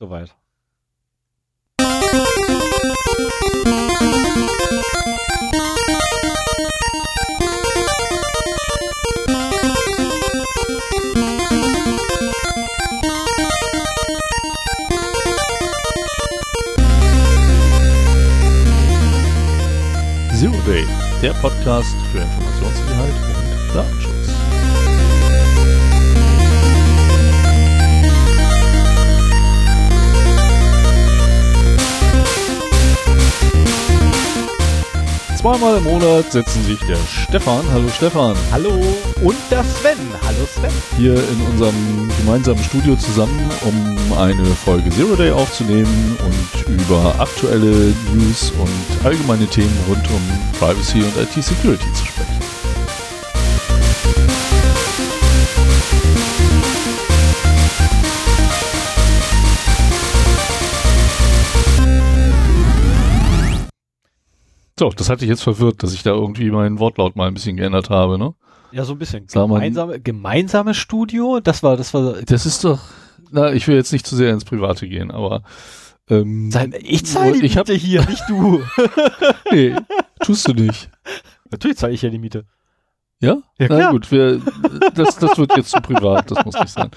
Soweit. Zero Day, der Podcast für Informationssicherheit und Datenschutz. Zweimal im Monat setzen sich der Stefan, hallo Stefan, Hallo und der Sven. Hallo Sven. hier in unserem gemeinsamen Studio zusammen, um eine Folge Zero Day aufzunehmen und über aktuelle News und allgemeine Themen rund um Privacy und IT-Security zu sprechen. So, das hatte ich jetzt verwirrt, dass ich da irgendwie meinen Wortlaut mal ein bisschen geändert habe, ne? Ja, so ein bisschen. Gemeinsame, gemeinsames Studio, das war, das war. Das ist doch, na, ich will jetzt nicht zu sehr ins Private gehen, aber ähm, Ich zahle die ich hab, Miete hier, nicht du. nee, tust du nicht. Natürlich zahle ich ja die Miete. Ja? Ja, Na klar. gut, wir, das, das wird jetzt zu privat, das muss nicht sein.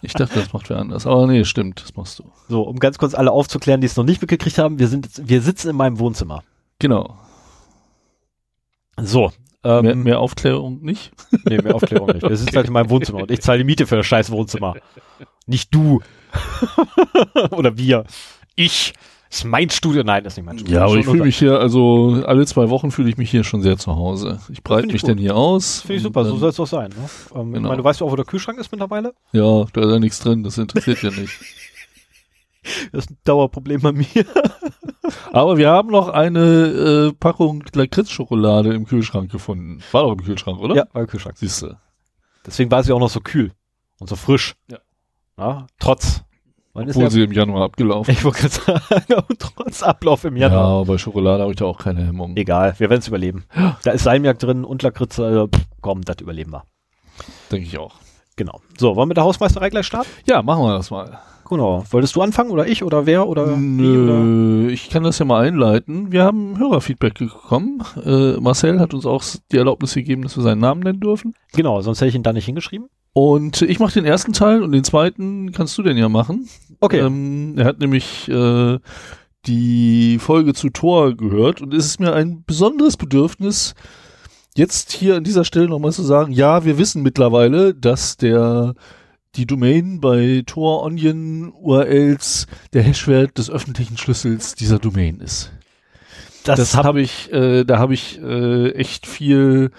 Ich dachte, das macht wer anders, aber nee, stimmt, das machst du. So, um ganz kurz alle aufzuklären, die es noch nicht mitgekriegt haben, wir sind, wir sitzen in meinem Wohnzimmer. Genau. So. Ähm, Mehr, mehr Aufklärung nicht? Nee, mehr Aufklärung nicht. Wir sitzen halt in meinem Wohnzimmer und ich zahle die Miete für das scheiß Wohnzimmer. Nicht du. Oder wir. Ich. Das ist mein Studio. Nein, das ist nicht mein Studio. Ja, aber ich fühle mich hier, also alle zwei Wochen fühle ich mich hier schon sehr zu Hause. Ich breite ich mich gut. dann hier aus. Finde ich super, so soll es auch sein. Ne? Ähm, Ich Genau. meine, du weißt ja auch, wo der Kühlschrank ist mittlerweile? Ja, da ist ja nichts drin, das interessiert ja nicht. Das ist ein Dauerproblem bei mir. Aber wir haben noch eine äh, Packung Lakritz-Schokolade im Kühlschrank gefunden. War doch im Kühlschrank, oder? Ja, war der Kühlschrank. Siehst du. Deswegen war sie auch noch so kühl und so frisch. Ja. Ja, trotz. Wann ist Obwohl sie im Januar abgelaufen ich wollte gerade sagen, trotz Ablauf im Ja, Januar. bei Schokolade habe ich da auch keine Hemmung. Egal, wir werden es überleben. Da ist Salmiak drin und Lakritze. Also, pff, komm, das überleben wir. Denke ich auch. Genau. So, wollen wir mit der Hausmeisterei gleich starten? Ja, machen wir das mal. Genau. Wolltest du anfangen oder ich oder wer oder wie? Oder? Nö, ich kann das ja mal einleiten. Wir haben Hörerfeedback bekommen. Äh, Marcel hat uns auch die Erlaubnis gegeben, dass wir seinen Namen nennen dürfen. Genau, sonst hätte ich ihn da nicht hingeschrieben. Und ich mache den ersten Teil und den zweiten kannst du denn ja machen. Okay. Ähm, er hat nämlich äh, die Folge zu Tor gehört und es ist mir ein besonderes Bedürfnis, jetzt hier an dieser Stelle nochmal zu sagen, ja, wir wissen mittlerweile, dass der die Domain bei Tor Onion URLs der Hashwert des öffentlichen Schlüssels dieser Domain ist. Das habe ich, äh, da habe ich äh, echt viel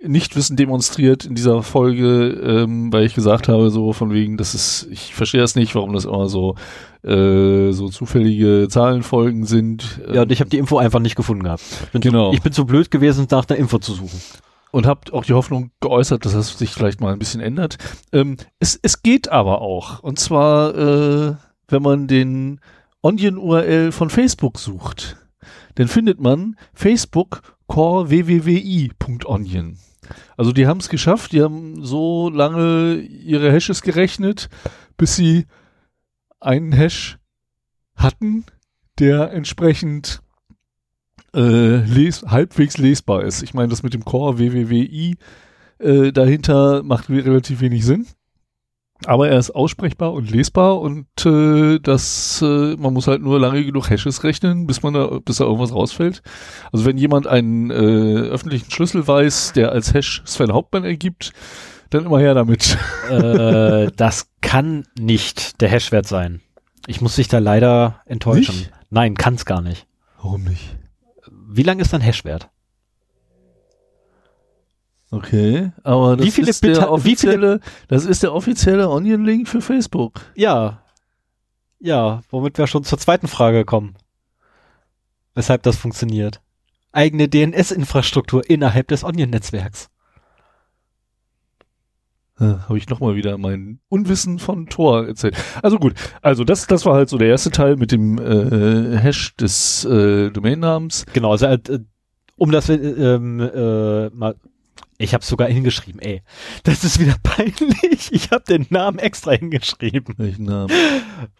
Nichtwissen demonstriert in dieser Folge, ähm, weil ich gesagt habe, so von wegen, das ist, ich verstehe das nicht, warum das immer so, äh, so zufällige Zahlenfolgen sind. ja, und ich habe die Info einfach nicht gefunden gehabt. Ich bin, Genau. zu, ich bin zu blöd gewesen, nach der Info zu suchen. Und habe auch die Hoffnung geäußert, dass das sich vielleicht mal ein bisschen ändert. Ähm, es, es geht aber auch. Und zwar, äh, wenn man den Onion-URL von Facebook sucht, dann findet man Facebook core wwwi.onion. Also die haben es geschafft, die haben so lange ihre Hashes gerechnet, bis sie einen Hash hatten, der entsprechend äh, les halbwegs lesbar ist. Ich meine, das mit dem Core wwwi äh, dahinter macht relativ wenig Sinn. Aber er ist aussprechbar und lesbar und äh, das, äh, man muss halt nur lange genug Hashes rechnen, bis man da, bis da irgendwas rausfällt. Also wenn jemand einen äh, öffentlichen Schlüssel weiß, der als Hash Sven Hauptmann ergibt, dann immer her damit. äh, das kann nicht der Hashwert sein. Ich muss dich da leider enttäuschen. Nicht? Nein, kann es gar nicht. Warum nicht? Wie lang ist dein Hashwert? Okay, aber das Wie viele ist der Bit- wie viele- offizielle, das ist der offizielle Onion-Link für Facebook. Ja. Ja, womit wir schon zur zweiten Frage kommen. Weshalb das funktioniert. Eigene DNS-Infrastruktur innerhalb des Onion-Netzwerks. Äh, Habe ich nochmal wieder mein Unwissen von Tor erzählt. Also gut, also das, das war halt so der erste Teil mit dem äh, Hash des äh, Domainnamens. Genau, also äh, um das äh, ähm, äh, mal Ich habe sogar hingeschrieben, ey. Das ist wieder peinlich. Ich habe den Namen extra hingeschrieben. Welchen Namen?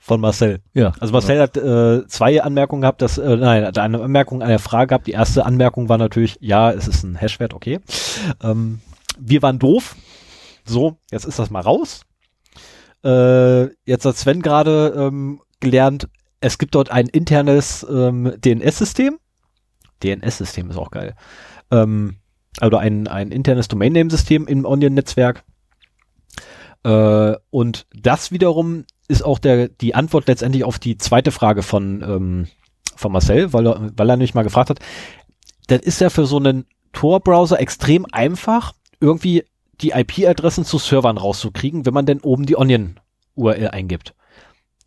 Von Marcel. Ja. Also Marcel hat äh, zwei Anmerkungen gehabt, dass, äh, nein, hat eine Anmerkung an der Frage gehabt. Die erste Anmerkung war natürlich, ja, es ist ein Hashwert, okay. Ähm, wir waren doof. So, jetzt ist das mal raus. Äh, jetzt hat Sven gerade ähm, gelernt, es gibt dort ein internes ähm, DNS-System. DNS-System ist auch geil. Ähm, also ein, ein internes Domain-Name-System im Onion-Netzwerk. Äh, und das wiederum ist auch der, die Antwort letztendlich auf die zweite Frage von, ähm, von Marcel, weil er, weil er nämlich mal gefragt hat, das ist ja für so einen Tor-Browser extrem einfach, irgendwie die IP-Adressen zu Servern rauszukriegen, wenn man denn oben die Onion-URL eingibt.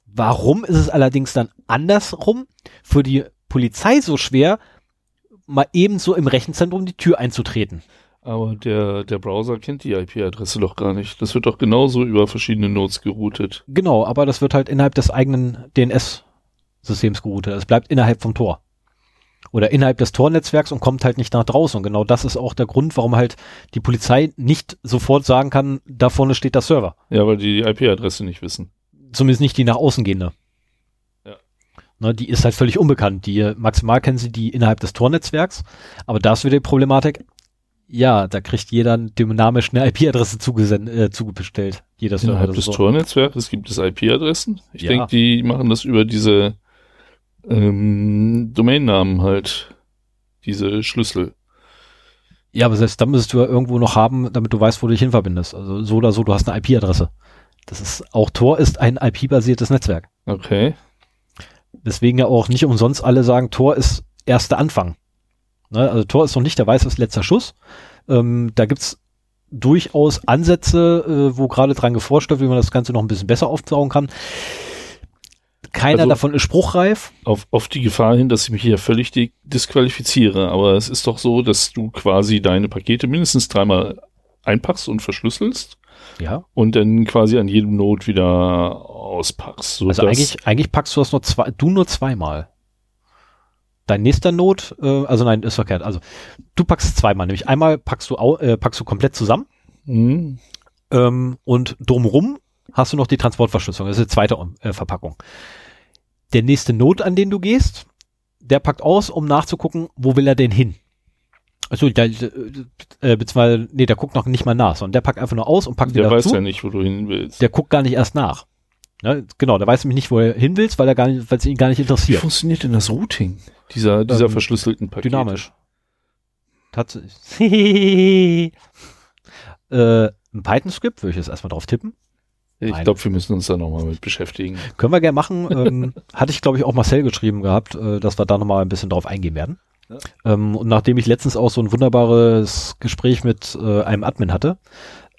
Warum ist es allerdings dann andersrum für die Polizei so schwer, mal ebenso im Rechenzentrum die Tür einzutreten? Aber der, der Browser kennt die IP-Adresse doch gar nicht. Das wird doch genauso über verschiedene Nodes geroutet. Genau, aber das wird halt innerhalb des eigenen DNS-Systems geroutet. Es bleibt innerhalb vom Tor. Oder innerhalb des Tornetzwerks und kommt halt nicht nach draußen. Und genau das ist auch der Grund, warum halt die Polizei nicht sofort sagen kann, da vorne steht der Server. Ja, weil die die IP-Adresse nicht wissen. Zumindest nicht die nach außen gehende. Ja. Ne, die ist halt völlig unbekannt. Die maximal kennen sie die innerhalb des Tornetzwerks. Aber da ist wieder die Problematik. Ja, da kriegt jeder dynamisch eine IP-Adresse zugesendet, äh, zugestellt. Jeder Server. Innerhalb des so. Tornetzwerkes gibt es IP-Adressen. Ich Ja. denke, die machen das über diese ähm, Domainnamen halt. Diese Schlüssel. Ja, aber selbst dann müsstest du ja irgendwo noch haben, damit du weißt, wo du dich hin verbindest. Also so oder so, du hast eine IP-Adresse. Das ist, auch Tor ist ein IP-basiertes Netzwerk. Okay. Deswegen ja auch nicht umsonst alle sagen, Tor ist erster Anfang. Ne? Also Tor ist noch nicht der weiße letzter Schuss. Ähm, da gibt's durchaus Ansätze, äh, wo gerade dran geforscht wird, wie man das Ganze noch ein bisschen besser aufsaugen kann. Keiner Also- davon ist spruchreif. Auf, auf die Gefahr hin, dass ich mich hier völlig di- disqualifiziere. Aber es ist doch so, dass du quasi deine Pakete mindestens dreimal einpackst und verschlüsselst Ja. und dann quasi an jedem Node wieder auspackst. So Also eigentlich, eigentlich packst du das nur zwei, du nur zweimal. Dein nächster Not, äh, also nein, ist verkehrt. Also du packst es zweimal, nämlich einmal packst du äh, packst du komplett zusammen Hm, ähm, und drumrum hast du noch die Transportverschlüsselung. Das ist die zweite äh, Verpackung. Der nächste Not, an den du gehst, der packt aus, um nachzugucken, wo will er denn hin. Also der, äh, beziehungsweise, nee, der guckt noch nicht mal nach, sondern der packt einfach nur aus und packt der wieder weiß zu. ja nicht, wo du hin willst. Der guckt gar nicht erst nach. Ne? Genau, der weiß nämlich nicht, wo er hin willst, weil er gar nicht, weil es ihn gar nicht Wie interessiert. funktioniert denn das Routing dieser, dieser Ähm, verschlüsselten Pakete? Dynamisch. Tatsächlich. äh, ein Python-Skript, würde ich jetzt erstmal drauf tippen. Ich glaube, wir müssen uns da nochmal mit beschäftigen. Können wir gerne machen. Ähm, hatte ich, glaube ich, auch Marcel geschrieben gehabt, äh, dass wir da nochmal ein bisschen drauf eingehen werden. Ja. Ähm, und nachdem ich letztens auch so ein wunderbares Gespräch mit äh, einem Admin hatte,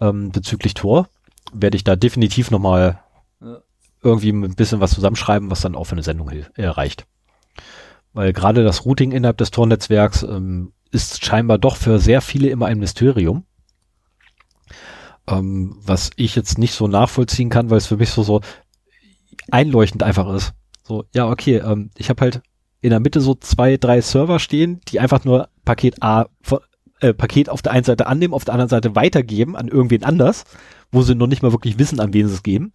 ähm, bezüglich Tor, werde ich da definitiv nochmal Ja. irgendwie ein bisschen was zusammenschreiben, was dann auch für eine Sendung hil- äh, reicht. Weil gerade das Routing innerhalb des Tor-Netzwerks ähm, ist scheinbar doch für sehr viele immer ein Mysterium. Ähm, was ich jetzt nicht so nachvollziehen kann, weil es für mich so, so einleuchtend einfach ist. So, ja, okay, ähm, ich habe halt in der Mitte so zwei, drei Server stehen, die einfach nur Paket A, von- äh, Paket auf der einen Seite annehmen, auf der anderen Seite weitergeben an irgendwen anders, wo sie noch nicht mal wirklich wissen, an wen sie es geben.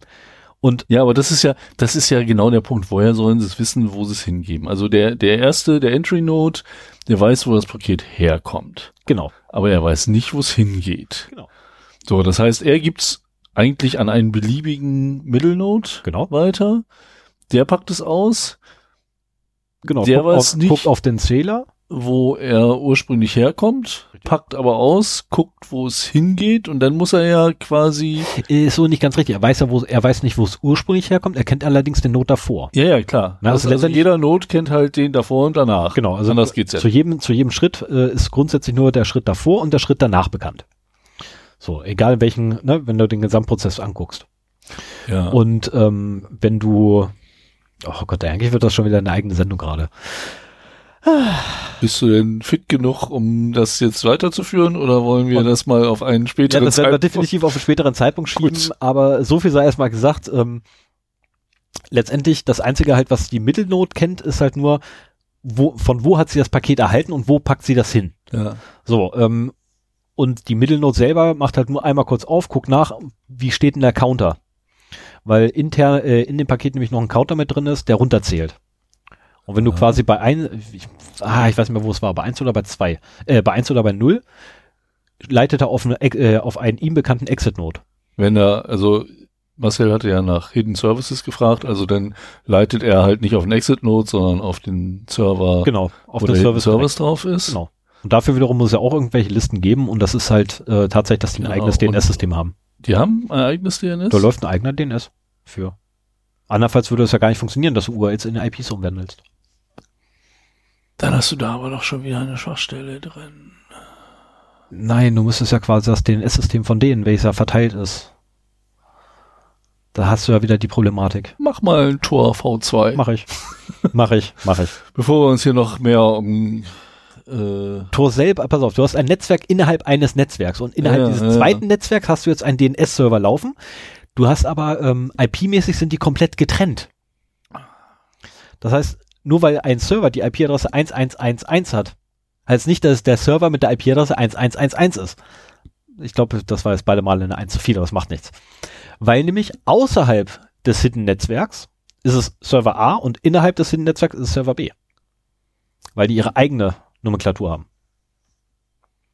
Und Ja, aber das ist ja, das ist ja genau der Punkt. Woher sollen sie es wissen, wo sie es hingeben? Also der, der erste, der Entry Node, der weiß, wo das Paket herkommt. genau, Aber er weiß nicht, wo es hingeht. Genau. So, das heißt, er gibt's eigentlich an einen beliebigen Middle Node genau, weiter. Der packt es aus, genau. Der guckt, weiß auf, nicht- guckt auf den Zähler. wo er ursprünglich herkommt, packt aber aus, guckt, wo es hingeht und dann muss er ja quasi, Ist so nicht ganz richtig. Er weiß ja, wo, er weiß nicht, wo es ursprünglich herkommt. Er kennt allerdings den Node davor. ja, ja, klar. Na, also, also jeder Node kennt halt den davor und danach. Genau, also Anders geht's ja zu jedem, zu jedem Schritt äh, ist grundsätzlich nur der Schritt davor und der Schritt danach bekannt. So, egal welchen, ne, wenn du den Gesamtprozess anguckst. Ja. Und ähm, wenn du, oh Gott, eigentlich wird das schon wieder eine eigene Sendung gerade. Bist du denn fit genug, um das jetzt weiterzuführen oder wollen wir Und- das mal auf einen Ja, späteren das werden wir Zeitpunkt- definitiv auf einen späteren Zeitpunkt schieben, Gut. aber so viel sei erstmal gesagt. Ähm, letztendlich, das Einzige halt, was die Mittelnot kennt, ist halt nur, wo, von wo hat sie das Paket erhalten und wo packt sie das hin? Ja. So, ähm, Und die Mittelnode selber macht halt nur einmal kurz auf, guckt nach, wie steht denn der Counter. Weil intern äh, in dem Paket nämlich noch ein Counter mit drin ist, der runterzählt. Und wenn du Ah. quasi bei ein, ich, ah, ich weiß nicht mehr, wo es war, bei eins oder bei zwei, äh, bei eins oder bei null, leitet er auf, eine, äh, auf einen ihm bekannten Exit-Node. Wenn er, also Marcel hatte ja nach Hidden Services gefragt, also dann leitet er halt nicht auf den Exit-Node, sondern auf den Server, Genau, auf wo den der Service. Service drauf ist. Genau. Und dafür wiederum muss es ja auch irgendwelche Listen geben und das ist halt äh, tatsächlich, dass die ein Genau, eigenes DNS-System haben. Die haben ein eigenes DNS? Da läuft ein eigener DNS für. Andernfalls würde es ja gar nicht funktionieren, dass du URLs in IPs umwandelst. Dann hast du da aber doch schon wieder eine Schwachstelle drin. Nein, du müsstest ja quasi das DNS-System von denen, welches ja verteilt ist. Da hast du ja wieder die Problematik. Mach mal ein Tor V2. Mach ich. mach ich, mach ich. Bevor wir uns hier noch mehr um äh, Tor selber, pass auf, du hast ein Netzwerk innerhalb eines Netzwerks und innerhalb Ja, dieses ja, zweiten Netzwerks hast du jetzt einen DNS-Server laufen. Du hast aber ähm, IP-mäßig sind die komplett getrennt. Das heißt, nur weil ein Server die IP-Adresse 1111 hat, heißt nicht, dass der Server mit der IP-Adresse 1111 ist. Ich glaube, das war jetzt beide Male eine 1 zu viel, aber es macht nichts. Weil nämlich außerhalb des Hidden-Netzwerks ist es Server A und innerhalb des Hidden-Netzwerks ist es Server B. Weil die ihre eigene Nomenklatur haben.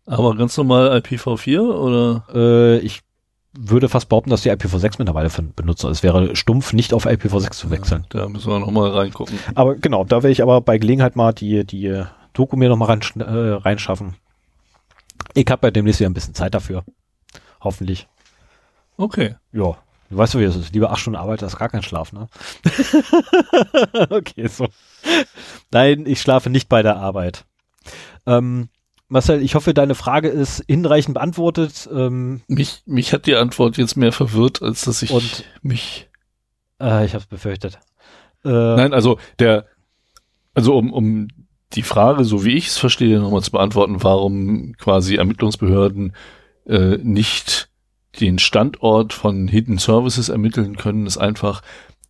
aber ganz normal IPv4 oder? Äh, ich würde fast behaupten, dass die IPv6 mittlerweile von- benutzen. Es wäre stumpf, nicht auf IPv6 zu wechseln. Da müssen wir noch mal reingucken. Aber genau, da werde ich aber bei Gelegenheit mal die, die Doku mir nochmal rein, äh, reinschaffen. Ich habe ja demnächst wieder ein bisschen Zeit dafür. Hoffentlich. Okay. Ja. Du weißt du, wie es ist. Lieber acht Stunden Arbeit als gar kein Schlaf, ne? okay, so. Nein, ich schlafe nicht bei der Arbeit. Ähm, Marcel, ich hoffe, deine Frage ist hinreichend beantwortet. Ähm, Mich, mich hat die Antwort jetzt mehr verwirrt, als dass ich Und- mich. äh, ich habe es befürchtet. Äh, Nein, also der, also um, um die Frage, so wie ich es verstehe, nochmal zu beantworten, warum quasi Ermittlungsbehörden äh, nicht den Standort von Hidden Services ermitteln können, ist einfach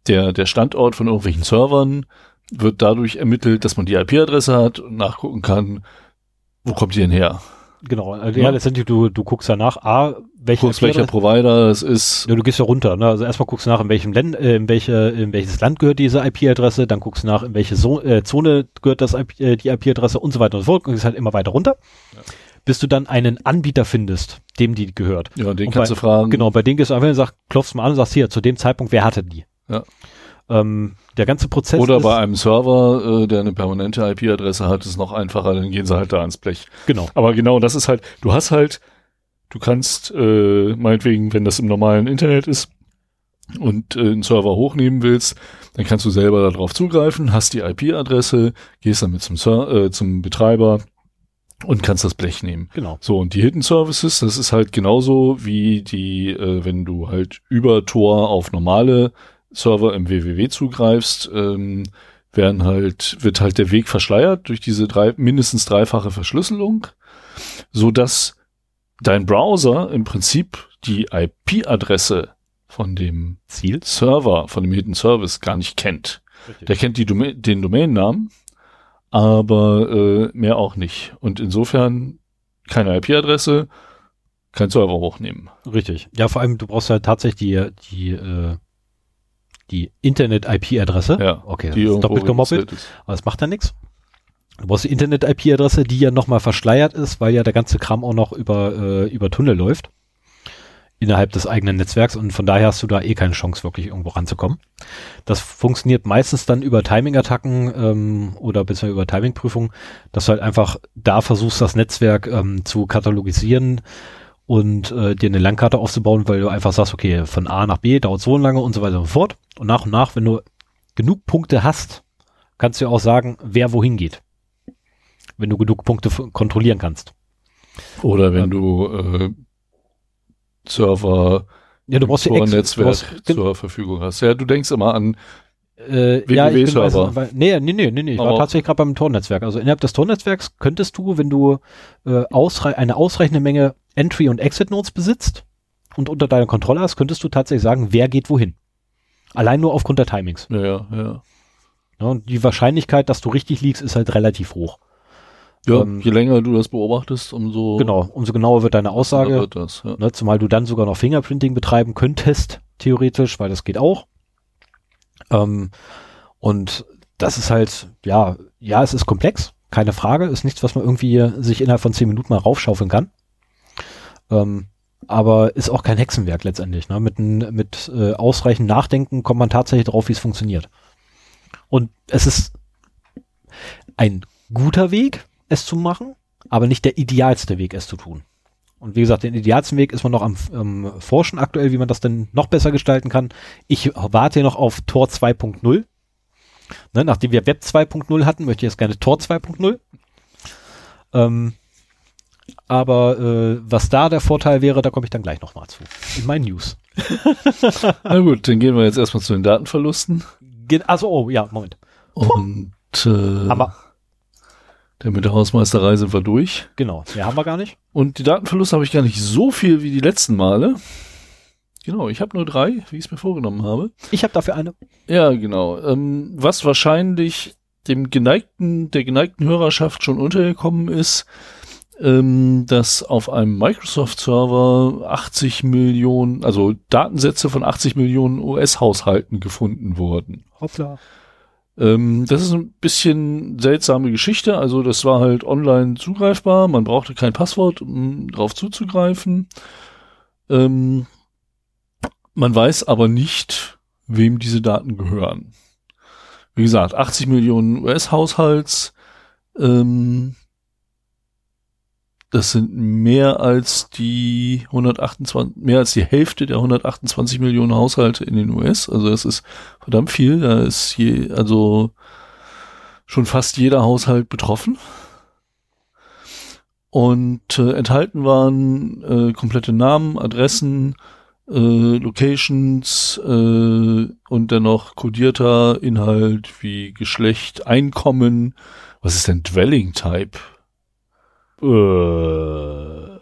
der, der Standort von irgendwelchen Servern wird dadurch ermittelt, dass man die IP-Adresse hat und nachgucken kann, wo kommt die denn her? Genau, also Ja. ja, letztendlich du, du guckst danach, A, welche Guckst, welcher Provider es ist. ja, du gehst ja runter, ne? Also erstmal guckst du nach, in welchem Land, äh, in welche, in welches Land gehört diese IP-Adresse, dann guckst du nach, in welche so äh, Zone gehört das IP, äh, die IP-Adresse und so weiter und so fort, und gehst halt immer weiter runter, bis du dann einen Anbieter findest, dem die gehört. Ja, den Und kannst bei- du fragen. Genau, bei denen gehst du einfach hin und sagst, klopfst mal an und sagst, hier, zu dem Zeitpunkt, wer hatte die? Ja. Ähm, der ganze Prozess Oder bei einem Server, äh, der eine permanente IP-Adresse hat, ist noch einfacher, dann gehen sie halt da ans Blech. genau, Aber genau, das ist halt, du hast halt, du kannst, äh, meinetwegen, wenn das im normalen Internet ist und äh, einen Server hochnehmen willst, dann kannst du selber darauf zugreifen, hast die IP-Adresse, gehst damit zum, Ser äh, zum Betreiber und kannst das Blech nehmen. genau. So, und die Hidden Services, das ist halt genauso wie die, äh, wenn du halt über Tor auf normale Server im WWW zugreifst, ähm, werden halt, wird halt der Weg verschleiert durch diese drei, mindestens dreifache Verschlüsselung, so dass dein Browser im Prinzip die IP-Adresse von dem Ziel. Server, von dem Hidden Service gar nicht kennt. Der kennt die Doma den Domainnamen, aber äh, mehr auch nicht. Und insofern keine IP-Adresse, kein Server hochnehmen. Richtig. Ja, vor allem, du brauchst ja tatsächlich die, die, äh, die Internet-IP-Adresse. Ja, Okay, das die ist doppelt gemoppelt, ist. aber das macht ja nichts. Du brauchst die Internet-IP-Adresse, die ja nochmal verschleiert ist, weil ja der ganze Kram auch noch über, äh, über Tunnel läuft. Innerhalb des eigenen Netzwerks und von daher hast du da eh keine Chance, wirklich irgendwo ranzukommen. Das funktioniert meistens dann über Timing-Attacken ähm, oder besser über Timing-Prüfungen, dass du halt einfach da versuchst, das Netzwerk ähm, zu katalogisieren und äh, dir eine Landkarte aufzubauen, weil du einfach sagst, okay, von A nach B dauert so lange und so weiter und so fort. Und nach und nach, wenn du genug Punkte hast, kannst du ja auch sagen, wer wohin geht. Wenn du genug Punkte kontrollieren kannst. Oder wenn Ähm. du äh, Server Ja, du brauchst du Netzwerk zur Verfügung hast. Ja, du denkst immer an, Äh, ja, ich bin weiß- weil- Nee, nee, nee, nee, nee. Ich war tatsächlich gerade beim Tornetzwerk. Also innerhalb des Tornetzwerks könntest du, wenn du äh, ausrei eine ausreichende Menge Entry- und Exit-Nodes besitzt und unter deiner Kontrolle hast, könntest du tatsächlich sagen, wer geht wohin. Allein nur aufgrund der Timings. ja, ja, ja. Ne? Und die Wahrscheinlichkeit, dass du richtig liegst, ist halt relativ hoch. Ja, Ähm, je länger du das beobachtest, umso Genau, umso genauer wird deine Aussage. wird das. Ja. Ne, zumal du dann sogar noch Fingerprinting betreiben könntest, theoretisch, weil das geht auch. Ähm, und das ist halt, ja, ja, es ist komplex, keine Frage, ist nichts, was man irgendwie sich innerhalb von zehn Minuten mal raufschaufeln kann. Ähm, aber ist auch kein Hexenwerk letztendlich. Ne? Mit, mit äh, ausreichend Nachdenken kommt man tatsächlich drauf, wie es funktioniert. Und es ist ein guter Weg, es zu machen, aber nicht der idealste Weg, es zu tun. Und wie gesagt, den idealsten Weg ist man noch am, am Forschen aktuell, wie man das denn noch besser gestalten kann. Ich warte noch auf Tor 2.0. Ne, nachdem wir Web 2.0 hatten, möchte ich jetzt gerne Tor 2.0. Ähm, aber äh, was da der Vorteil wäre, da komme ich dann gleich nochmal zu. In meinen News. Na gut, dann gehen wir jetzt erstmal zu den Datenverlusten. Ge also, oh, ja, Moment. Und äh, Aber, dann mit der Hausmeisterei sind wir durch. genau, mehr haben wir gar nicht. Und die Datenverluste habe ich gar nicht so viel wie die letzten Male. Genau, ich habe nur drei, wie ich es mir vorgenommen habe. Ich habe dafür eine. Ja, genau. Ähm, was wahrscheinlich dem geneigten, der geneigten Hörerschaft schon untergekommen ist, ähm, dass auf einem Microsoft-Server 80 Millionen, also Datensätze von 80 Millionen US-Haushalten gefunden wurden. Hoppla. Ähm, das ist ein bisschen seltsame Geschichte. Also das war halt online zugreifbar. Man brauchte kein Passwort, um drauf zuzugreifen. Ähm, man weiß aber nicht, wem diese Daten gehören. Wie gesagt, 80 Millionen US-Haushalts. Ähm, das sind mehr als die 128, mehr als die Hälfte der 128 Millionen Haushalte in den US. Also das ist verdammt viel. Da ist je, also schon fast jeder Haushalt betroffen. Und äh, enthalten waren äh, komplette Namen, Adressen, äh, Locations äh, und dennoch kodierter Inhalt wie Geschlecht, Einkommen. Was ist denn Dwelling Type? Äh,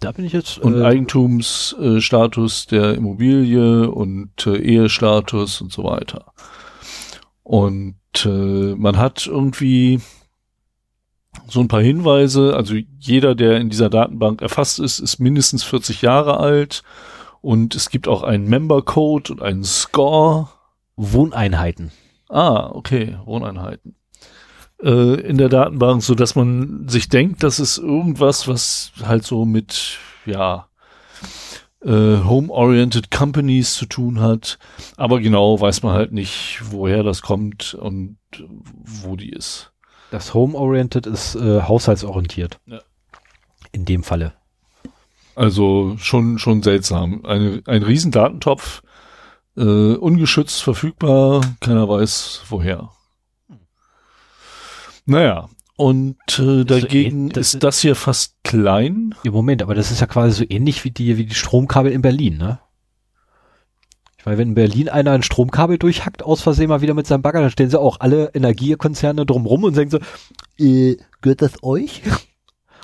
da bin ich jetzt. Und äh, Eigentumsstatus äh, der Immobilie und äh, Ehestatus und so weiter. Und äh, man hat irgendwie so ein paar Hinweise, also jeder, der in dieser Datenbank erfasst ist, ist mindestens 40 Jahre alt und es gibt auch einen Member-Code und einen Score. Wohneinheiten. Ah, okay, Wohneinheiten. Äh, in der Datenbank, so dass man sich denkt, das ist irgendwas, was halt so mit, ja, äh, Home-Oriented Companies zu tun hat. Aber genau weiß man halt nicht, woher das kommt und wo die ist. Das Home-Oriented ist äh, haushaltsorientiert. Ja. In dem Falle. Also schon, schon seltsam. Eine, ein riesen Datentopf, äh, ungeschützt verfügbar, keiner weiß woher. Naja, und äh, dagegen eh- das- ist das hier fast klein. Im Moment, aber das ist ja quasi so ähnlich wie die, wie die Stromkabel in Berlin, ne? Ich meine, wenn in Berlin einer ein Stromkabel durchhackt, aus Versehen mal wieder mit seinem Bagger, dann stehen sie auch alle Energiekonzerne drumrum und sagen so, äh, gehört das euch?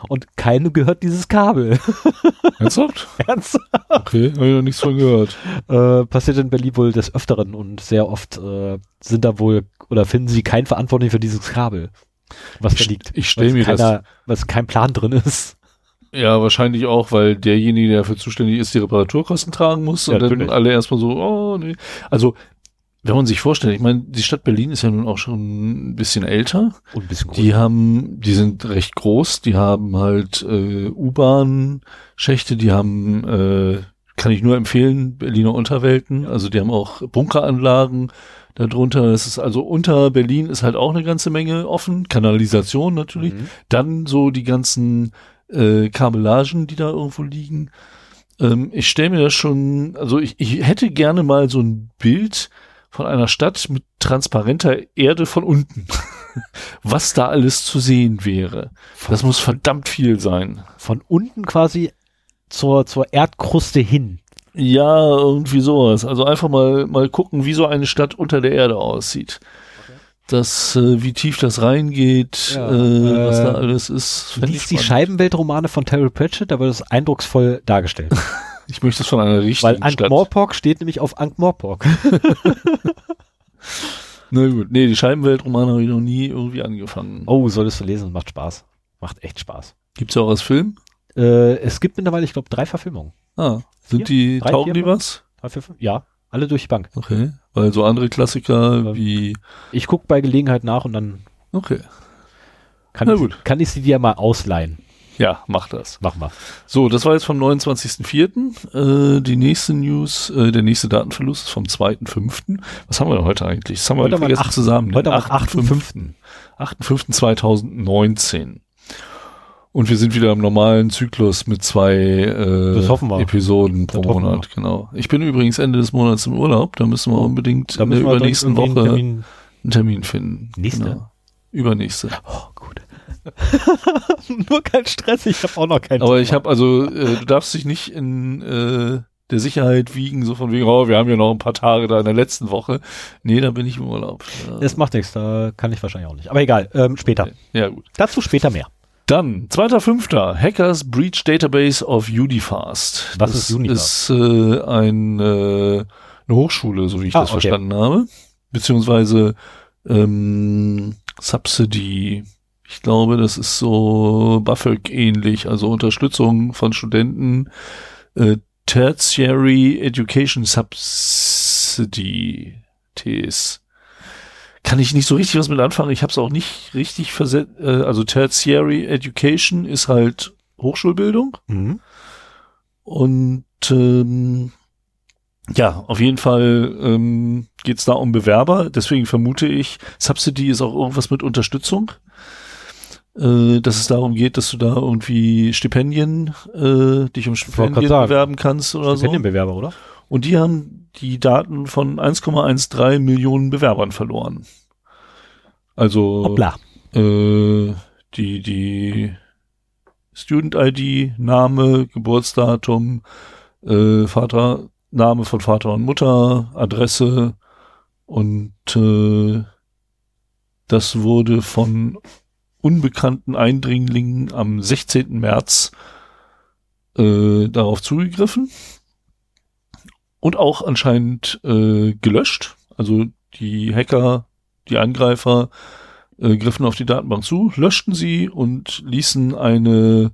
Und keinem gehört dieses Kabel. Ernsthaft? Ernst? Okay, habe ich noch nichts von gehört. Äh, passiert in Berlin wohl des Öfteren und sehr oft äh, sind da wohl oder finden sie keinen Verantwortlichen für dieses Kabel, was da liegt. ich stell Weil's mir das- keiner, Was kein Plan drin ist. Ja, wahrscheinlich auch, weil derjenige, der dafür zuständig ist, die Reparaturkosten tragen muss Ja, und dann natürlich. alle erstmal so, oh nee. Also, wenn man sich vorstellt, ich meine, die Stadt Berlin ist ja nun auch schon ein bisschen älter. Und ein bisschen Die haben, die sind recht groß, die haben halt äh, U-Bahn-Schächte, die haben, äh, kann ich nur empfehlen, Berliner Unterwelten. Also die haben auch Bunkeranlagen darunter. Ist also unter Berlin ist halt auch eine ganze Menge offen. Kanalisation natürlich. Mhm. Dann so die ganzen äh, Kabellagen, die da irgendwo liegen. Ähm, ich stelle mir das schon, also ich, ich hätte gerne mal so ein Bild von einer Stadt mit transparenter Erde von unten. Was da alles zu sehen wäre. Das muss verdammt viel sein. von unten quasi zur, zur Erdkruste hin. Ja, irgendwie sowas. Also einfach mal, mal gucken, wie so eine Stadt unter der Erde aussieht. Das, äh, wie tief das reingeht, Ja, äh, was äh, da alles ist. fänd ich Lies die. Scheibenweltromane von Terry Pratchett, da wird es eindrucksvoll dargestellt. Ich möchte es von einer Weil richtigen Stadt. Ankh-Morpork steht nämlich auf Ankh-Morpork. Na gut, nee, die Scheibenweltroman habe ich noch nie irgendwie angefangen. Oh, solltest du lesen, macht Spaß. Macht echt Spaß. Gibt's ja auch als Film? Äh, es gibt mittlerweile, ich glaube, drei Verfilmungen. Ah, sind Vier? die, Drei, taugen vier, die was? Drei, vier, fünf? Ja, alle durch die Bank. Okay, weil so andere Klassiker Ähm. wie, Ich gucke bei Gelegenheit nach und dann okay, kann, Na ich, gut. kann ich sie dir mal ausleihen. ja, mach das. Mach mal. So, das war jetzt vom 29.04. Äh, die nächste News, äh, der nächste Datenverlust ist vom 2.05. Was haben wir denn heute eigentlich? Das haben wir Heute vergessen acht- zusammen. Heute am 8.05. 8.5. 8.05.2019. Und wir sind wieder im normalen Zyklus mit zwei äh. Episoden pro hoffen wir. Monat, genau. Ich bin übrigens Ende des Monats im Urlaub, da müssen wir unbedingt Da in der müssen übernächsten Woche einen einen Termin finden. Nächste? Genau. Übernächste. Oh, gut. Nur kein Stress, ich habe auch noch keinen. Aber ich habe also, äh, du darfst dich nicht in äh, der Sicherheit wiegen, so von wegen, oh, wir haben ja noch ein paar Tage da in der letzten Woche. Nee, da bin ich im Urlaub. Das macht nichts, da kann ich wahrscheinlich auch nicht. Aber egal, ähm, später. Ja, gut. Dazu später mehr. Dann, 2.5. Hackers Breach Database of Udifast. Was das ist Unifast? ist äh, ein, äh, eine Hochschule, so wie ich Ah, das okay. verstanden habe. Beziehungsweise ähm, Subsidy. Ich glaube, das ist so BAföG ähnlich, also Unterstützung von Studenten. Äh, Tertiary Education Subsidy. TS. Kann ich nicht so richtig was mit anfangen. Ich habe es auch nicht richtig versetzt. Äh, also Tertiary Education ist halt Hochschulbildung. Mhm. Und ähm, ja, auf jeden Fall ähm, geht es da um Bewerber. Deswegen vermute ich, Subsidy ist auch irgendwas mit Unterstützung. Äh, dass es darum geht, dass du da irgendwie Stipendien, äh, dich um Stipendien bewerben kannst oder so. Stipendienbewerber, oder? Und die haben die Daten von 1,13 Millionen Bewerbern verloren. Also Hoppla. äh, die, die Student-ID, Name, Geburtsdatum, äh, Vater, Name von Vater und Mutter, Adresse und äh, das wurde von unbekannten Eindringlingen am 16. März äh, darauf zugegriffen und auch anscheinend äh, gelöscht. Also die Hacker, die Angreifer äh, griffen auf die Datenbank zu, löschten sie und ließen eine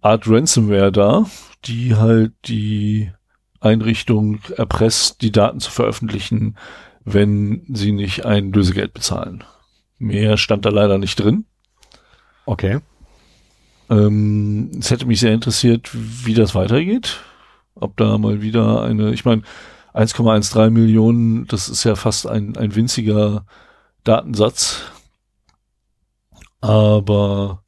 Art Ransomware da, die halt die Einrichtung erpresst, die Daten zu veröffentlichen, wenn sie nicht ein Lösegeld bezahlen. Mehr stand da leider nicht drin. Okay. Ähm, es hätte mich sehr interessiert, wie das weitergeht. Ob da mal wieder eine, ich meine, 1,13 Millionen, das ist ja fast ein, ein winziger Datensatz. Aber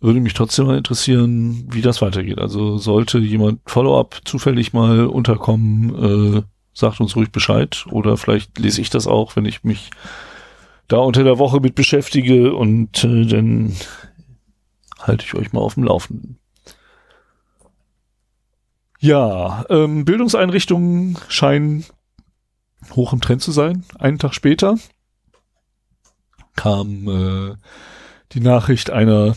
würde mich trotzdem mal interessieren, wie das weitergeht. Also sollte jemand Follow-up zufällig mal unterkommen, äh, sagt uns ruhig Bescheid. Oder vielleicht lese ich das auch, wenn ich mich da unter der Woche mit beschäftige und äh, dann halte ich euch mal auf dem Laufenden. Ja, ähm, Bildungseinrichtungen scheinen hoch im Trend zu sein. Einen Tag später kam äh, die Nachricht einer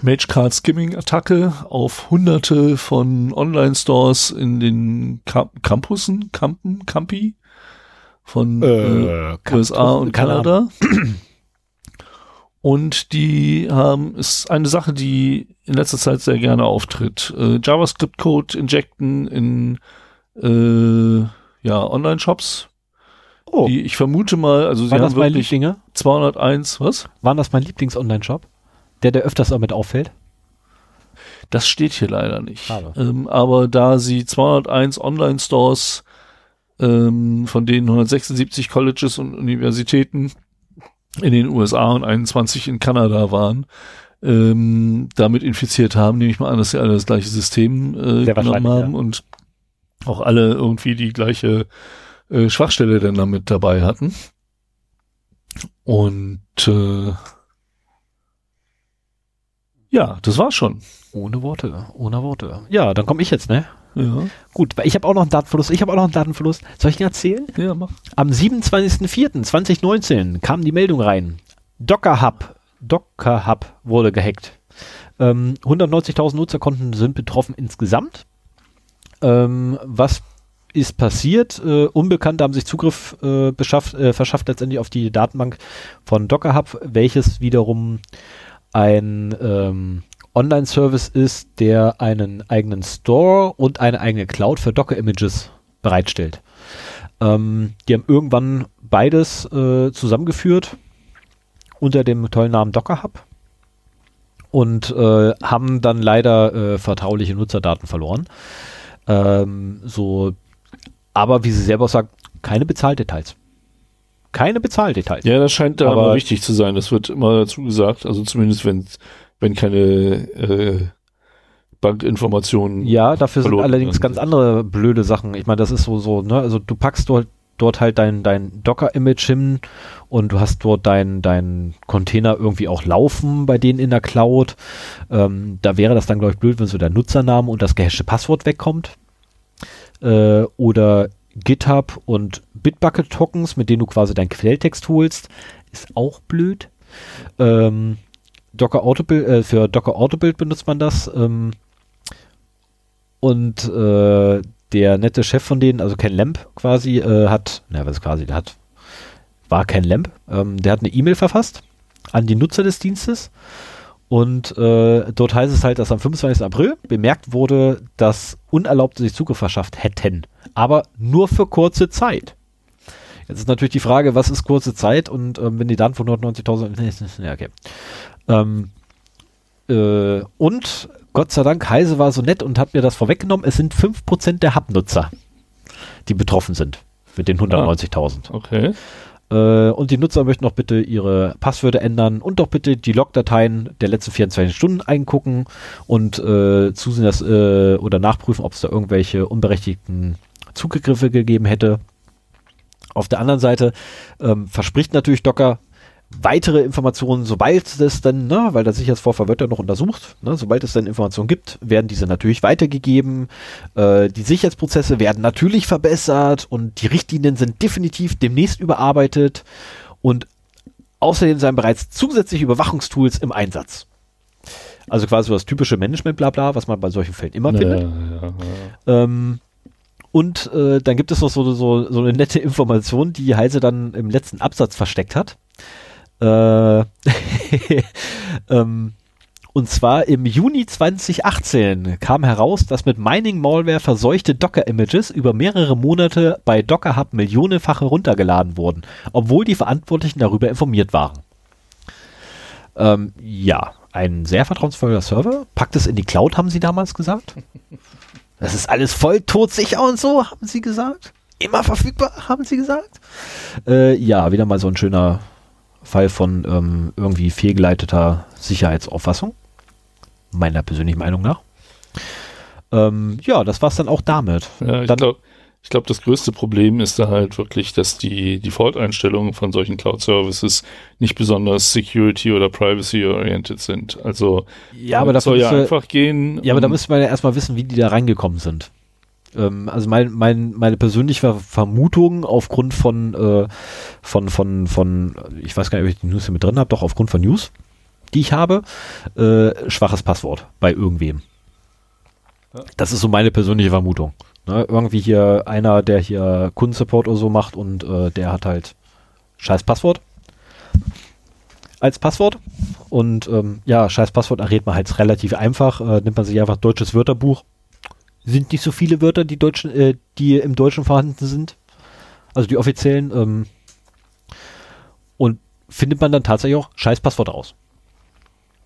Magecard Skimming Attacke auf hunderte von Online-Stores in den Camp Campussen, Campen, Campi von äh, USA und Kanada. Und die haben, ist eine Sache, die in letzter Zeit sehr gerne auftritt. Äh, JavaScript-Code injecten in äh, ja, Online-Shops. Oh, Die ich vermute mal, also sie waren haben das meine wirklich Lieblinge? 201, was? Waren das mein Lieblings-Online-Shop? Der, der öfters damit auffällt? Das steht hier leider nicht. Ähm, aber da sie 201 Online-Stores, ähm, von denen 176 Colleges und Universitäten in den USA und 21 in Kanada waren, ähm, damit infiziert haben, nehme ich mal an, dass sie alle das gleiche System äh, Sehr genommen haben und auch alle irgendwie die gleiche äh, Schwachstelle dann damit dabei hatten. Und äh, ja, das war's schon. Ohne Worte, ohne Worte. Ja, dann komme ich jetzt, ne? Ja, Gut, weil ich habe auch noch einen Datenverlust. Ich habe auch noch einen Datenverlust. Soll ich ihn erzählen? ja, mach. Am 27.04.2019 kam die Meldung rein. Docker Hub, Docker Hub wurde gehackt. Ähm, 190.000 Nutzerkonten sind betroffen insgesamt. Ähm, was ist passiert. Äh, Unbekannte haben sich Zugriff äh, beschafft, äh, verschafft letztendlich auf die Datenbank von Docker Hub, welches wiederum ein ähm, Online-Service ist, der einen eigenen Store und eine eigene Cloud für Docker-Images bereitstellt. Ähm, die haben irgendwann beides äh, zusammengeführt unter dem tollen Namen Docker Hub und äh, haben dann leider äh, vertrauliche Nutzerdaten verloren. Ähm, so, aber wie sie selber sagt, keine Bezahldetails. Keine Bezahldetails. Ja, das scheint da aber wichtig zu sein. Das wird immer dazu gesagt. Also zumindest wenn wenn keine äh, Bankinformationen. Ja, dafür sind allerdings sind. ganz andere blöde Sachen. Ich meine, das ist so so. Ne? Also du packst dort dort halt dein, dein Docker-Image hin und du hast dort dein, dein Container irgendwie auch laufen bei denen in der Cloud. Ähm, da wäre das dann, glaube ich, blöd, wenn so der Nutzername und das gehashte Passwort wegkommt. Äh, oder GitHub und Bitbucket-Tokens, mit denen du quasi deinen Quelltext holst, ist auch blöd. Ähm, Docker Autobuild, äh, für Docker Autobuild benutzt man das. Ähm, und äh, der nette Chef von denen, also Ken Lamp quasi, äh, hat, na, was quasi, der hat, war Ken Lamp, ähm, der hat eine E-Mail verfasst an die Nutzer des Dienstes und äh, dort heißt es halt, dass am 25. April bemerkt wurde, dass Unerlaubte sich Zugriff verschafft hätten, aber nur für kurze Zeit. Jetzt ist natürlich die Frage, was ist kurze Zeit und ähm, wenn die Daten von 190.000, ja okay. Ähm, äh, und Gott sei Dank, Heise war so nett und hat mir das vorweggenommen. Es sind 5% der Hub-Nutzer, die betroffen sind mit den 190.000. Ah, okay. Äh, und die Nutzer möchten doch bitte ihre Passwörter ändern und doch bitte die Logdateien der letzten 24 Stunden eingucken und äh, zusehen, dass, äh, oder nachprüfen, ob es da irgendwelche unberechtigten Zugriffe gegeben hätte. Auf der anderen Seite ähm, verspricht natürlich Docker, weitere Informationen, sobald es dann, ne, weil der Sicherheitsvorfall wird ja noch untersucht, ne, sobald es dann Informationen gibt, werden diese natürlich weitergegeben. Äh, die Sicherheitsprozesse werden natürlich verbessert und die Richtlinien sind definitiv demnächst überarbeitet und außerdem seien bereits zusätzliche Überwachungstools im Einsatz. Also quasi so das typische Management-Blabla, was man bei solchen Fällen immer naja, findet. Ja, ja. Ähm, und äh, dann gibt es noch so, so, so eine nette Information, die Heise dann im letzten Absatz versteckt hat. Äh, ähm, und zwar im Juni 2018 kam heraus, dass mit Mining Malware verseuchte Docker-Images über mehrere Monate bei Docker Hub millionenfach heruntergeladen wurden, obwohl die Verantwortlichen darüber informiert waren. Ähm, ja, ein sehr vertrauensvoller Server. Packt es in die Cloud, haben sie damals gesagt. Das ist alles voll todsicher und so, haben sie gesagt. Immer verfügbar, haben sie gesagt. Äh, ja, wieder mal so ein schöner Fall von ähm, irgendwie fehlgeleiteter Sicherheitsauffassung. Meiner persönlichen Meinung nach. Ähm, ja, das war es dann auch damit. Ja, ich glaube, glaub, das größte Problem ist da halt wirklich, dass die Default-Einstellungen von solchen Cloud-Services nicht besonders security- oder privacy-oriented sind. Also ja, aber das soll ja einfach gehen. Ja, aber da müsste man ja erstmal wissen, wie die da reingekommen sind. Ähm, also mein, mein, meine persönliche Vermutung aufgrund von, äh, von, von, von, ich weiß gar nicht, ob ich die News hier mit drin habe, doch aufgrund von News, die ich habe, äh, schwaches Passwort bei irgendwem. Das ist so meine persönliche Vermutung. Ne? Irgendwie hier einer, der hier Kundensupport oder so macht und äh, der hat halt scheiß Passwort als Passwort. Und ähm, ja, scheiß Passwort errät man halt relativ einfach. Äh, nimmt man sich einfach deutsches Wörterbuch sind nicht so viele Wörter, die, Deutschen, äh, die im Deutschen vorhanden sind. Also die offiziellen. Ähm, und findet man dann tatsächlich auch scheiß Passwort raus.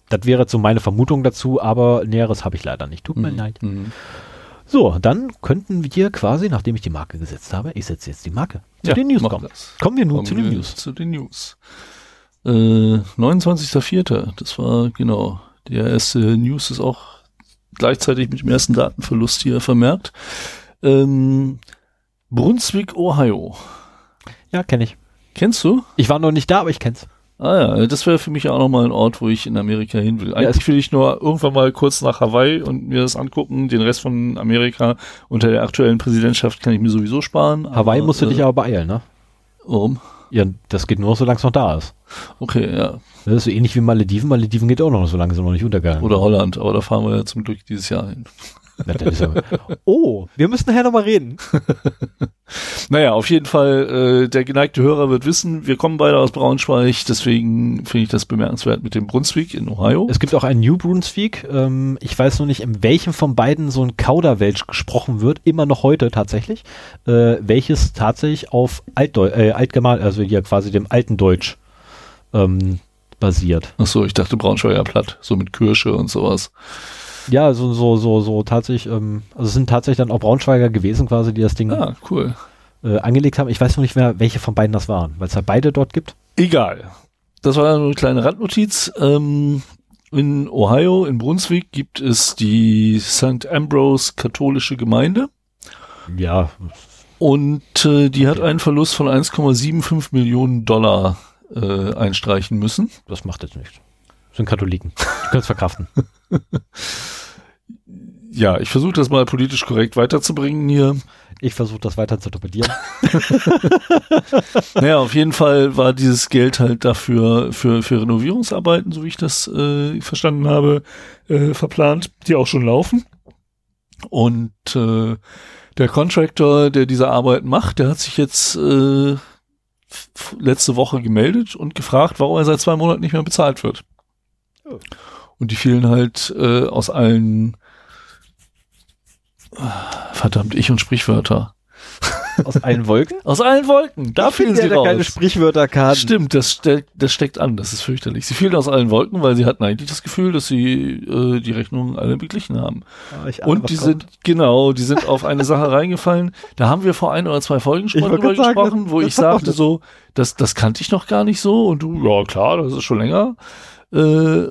Das wäre jetzt so meine Vermutung dazu, aber Näheres habe ich leider nicht. Tut mir mhm. leid. Mhm. So, dann könnten wir quasi, nachdem ich die Marke gesetzt habe, ich setze jetzt die Marke, zu ja, den News kommen. Das. Kommen wir nun kommen zu den News. Zu den News. Äh, 29.04. Das war genau. Der erste News ist auch gleichzeitig mit dem ersten Datenverlust hier vermerkt. Ähm, Brunswick, Ohio. Ja, kenne ich. Kennst du? Ich war noch nicht da, aber ich kenn's. Ah ja, das wäre für mich auch nochmal ein Ort, wo ich in Amerika hin will. Eigentlich will ich nur irgendwann mal kurz nach Hawaii und mir das angucken. Den Rest von Amerika unter der aktuellen Präsidentschaft kann ich mir sowieso sparen. Hawaii musst du äh, dich aber beeilen, ne? Warum? Ja, das geht nur, solange es noch da ist. Okay, ja. Das ist so ähnlich wie Malediven. Malediven geht auch noch, solange es noch nicht untergegangen Oder Holland, aber da fahren wir ja zum Glück dieses Jahr hin. Oh, wir müssen nachher nochmal reden. naja, auf jeden Fall, äh, der geneigte Hörer wird wissen, wir kommen beide aus Braunschweig, deswegen finde ich das bemerkenswert mit dem Brunswick in Ohio. Es gibt auch ein New Brunswick. Ähm, ich weiß noch nicht, in welchem von beiden so ein Kauderwelsch gesprochen wird, immer noch heute tatsächlich, äh, welches tatsächlich auf Altdeu äh, Altgerman, also hier quasi dem alten Deutsch ähm, basiert. Ach so, ich dachte Braunschweiger Platt, so mit Kirsche und sowas. Ja, so, so, so, so tatsächlich, ähm, also es sind tatsächlich dann auch Braunschweiger gewesen quasi, die das Ding ah, cool. äh, angelegt haben. Ich weiß noch nicht mehr, welche von beiden das waren, weil es ja beide dort gibt. Egal. Das war nur eine kleine Randnotiz. Ähm, in Ohio, in Brunswick, gibt es die St. Ambrose katholische Gemeinde. Ja. Und äh, die hat einen Verlust von 1,75 Millionen Dollar äh, einstreichen müssen. Das macht jetzt nichts. Das sind Katholiken. Die können es verkraften. ja, ich versuche das mal politisch korrekt weiterzubringen hier. Ich versuche das weiter zu torpedieren. naja, auf jeden Fall war dieses Geld halt dafür für, für Renovierungsarbeiten, so wie ich das äh, verstanden habe, äh, verplant, die auch schon laufen. Und äh, der Contractor, der diese Arbeiten macht, der hat sich jetzt äh, letzte Woche gemeldet und gefragt, warum er seit zwei Monaten nicht mehr bezahlt wird. Oh. Und die fielen halt äh, aus allen verdammt, ich und Sprichwörter. Aus allen Wolken? Aus allen Wolken. Da ich fielen sie raus. keine Sprichwörter kann. Stimmt, das, ste das steckt an. Das ist fürchterlich. Sie fielen aus allen Wolken, weil sie hatten eigentlich das Gefühl, dass sie äh, die Rechnungen alle beglichen haben. Oh, Und die sind, genau, die sind auf eine Sache reingefallen. Da haben wir vor ein oder zwei Folgen schon drüber gesprochen, wo ich sagte so, das, das kannte ich noch gar nicht so. Und du, ja klar, das ist schon länger. Äh,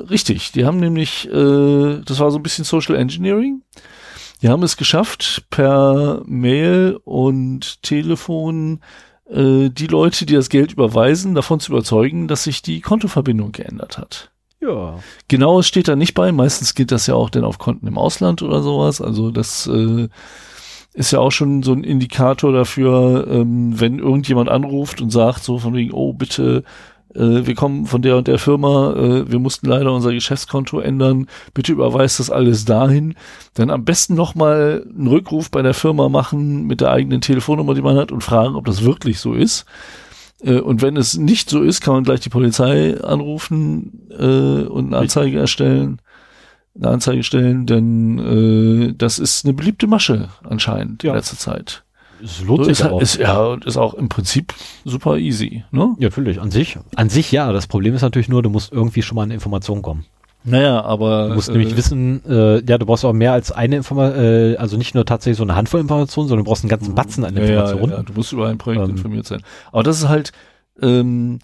richtig, die haben nämlich, äh, das war so ein bisschen Social Engineering. Die haben es geschafft, per Mail und Telefon äh, die Leute, die das Geld überweisen, davon zu überzeugen, dass sich die Kontoverbindung geändert hat. Ja. Genau, es steht da nicht bei. Meistens geht das ja auch dann auf Konten im Ausland oder sowas. Also das äh, ist ja auch schon so ein Indikator dafür, ähm, wenn irgendjemand anruft und sagt so von wegen, oh bitte äh, wir kommen von der und der Firma, äh, wir mussten leider unser Geschäftskonto ändern, bitte überweist das alles dahin. Dann am besten nochmal einen Rückruf bei der Firma machen mit der eigenen Telefonnummer, die man hat und fragen, ob das wirklich so ist. Äh, und wenn es nicht so ist, kann man gleich die Polizei anrufen äh, und eine Anzeige erstellen eine Anzeige stellen, denn äh, das ist eine beliebte Masche anscheinend ja. in letzter Zeit. Es lohnt so sich ist, auch. Ist, ja, und ist auch im Prinzip super easy, ne? Ja, natürlich. An sich, an sich ja. Das Problem ist natürlich nur, du musst irgendwie schon mal an Informationen kommen. Naja, aber. Du musst äh, nämlich wissen, äh, ja, du brauchst auch mehr als eine Information, äh, also nicht nur tatsächlich so eine Handvoll Informationen, sondern du brauchst einen ganzen mhm. Batzen an Informationen. Ja, ja, du musst über ein Projekt ähm, informiert sein. Aber das ist halt, ähm,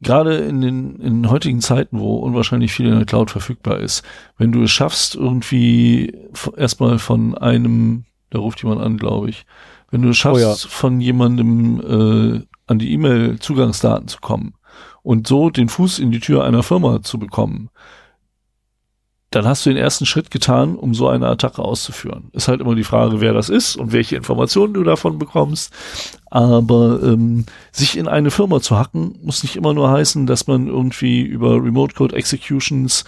gerade in den, in den heutigen Zeiten, wo unwahrscheinlich viel in der Cloud verfügbar ist, wenn du es schaffst, irgendwie erstmal von einem da ruft jemand an, glaube ich. Wenn du es schaffst, oh ja. von jemandem äh, an die E-Mail-Zugangsdaten zu kommen und so den Fuß in die Tür einer Firma zu bekommen, dann hast du den ersten Schritt getan, um so eine Attacke auszuführen. Ist halt immer die Frage, wer das ist und welche Informationen du davon bekommst. Aber ähm, sich in eine Firma zu hacken, muss nicht immer nur heißen, dass man irgendwie über Remote Code Executions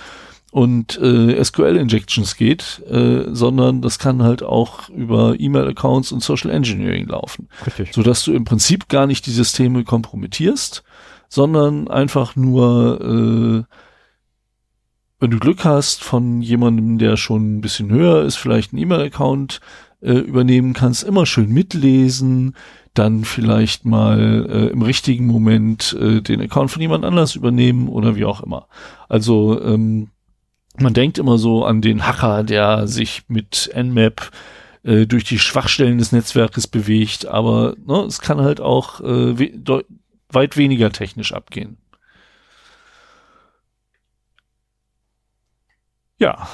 und äh, SQL-Injections geht, äh, sondern das kann halt auch über E-Mail-Accounts und Social Engineering laufen. Richtig. Sodass du im Prinzip gar nicht die Systeme kompromittierst, sondern einfach nur, äh, wenn du Glück hast, von jemandem, der schon ein bisschen höher ist, vielleicht einen E-Mail-Account äh, übernehmen kannst, immer schön mitlesen, dann vielleicht mal äh, im richtigen Moment äh, den Account von jemand anders übernehmen oder wie auch immer. Also ähm, man denkt immer so an den Hacker, der sich mit Nmap äh, durch die Schwachstellen des Netzwerkes bewegt, aber ne, es kann halt auch äh, we weit weniger technisch abgehen. Ja,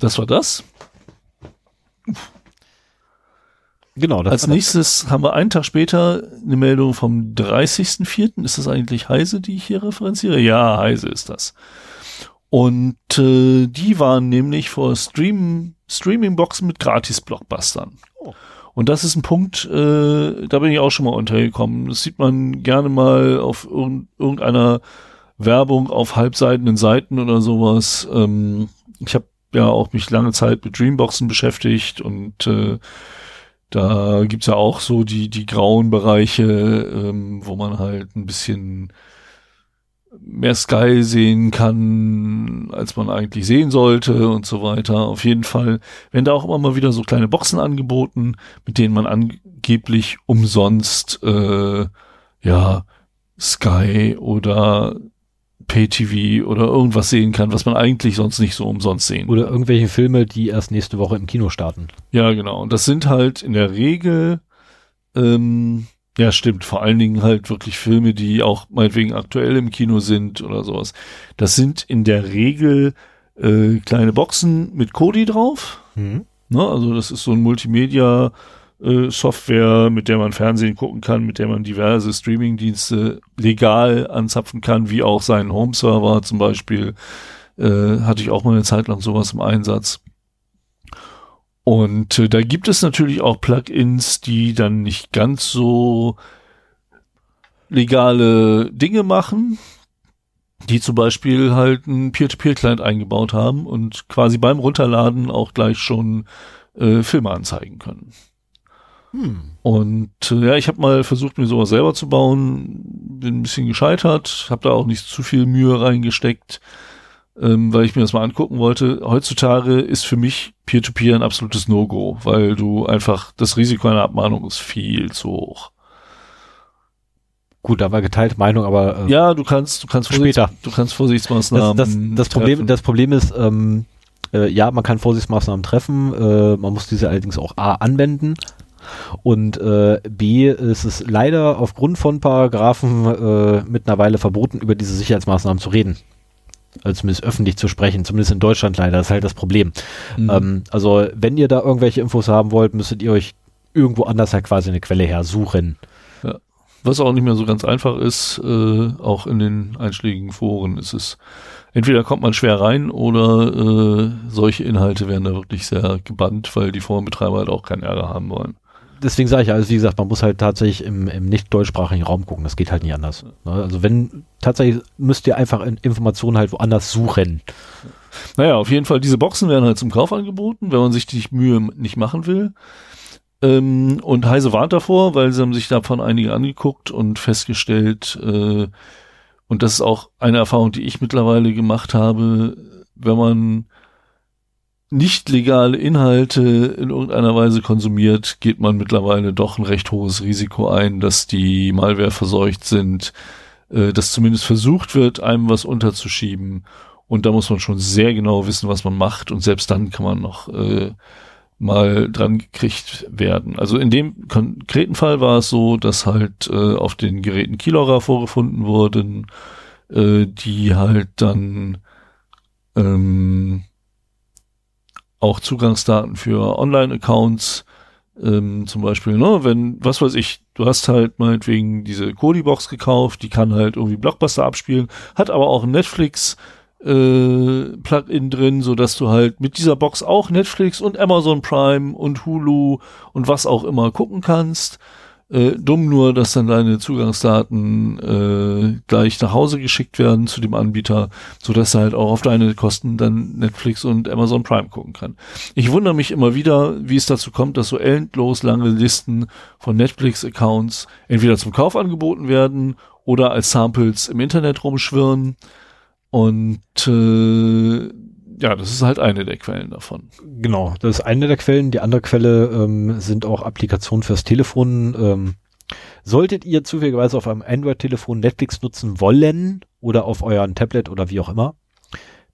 das war das. Genau. Das Als nächstes das. haben wir einen Tag später eine Meldung vom 30.04. Ist das eigentlich Heise, die ich hier referenziere? Ja, Heise ist das. Und äh, die waren nämlich vor Stream, Streaming-Boxen mit Gratis-Blockbustern. Oh. Und das ist ein Punkt, äh, da bin ich auch schon mal untergekommen. Das sieht man gerne mal auf irgendeiner Werbung auf halbseitenden Seiten oder sowas. Ähm, ich habe ja auch mich lange Zeit mit Dreamboxen beschäftigt und äh, da gibt's ja auch so die, die grauen Bereiche, ähm, wo man halt ein bisschen mehr Sky sehen kann, als man eigentlich sehen sollte und so weiter. Auf jeden Fall werden da auch immer mal wieder so kleine Boxen angeboten, mit denen man angeblich umsonst äh, ja Sky oder Pay-TV oder irgendwas sehen kann, was man eigentlich sonst nicht so umsonst sehen Oder irgendwelche Filme, die erst nächste Woche im Kino starten. Ja, genau. Und das sind halt in der Regel, ähm, ja, stimmt, vor allen Dingen halt wirklich Filme, die auch meinetwegen aktuell im Kino sind oder sowas. Das sind in der Regel äh, kleine Boxen mit Kodi drauf. Mhm. Ne? Also das ist so ein Multimedia- äh, Software, mit der man Fernsehen gucken kann, mit der man diverse Streamingdienste legal anzapfen kann, wie auch seinen Home-Server zum Beispiel. Äh, hatte ich auch mal eine Zeit lang sowas im Einsatz. Und äh, da gibt es natürlich auch Plugins, die dann nicht ganz so legale Dinge machen, die zum Beispiel halt einen Peer-to-Peer-Client eingebaut haben und quasi beim Runterladen auch gleich schon äh, Filme anzeigen können. Hm. Und äh, ja, ich habe mal versucht, mir sowas selber zu bauen, bin ein bisschen gescheitert, habe da auch nicht zu viel Mühe reingesteckt, ähm, weil ich mir das mal angucken wollte. Heutzutage ist für mich Peer-to-Peer ein absolutes No-Go, weil du einfach das Risiko einer Abmahnung ist viel zu hoch. Gut, da war geteilte Meinung, aber äh, Ja, du kannst, du kannst Später. du kannst Vorsichtsmaßnahmen. das, das, das Problem, treffen. das Problem ist, ähm, äh, ja, man kann Vorsichtsmaßnahmen treffen, äh, man muss diese allerdings auch A anwenden und äh, B ist es leider aufgrund von Paragraphen äh, mittlerweile verboten, über diese Sicherheitsmaßnahmen zu reden. Also zumindest öffentlich zu sprechen, zumindest in Deutschland leider, das ist halt das Problem. Mhm. Ähm, also wenn ihr da irgendwelche Infos haben wollt, müsstet ihr euch irgendwo anders halt quasi eine Quelle her suchen. Was auch nicht mehr so ganz einfach ist, äh, auch in den einschlägigen Foren ist es, entweder kommt man schwer rein oder äh, solche Inhalte werden da wirklich sehr gebannt, weil die Forenbetreiber halt auch keinen Ärger haben wollen. Deswegen sage ich, also wie gesagt, man muss halt tatsächlich im, im nicht deutschsprachigen Raum gucken. Das geht halt nicht anders. Ne? Also wenn, tatsächlich müsst ihr einfach in Informationen halt woanders suchen. Naja, auf jeden Fall, diese Boxen werden halt zum Kauf angeboten, wenn man sich die Mühe nicht machen will. Ähm, und Heise warnt davor, weil sie haben sich davon einige angeguckt und festgestellt, äh, und das ist auch eine Erfahrung, die ich mittlerweile gemacht habe, wenn man nicht legale Inhalte in irgendeiner Weise konsumiert, geht man mittlerweile doch ein recht hohes Risiko ein, dass die Malware verseucht sind, äh, dass zumindest versucht wird, einem was unterzuschieben. Und da muss man schon sehr genau wissen, was man macht. Und selbst dann kann man noch äh, mal dran gekriegt werden. Also in dem konkreten Fall war es so, dass halt äh, auf den Geräten Keylogger vorgefunden wurden, äh, die halt dann ähm, auch Zugangsdaten für Online-Accounts, ähm, zum Beispiel, ne, wenn, was weiß ich, du hast halt meinetwegen diese Kodi-Box gekauft, die kann halt irgendwie Blockbuster abspielen, hat aber auch ein Netflix äh, Plugin drin, so dass du halt mit dieser Box auch Netflix und Amazon Prime und Hulu und was auch immer gucken kannst. Äh, dumm nur, dass dann deine Zugangsdaten äh, gleich nach Hause geschickt werden zu dem Anbieter, so dass er halt auch auf deine Kosten dann Netflix und Amazon Prime gucken kann. Ich wundere mich immer wieder, wie es dazu kommt, dass so endlos lange Listen von Netflix-Accounts entweder zum Kauf angeboten werden oder als Samples im Internet rumschwirren. Und äh, ja, das ist halt eine der Quellen davon. Genau, das ist eine der Quellen. Die andere Quelle ähm, sind auch Applikationen fürs Telefon. Ähm, solltet ihr zufälligerweise auf einem Android-Telefon Netflix nutzen wollen oder auf euren Tablet oder wie auch immer,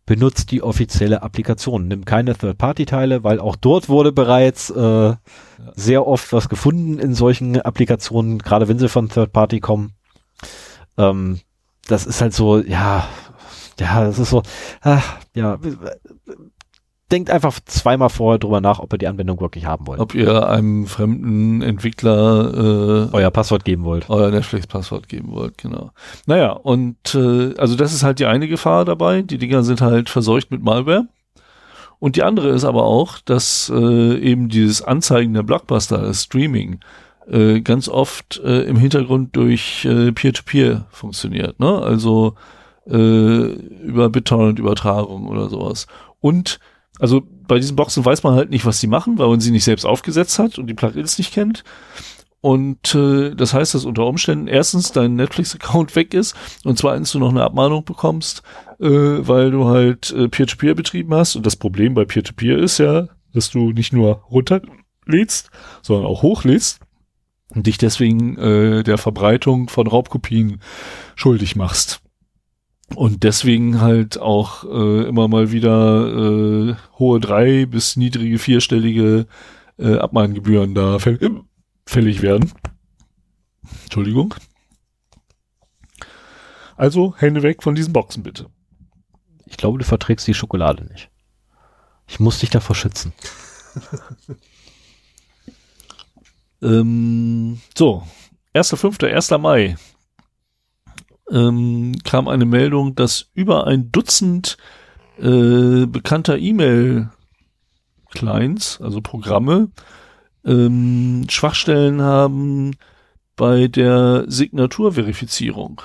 benutzt die offizielle Applikation. Nimm keine Third-Party-Teile, weil auch dort wurde bereits äh, sehr oft was gefunden in solchen Applikationen, gerade wenn sie von Third-Party kommen. Ähm, das ist halt so, ja, ja, das ist so, ach, ja, denkt einfach zweimal vorher drüber nach, ob ihr die Anwendung wirklich haben wollt. Ob ihr einem fremden Entwickler äh, euer Passwort geben wollt. euer Netflix-Passwort geben wollt, genau. Naja, und äh, also das ist halt die eine Gefahr dabei. Die Dinger sind halt verseucht mit Malware. Und die andere ist aber auch, dass äh, eben dieses Anzeigen der Blockbuster, das Streaming, äh, ganz oft äh, im Hintergrund durch äh, Peer-to-Peer funktioniert. Ne? Also äh, über BitTorrent-Übertragung oder sowas. Und also bei diesen Boxen weiß man halt nicht, was sie machen, weil man sie nicht selbst aufgesetzt hat und die Plugins nicht kennt. Und äh, das heißt, dass unter Umständen erstens dein Netflix-Account weg ist und zweitens du noch eine Abmahnung bekommst, äh, weil du halt äh, Peer-to-Peer betrieben hast. Und das Problem bei Peer-to-Peer ist ja, dass du nicht nur runterlädst, sondern auch hochlädst und dich deswegen äh, der Verbreitung von Raubkopien schuldig machst. Und deswegen halt auch äh, immer mal wieder äh, hohe drei bis niedrige vierstellige äh, Abmahngebühren da fäll fällig werden. Entschuldigung. Also Hände weg von diesen Boxen bitte. Ich glaube, du verträgst die Schokolade nicht. Ich muss dich davor schützen. ähm, so, 1.5., 1. Mai ähm, kam eine Meldung, dass über ein Dutzend äh, bekannter E-Mail-Clients, also Programme, ähm, Schwachstellen haben bei der Signaturverifizierung.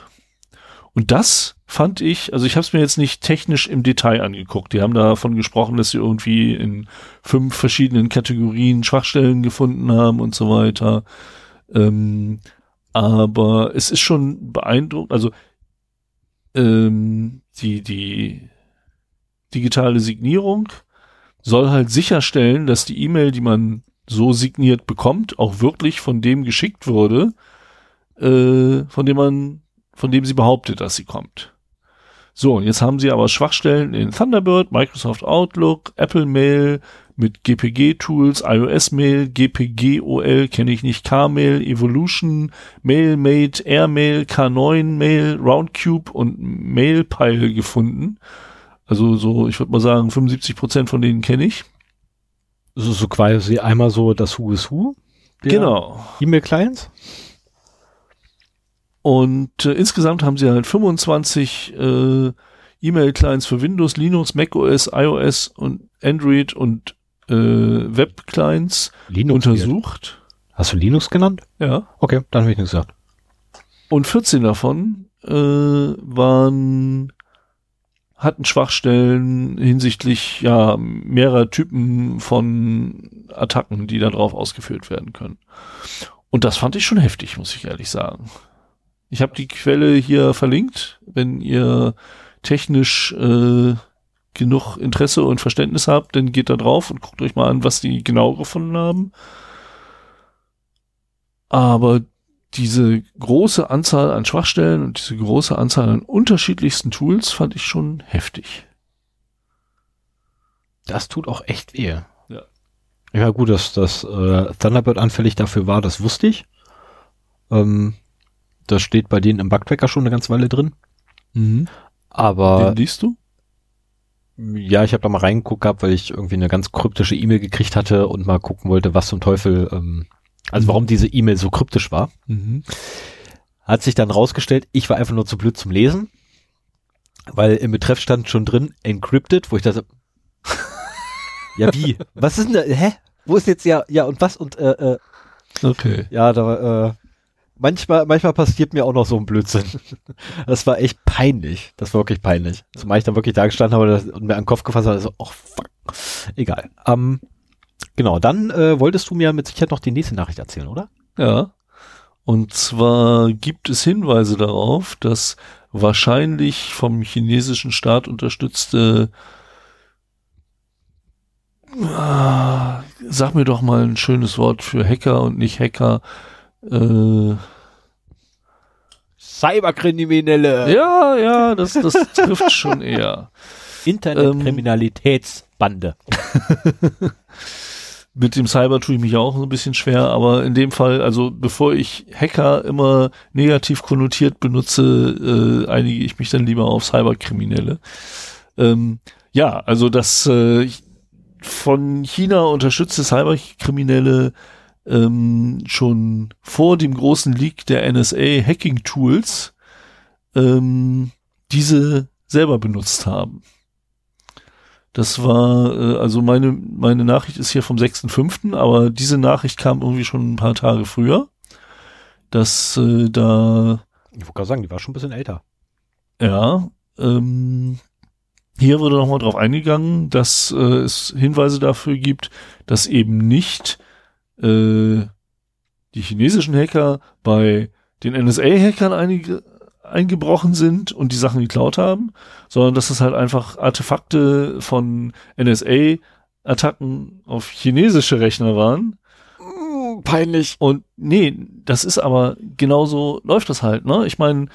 Und das fand ich, also ich habe es mir jetzt nicht technisch im Detail angeguckt. Die haben davon gesprochen, dass sie irgendwie in fünf verschiedenen Kategorien Schwachstellen gefunden haben und so weiter. Ähm, aber es ist schon beeindruckend, also ähm, die, die digitale Signierung soll halt sicherstellen, dass die E-Mail, die man so signiert bekommt, auch wirklich von dem geschickt wurde, äh, von dem man, von dem sie behauptet, dass sie kommt. So, jetzt haben sie aber Schwachstellen in Thunderbird, Microsoft Outlook, Apple Mail, mit GPG-Tools, iOS-Mail, GPG-OL kenne ich nicht, K-Mail, Evolution, MailMate, AirMail, K9-Mail, Roundcube und MailPile gefunden. Also so, ich würde mal sagen, 75 Prozent von denen kenne ich. So, so quasi einmal so das Who is Who. Genau. E-Mail-Clients. Und äh, insgesamt haben sie halt 25 äh, E-Mail-Clients für Windows, Linux, macOS, iOS und Android und äh, Web-Clients untersucht. Hast du Linux genannt? Ja. Okay, dann habe ich nichts gesagt. Und 14 davon äh, waren hatten Schwachstellen hinsichtlich ja mehrerer Typen von Attacken, die da drauf ausgeführt werden können. Und das fand ich schon heftig, muss ich ehrlich sagen. Ich habe die Quelle hier verlinkt, wenn ihr technisch äh, genug Interesse und Verständnis habt, dann geht da drauf und guckt euch mal an, was die genau gefunden haben. Aber diese große Anzahl an Schwachstellen und diese große Anzahl an unterschiedlichsten Tools fand ich schon heftig. Das tut auch echt weh. Ja. Ja, gut, dass das äh, Thunderbird anfällig dafür war, das wusste ich. Ähm, das steht bei denen im Bugtracker schon eine ganze Weile drin. Mhm. Aber. Den liest du? Ja, ich habe da mal reingeguckt gehabt, weil ich irgendwie eine ganz kryptische E-Mail gekriegt hatte und mal gucken wollte, was zum Teufel, ähm, also warum diese E-Mail so kryptisch war. Mhm. Hat sich dann rausgestellt, ich war einfach nur zu blöd zum Lesen, weil im Betreff stand schon drin encrypted, wo ich dachte, ja wie? Was ist denn da? Hä? Wo ist jetzt ja, ja und was und äh, äh, Okay. ja, da äh, manchmal, manchmal passiert mir auch noch so ein Blödsinn. Das war echt peinlich. Das war wirklich peinlich. Zumal ich dann wirklich da gestanden habe und mir an den Kopf gefasst habe, so, ach fuck. Egal. Ähm, genau, dann äh, wolltest du mir mit Sicherheit noch die nächste Nachricht erzählen, oder? Ja. Und zwar gibt es Hinweise darauf, dass wahrscheinlich vom chinesischen Staat unterstützte Ah, Sag mir doch mal ein schönes Wort für Hacker und nicht Hacker. Äh, Cyberkriminelle. ja, ja, das, das trifft schon eher. Internetkriminalitätsbande. Mit dem Cyber tue ich mich auch so ein bisschen schwer, aber in dem Fall, also bevor ich Hacker immer negativ konnotiert benutze, äh, einige ich mich dann lieber auf Cyberkriminelle. Ähm, ja, also das äh, von China unterstützte Cyberkriminelle ähm, schon vor dem großen Leak der NSA Hacking Tools ähm, diese selber benutzt haben. Das war, äh, also meine, meine Nachricht ist hier vom 6.5., aber diese Nachricht kam irgendwie schon ein paar Tage früher, dass äh, da Ich wollte gerade sagen, die war schon ein bisschen älter. ja, ähm, hier wurde nochmal drauf eingegangen, dass äh, es Hinweise dafür gibt, dass eben nicht äh, die chinesischen Hacker bei den NSA-Hackern einige eingebrochen sind und die Sachen geklaut haben, sondern dass es halt einfach Artefakte von NSA-Attacken auf chinesische Rechner waren. Peinlich. Und nee, das ist aber genauso läuft das halt, ne? Ich meine,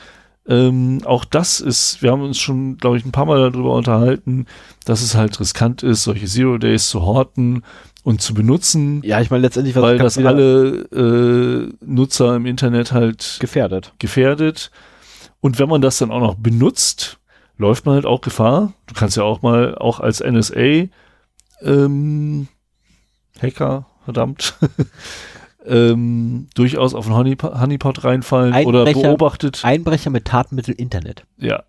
ähm, auch das ist, wir haben uns schon, glaube ich, ein paar Mal darüber unterhalten, dass es halt riskant ist, solche Zero Days zu horten und zu benutzen. Ja, ich meine letztendlich, weil das alle äh, Nutzer im Internet halt gefährdet. gefährdet. Und wenn man das dann auch noch benutzt, läuft man halt auch Gefahr. Du kannst ja auch mal auch als NSA ähm, Hacker, verdammt, ähm, durchaus auf einen Honeypot, Honeypot reinfallen oder Einbrecher- beobachtet, Einbrecher mit Tatmittel Internet. ja,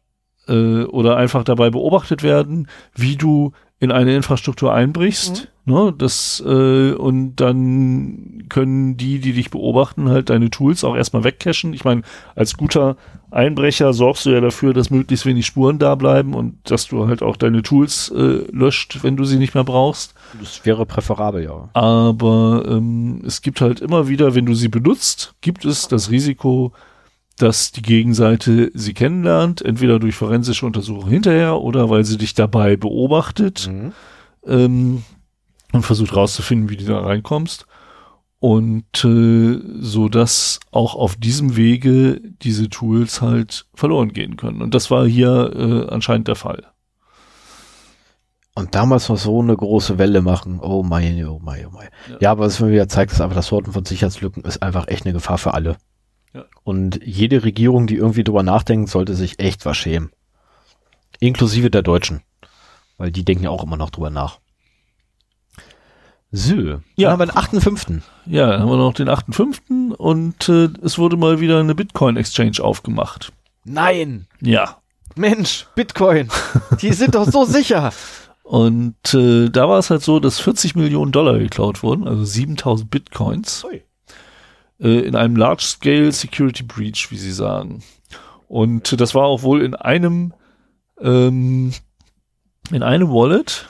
äh, oder einfach dabei beobachtet werden, wie du in eine Infrastruktur einbrichst. Ne, das, äh, und dann können die, die dich beobachten, halt deine Tools auch erstmal wegcachen. Ich meine, als guter Einbrecher sorgst du ja dafür, dass möglichst wenig Spuren da bleiben und dass du halt auch deine Tools äh, löscht, wenn du sie nicht mehr brauchst. Das wäre präferabel, ja. Aber ähm, es gibt halt immer wieder, wenn du sie benutzt, gibt es das Risiko, dass die Gegenseite sie kennenlernt, entweder durch forensische Untersuchung hinterher oder weil sie dich dabei beobachtet ähm, und versucht rauszufinden, wie du da reinkommst. Und äh, so dass auch auf diesem Wege diese Tools halt verloren gehen können. Und das war hier äh, anscheinend der Fall. Und damals noch so eine große Welle machen. Oh mein, oh mein, oh mein. Ja. Ja, aber was mir wieder zeigt, ist einfach, das Sorten von Sicherheitslücken ist einfach echt eine Gefahr für alle. Ja. Und jede Regierung, die irgendwie drüber nachdenkt, sollte sich echt was schämen. Inklusive der Deutschen. Weil die denken ja auch immer noch drüber nach. So, Ja. ja. haben wir den 8.5. Ja, dann haben wir noch den 8.5. und äh, es wurde mal wieder eine Bitcoin-Exchange aufgemacht. Nein! Ja. Mensch, Bitcoin! Die sind doch so sicher! Und äh, da war es halt so, dass 40 Millionen Dollar geklaut wurden, also 7000 Bitcoins, Ui. Äh, in einem Large-Scale Security Breach, wie sie sagen. Und das war auch wohl in einem, ähm, in einem Wallet,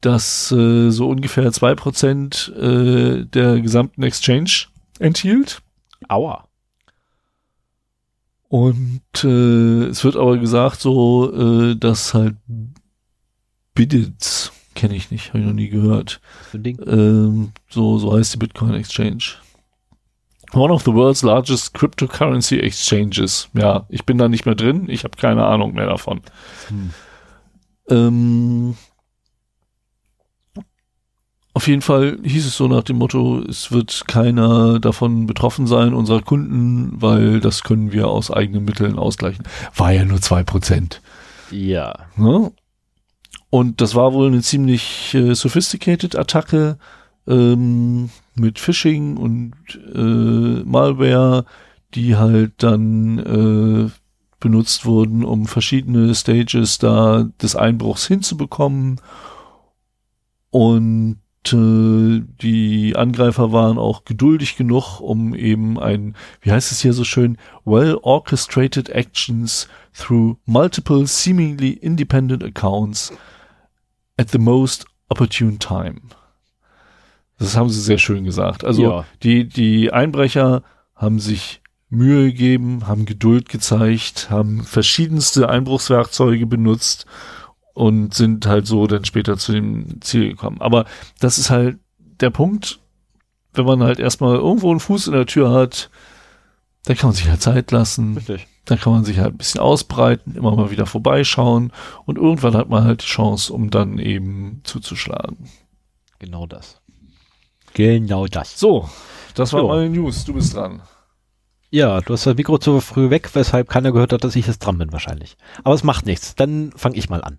das äh, so ungefähr 2% äh, der gesamten Exchange enthielt. Aua. Und äh, es wird aber gesagt so, äh, dass halt Biddits, kenne ich nicht, habe ich noch nie gehört. Ähm, so, so heißt die Bitcoin Exchange. One of the world's largest cryptocurrency exchanges. Ja, ich bin da nicht mehr drin, ich habe keine Ahnung mehr davon. Hm. Ähm, auf jeden Fall hieß es so nach dem Motto, es wird keiner davon betroffen sein, unserer Kunden, weil das können wir aus eigenen Mitteln ausgleichen. War ja nur zwei Prozent. Ja. Ne? Und das war wohl eine ziemlich äh, sophisticated Attacke ähm, mit Phishing und äh, Malware, die halt dann äh, benutzt wurden, um verschiedene Stages da des Einbruchs hinzubekommen. Und äh, die Angreifer waren auch geduldig genug, um eben ein, wie heißt es hier so schön, well orchestrated actions through multiple seemingly independent accounts at the most opportune time. Das haben sie sehr schön gesagt. Also Ja. die, die Einbrecher haben sich Mühe gegeben, haben Geduld gezeigt, haben verschiedenste Einbruchswerkzeuge benutzt und sind halt so dann später zu dem Ziel gekommen. Aber das ist halt der Punkt, wenn man halt erstmal irgendwo einen Fuß in der Tür hat, dann kann man sich halt Zeit lassen. Richtig. Dann kann man sich halt ein bisschen ausbreiten, immer mal wieder vorbeischauen und irgendwann hat man halt die Chance, um dann eben zuzuschlagen. Genau das. Genau das. So, das war meine News. Du bist dran. Ja, du hast das Mikro zu früh weg, weshalb keiner gehört hat, dass ich jetzt dran bin wahrscheinlich. Aber es macht nichts. Dann fange ich mal an.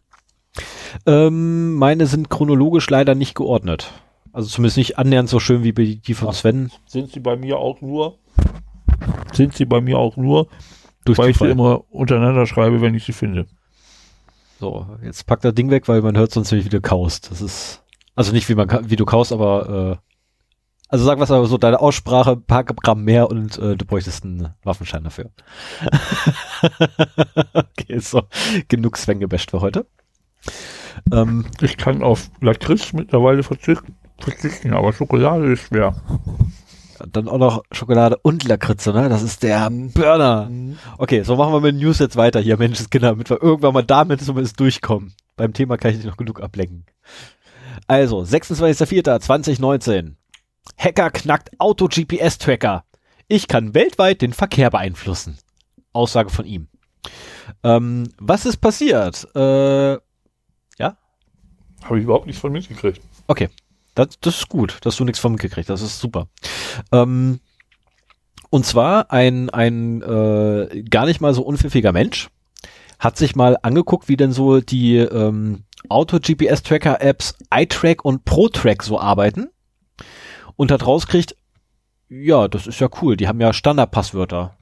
Ähm, meine sind chronologisch leider nicht geordnet. Also zumindest nicht annähernd so schön wie die von Ach. Sven. Sind sie bei mir auch nur? Sind sie bei mir auch nur, Durch weil ich sie immer untereinander schreibe, wenn ich sie finde. So, jetzt pack das Ding weg, weil man hört sonst nämlich, wie du kaust. Das ist, also nicht wie man, wie du kaust, aber, äh, Also sag was aber so, deine Aussprache, ein paar Gramm mehr und äh, du bräuchtest einen Waffenschein dafür. okay, so, genug Sven gebasht für heute. Ähm, ich kann auf Lakritz mittlerweile verzichten, verzichten, aber Schokolade ist schwer. Dann auch noch Schokolade und Lakritze, ne? Das ist der Burner. Okay, so machen wir mit den News jetzt weiter hier, Menschenskinder, damit wir irgendwann mal damit zumindest durchkommen. Beim Thema kann ich dich noch genug ablenken. Also, 26.04.2019. Hacker knackt Auto-GPS-Tracker. Ich kann weltweit den Verkehr beeinflussen. Aussage von ihm. Ähm, was ist passiert? Äh, ja? Habe ich überhaupt nichts von mitgekriegt. Okay. Das, das ist gut, dass du nichts von mitgekriegt hast. Das ist super. Ähm, und zwar ein, ein äh, gar nicht mal so unpfiffiger Mensch hat sich mal angeguckt, wie denn so die ähm, Auto-GPS-Tracker-Apps iTrack und ProTrack so arbeiten und hat rauskriegt, ja, das ist ja cool, die haben ja Standardpasswörter.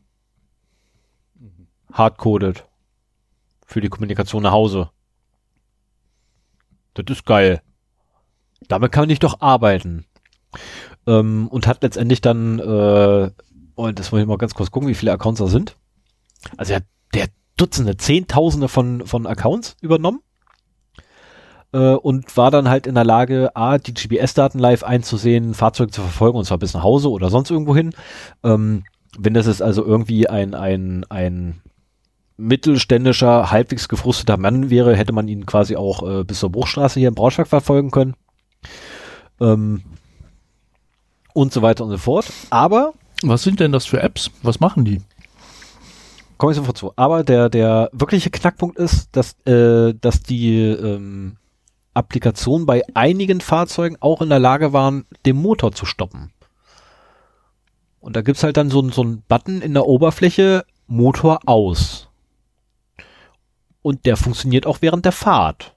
Hardcoded. Für die Kommunikation nach Hause. Das ist geil. Damit kann ich doch arbeiten. Ähm, und hat letztendlich dann, äh, und das muss ich mal ganz kurz gucken, wie viele Accounts da sind. Also er, der hat Dutzende, Zehntausende von, von Accounts übernommen äh, und war dann halt in der Lage, A, die GPS-Daten live einzusehen, Fahrzeuge zu verfolgen und zwar bis nach Hause oder sonst irgendwo hin. Ähm, wenn das jetzt also irgendwie ein, ein, ein mittelständischer, halbwegs gefrusteter Mann wäre, hätte man ihn quasi auch äh, bis zur Bruchstraße hier in Braunschweig verfolgen können. Ähm, und so weiter und so fort. Aber. Was sind denn das für Apps? Was machen die? Komme ich sofort zu. Aber der, der wirkliche Knackpunkt ist, dass, äh, dass die ähm, Applikationen bei einigen Fahrzeugen auch in der Lage waren, den Motor zu stoppen. Und da gibt's halt dann so, so einen Button in der Oberfläche, Motor aus. Und der funktioniert auch während der Fahrt.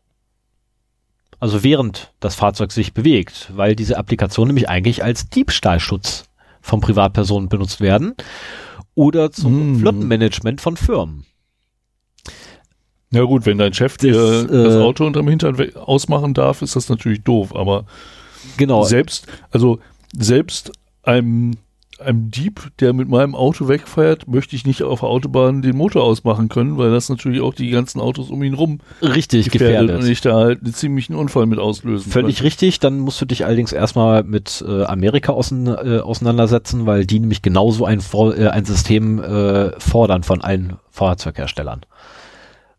Also während das Fahrzeug sich bewegt, weil diese Applikationen nämlich eigentlich als Diebstahlschutz von Privatpersonen benutzt werden oder zum mm. Flottenmanagement von Firmen. Ja gut, wenn dein Chef dir das, äh, das Auto unterm Hintern ausmachen darf, ist das natürlich doof, aber genau. selbst, also selbst einem, einem Dieb, der mit meinem Auto wegfährt, möchte ich nicht auf der Autobahn den Motor ausmachen können, weil das natürlich auch die ganzen Autos um ihn rum richtig gefährdet, gefährdet. und ich da halt einen ziemlichen Unfall mit auslösen Völlig kann. richtig, dann musst du dich allerdings erstmal mit äh, Amerika außen, äh, auseinandersetzen, weil die nämlich genauso ein, äh, ein System äh, fordern von allen Fahrzeugherstellern.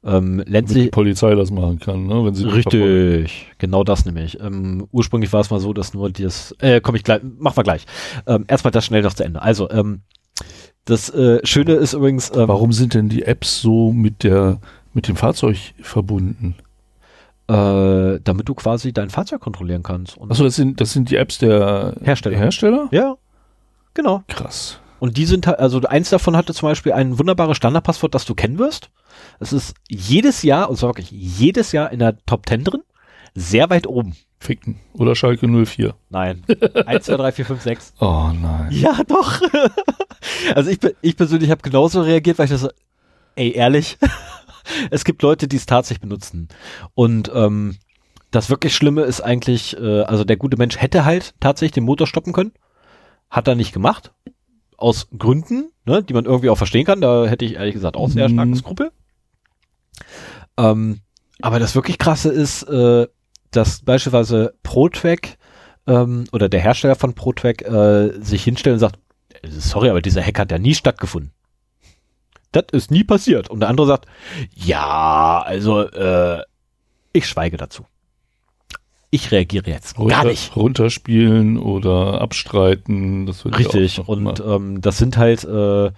Ähm, letztlich, die Polizei das machen kann, ne? wenn sie richtig, genau das nämlich. Ähm, ursprünglich war es mal so, dass nur das, äh, komm ich gleich, machen wir gleich. Ähm, erstmal das schnell noch zu Ende. Also, ähm, das äh, Schöne ist übrigens. Ähm, Warum sind denn die Apps so mit der mit dem Fahrzeug verbunden? Äh, damit du quasi dein Fahrzeug kontrollieren kannst. Achso, das sind das sind die Apps der Hersteller. Hersteller? Ja, genau. Krass. Und die sind halt, also eins davon hatte zum Beispiel ein wunderbares Standardpasswort, das du kennen wirst. Es ist jedes Jahr, und zwar wirklich jedes Jahr in der Top 10 drin, sehr weit oben. Ficken. Oder Schalke 04. Nein. 1, 2, 3, 4, 5, 6. Oh nein. Ja, doch. also ich, ich persönlich habe genauso reagiert, weil ich das so, ey, ehrlich, es gibt Leute, die es tatsächlich benutzen. Und ähm, das wirklich Schlimme ist eigentlich, äh, also der gute Mensch hätte halt tatsächlich den Motor stoppen können. Hat er nicht gemacht aus Gründen, ne, die man irgendwie auch verstehen kann. Da hätte ich ehrlich gesagt auch sehr starke mhm. Skrupel. Ähm, aber das wirklich krasse ist, äh, dass beispielsweise ProTrack ähm, oder der Hersteller von ProTrack äh, sich hinstellt und sagt, sorry, aber dieser Hack hat ja nie stattgefunden. Das ist nie passiert. Und der andere sagt, ja, also äh, ich schweige dazu ich reagiere jetzt Runter, gar nicht. Runterspielen oder abstreiten. Das wird Richtig. Und ähm, das sind halt, äh,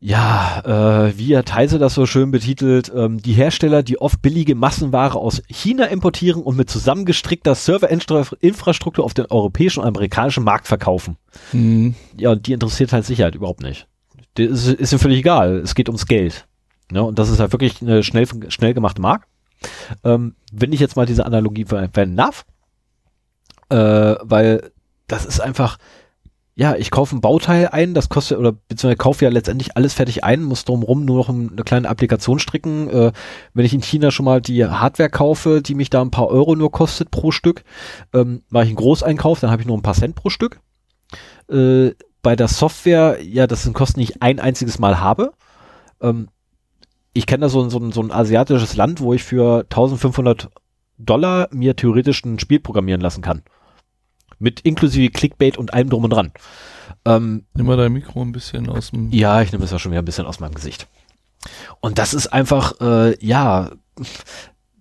ja, äh, wie Herr Theise das so schön betitelt, ähm, die Hersteller, die oft billige Massenware aus China importieren und mit zusammengestrickter Serverinfrastruktur auf den europäischen und amerikanischen Markt verkaufen. Mhm. Ja, und die interessiert halt Sicherheit überhaupt nicht. Das ist, ist ihm völlig egal. Es geht ums Geld. Ja, und das ist halt wirklich eine schnell, schnell gemachte Markt. Ähm, wenn ich jetzt mal diese Analogie verwenden darf, äh, weil das ist einfach, ja, ich kaufe ein Bauteil ein, das kostet, oder beziehungsweise kaufe ja letztendlich alles fertig ein, muss drumherum nur noch eine kleine Applikation stricken. Äh, wenn ich in China schon mal die Hardware kaufe, die mich da ein paar Euro nur kostet pro Stück, ähm, mache ich einen Großeinkauf, dann habe ich nur ein paar Cent pro Stück. Äh, bei der Software, ja, das sind Kosten, die ich ein einziges Mal habe. Ähm, ich kenne da so, so, so ein asiatisches Land, wo ich für 1500 Dollar mir theoretisch ein Spiel programmieren lassen kann. Mit inklusive Clickbait und allem drum und dran. Ähm, Nimm mal dein Mikro ein bisschen aus dem. ja, ich nehme es ja schon wieder ein bisschen aus meinem Gesicht. Und das ist einfach, äh, ja,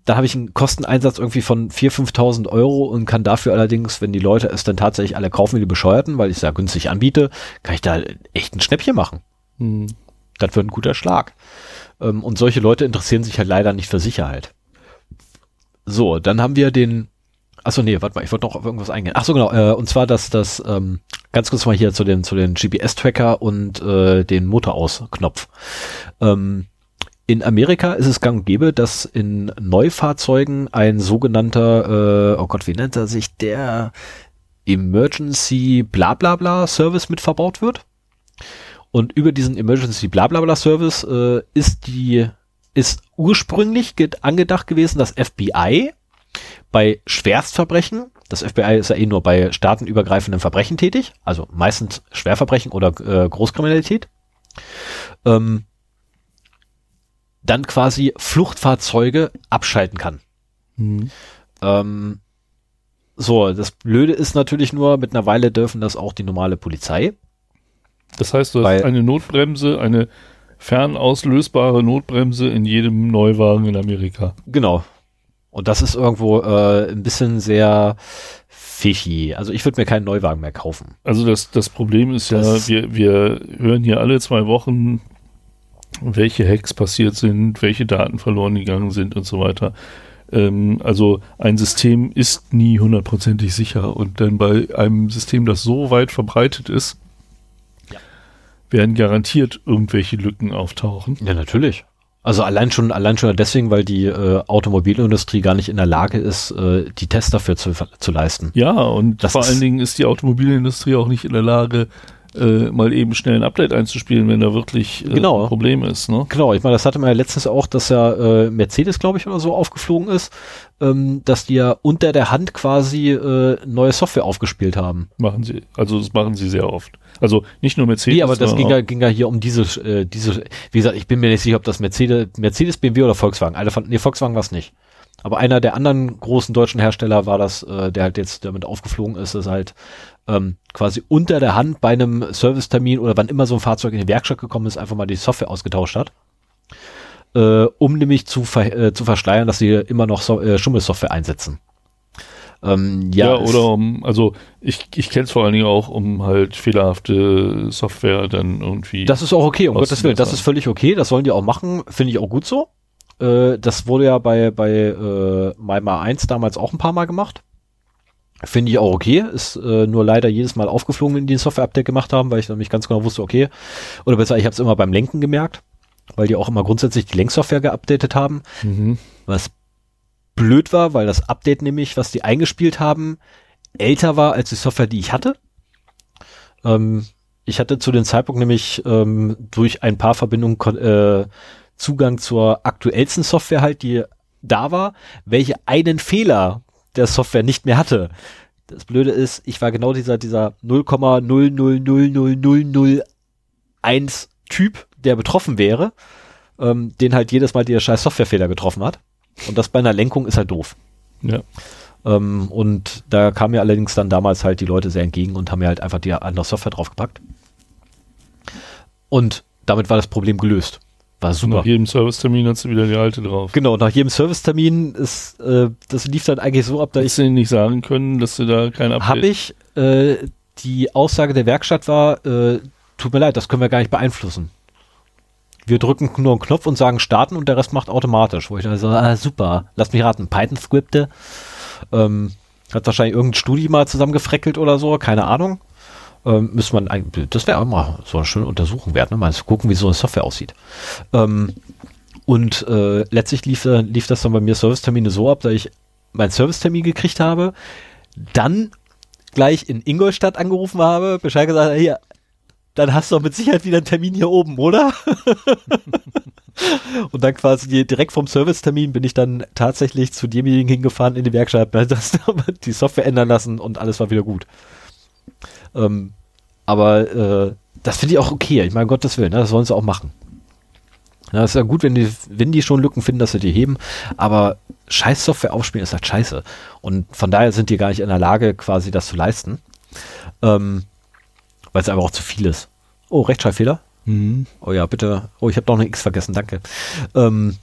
da habe ich einen Kosteneinsatz irgendwie von 4.000, 5.000 Euro und kann dafür allerdings, wenn die Leute es dann tatsächlich alle kaufen wie die Bescheuerten, weil ich es ja günstig anbiete, kann ich da echt ein Schnäppchen machen. Hm. Das wird ein guter Schlag. Ähm, und solche Leute interessieren sich halt leider nicht für Sicherheit. So, dann haben wir den. Achso, nee, warte mal, ich wollte noch auf irgendwas eingehen. Achso, genau, äh, und zwar das, das, ähm, ganz kurz mal hier zu den, zu den GPS-Tracker und äh, den Motoraus-Knopf. Ähm, in Amerika ist es gang und gäbe, dass in Neufahrzeugen ein sogenannter, äh, oh Gott, wie nennt er sich, der Emergency Blablabla Service mit verbaut wird. Und über diesen Emergency Blablabla Service äh, ist die ist ursprünglich ge- angedacht gewesen, das FBI bei Schwerstverbrechen, das FBI ist ja eh nur bei staatenübergreifenden Verbrechen tätig, also meistens Schwerverbrechen oder äh, Großkriminalität, ähm, dann quasi Fluchtfahrzeuge abschalten kann. Hm. Ähm, so, das Blöde ist natürlich nur, mit einer Weile dürfen das auch die normale Polizei. Das heißt, du hast Weil- eine Notbremse, eine fernauslösbare Notbremse in jedem Neuwagen in Amerika. Genau. Und das ist irgendwo äh, ein bisschen sehr fishy. Also ich würde mir keinen Neuwagen mehr kaufen. Also das, das Problem ist ja, Das- wir, wir hören hier alle zwei Wochen, welche Hacks passiert sind, welche Daten verloren gegangen sind und so weiter. Ähm, also ein System ist nie hundertprozentig sicher und dann bei einem System, das so weit verbreitet ist, Ja. Werden garantiert irgendwelche Lücken auftauchen. Ja, natürlich. Also allein schon, allein schon deswegen, weil die äh, Automobilindustrie gar nicht in der Lage ist, äh, die Tests dafür zu, zu leisten. Ja, und Das vor allen Dingen ist die Automobilindustrie auch nicht in der Lage, äh, mal eben schnell ein Update einzuspielen, wenn da wirklich äh, Genau. ein Problem ist. Ne? Genau, ich meine, das hatte man ja letztens auch, dass ja äh, Mercedes, glaube ich, oder so aufgeflogen ist, ähm, dass die ja unter der Hand quasi äh, neue Software aufgespielt haben. Machen sie, also das machen sie sehr oft. Also nicht nur Mercedes. Nee, aber das ging ja, ging ja hier um diese, äh, diese, wie gesagt, ich bin mir nicht sicher, ob das Mercedes, Mercedes, BMW oder Volkswagen. Einer von, nee, Volkswagen war es nicht. Aber einer der anderen großen deutschen Hersteller war das, äh, der halt jetzt damit aufgeflogen ist, ist halt ähm, quasi unter der Hand bei einem Servicetermin oder wann immer so ein Fahrzeug in die Werkstatt gekommen ist, einfach mal die Software ausgetauscht hat. Äh, um nämlich zu, ver äh, zu verschleiern, dass sie immer noch so äh, Schummelsoftware einsetzen. Ähm, ja, Ja, oder um, also ich, ich kenne es vor allen Dingen auch, um halt fehlerhafte Software dann irgendwie. Das ist auch okay, um Gottes Willen. Das ist völlig okay. Das sollen die auch machen. Finde ich auch gut so. Äh, das wurde ja bei, bei äh, MyMa 1 damals auch ein paar Mal gemacht. Finde ich auch okay. Ist äh, nur leider jedes Mal aufgeflogen, wenn die ein Software-Update gemacht haben, weil ich nämlich ganz genau wusste, okay. Oder besser, ich habe es immer beim Lenken gemerkt, weil die auch immer grundsätzlich die Lenksoftware geupdatet haben. mhm. Was blöd war, weil das Update nämlich, was die eingespielt haben, älter war als die Software, die ich hatte. Ähm, ich hatte zu dem Zeitpunkt nämlich ähm, durch ein paar Verbindungen äh, Zugang zur aktuellsten Software halt, die da war, welche einen Fehler der Software nicht mehr hatte. Das Blöde ist, ich war genau dieser, dieser 0,0000001 Typ, der betroffen wäre, ähm, den halt jedes Mal der scheiß Softwarefehler getroffen hat. Und das bei einer Lenkung ist halt doof. Ja. Ähm, und da kamen mir allerdings dann damals halt die Leute sehr entgegen und haben mir halt einfach die andere Software draufgepackt. Und damit war das Problem gelöst. War super. Nach jedem Servicetermin hast du wieder die alte drauf. Genau, nach jedem Servicetermin ist, äh, das lief dann eigentlich so ab, dass ich Hättest du ihnen nicht sagen können, dass du da kein Update... habe ich, äh, die Aussage der Werkstatt war, äh, tut mir leid, das können wir gar nicht beeinflussen. Wir drücken nur einen Knopf und sagen starten und der Rest macht automatisch. Wo ich dann so, ah, super, lass mich raten, Python-Skripte. Ähm, hat wahrscheinlich irgendein Studi mal zusammengefreckelt oder so, keine Ahnung. Ähm, müsste man eigentlich, das wäre auch mal so eine schöne Untersuchung wert, ne? mal zu gucken, wie so eine Software aussieht. Ähm, und äh, letztlich lief, äh, lief das dann bei mir Servicetermine so ab, dass ich meinen Servicetermin gekriegt habe, dann gleich in Ingolstadt angerufen habe, Bescheid gesagt, hier, dann hast du doch mit Sicherheit wieder einen Termin hier oben, oder? und dann quasi direkt vom Servicetermin bin ich dann tatsächlich zu demjenigen hingefahren in die Werkstatt, das, die Software ändern lassen und alles war wieder gut. Ähm, aber äh, das finde ich auch okay. Ich meine, Gottes Willen, ne, das sollen sie auch machen. Ja, ist ja gut, wenn die, wenn die schon Lücken finden, dass sie die heben, aber scheiß Software aufspielen ist halt scheiße. Und von daher sind die gar nicht in der Lage, quasi das zu leisten. Ähm, weil es einfach auch zu viel ist. Oh, Rechtschreibfehler? Mhm. Oh ja, bitte. Oh, ich habe doch eine X vergessen, danke. Ähm,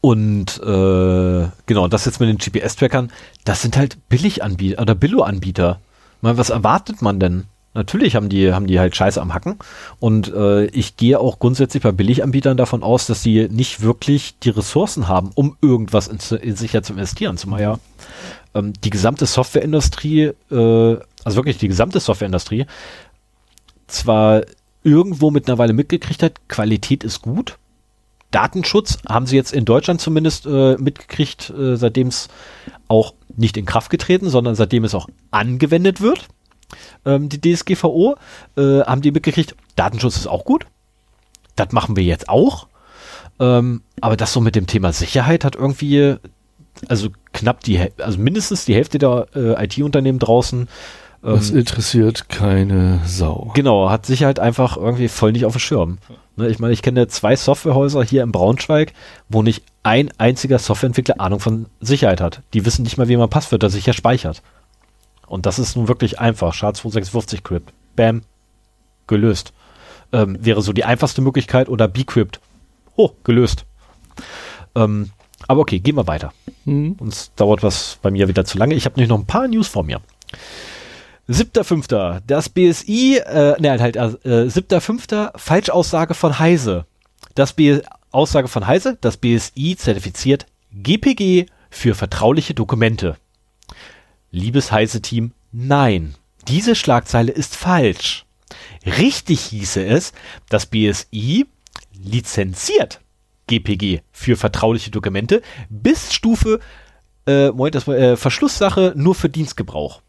und äh, genau, das jetzt mit den GPS-Trackern, das sind halt Billiganbieter oder Billo-Anbieter. Was erwartet man denn? Natürlich haben die, haben die halt Scheiße am Hacken. Und äh, ich gehe auch grundsätzlich bei Billiganbietern davon aus, dass sie nicht wirklich die Ressourcen haben, um irgendwas in, in sicher zu investieren. Zumal ja ähm, die gesamte Softwareindustrie, äh, also wirklich die gesamte Softwareindustrie, zwar irgendwo mittlerweile mitgekriegt hat, Qualität ist gut. Datenschutz haben sie jetzt in Deutschland zumindest äh, mitgekriegt, äh, seitdem es auch nicht in Kraft getreten, sondern seitdem es auch angewendet wird ähm, die DSGVO, äh, haben die mitgekriegt, Datenschutz ist auch gut. Das machen wir jetzt auch. Ähm, aber das so mit dem Thema Sicherheit hat irgendwie, also knapp die, also mindestens die Hälfte der äh, IT-Unternehmen draußen. Ähm, das interessiert keine Sau. Genau, hat Sicherheit einfach irgendwie voll nicht auf dem Schirm. Ne, ich meine, ich kenne zwei Softwarehäuser hier in Braunschweig, wo nicht ein einziger Softwareentwickler Ahnung von Sicherheit hat. Die wissen nicht mal, wie man Passwörter sicher speichert. Und das ist nun wirklich einfach. SHA-256 Crypt. Bam. Gelöst. Ähm, wäre so die einfachste Möglichkeit oder Bcrypt. Oh, gelöst. Ähm, aber okay, gehen wir weiter. Mhm. Uns dauert was bei mir wieder zu lange. Ich habe nämlich noch ein paar News vor mir. 7.5. Das BSI, äh, ne, halt, äh, 7.5. Falschaussage von Heise. Das B Aussage von Heise, das BSI zertifiziert GPG für vertrauliche Dokumente. Liebes heiße Team, nein, diese Schlagzeile ist falsch. Richtig hieße es, das BSI lizenziert GPG für vertrauliche Dokumente bis Stufe äh, Moment, das äh, Verschlusssache nur für Dienstgebrauch.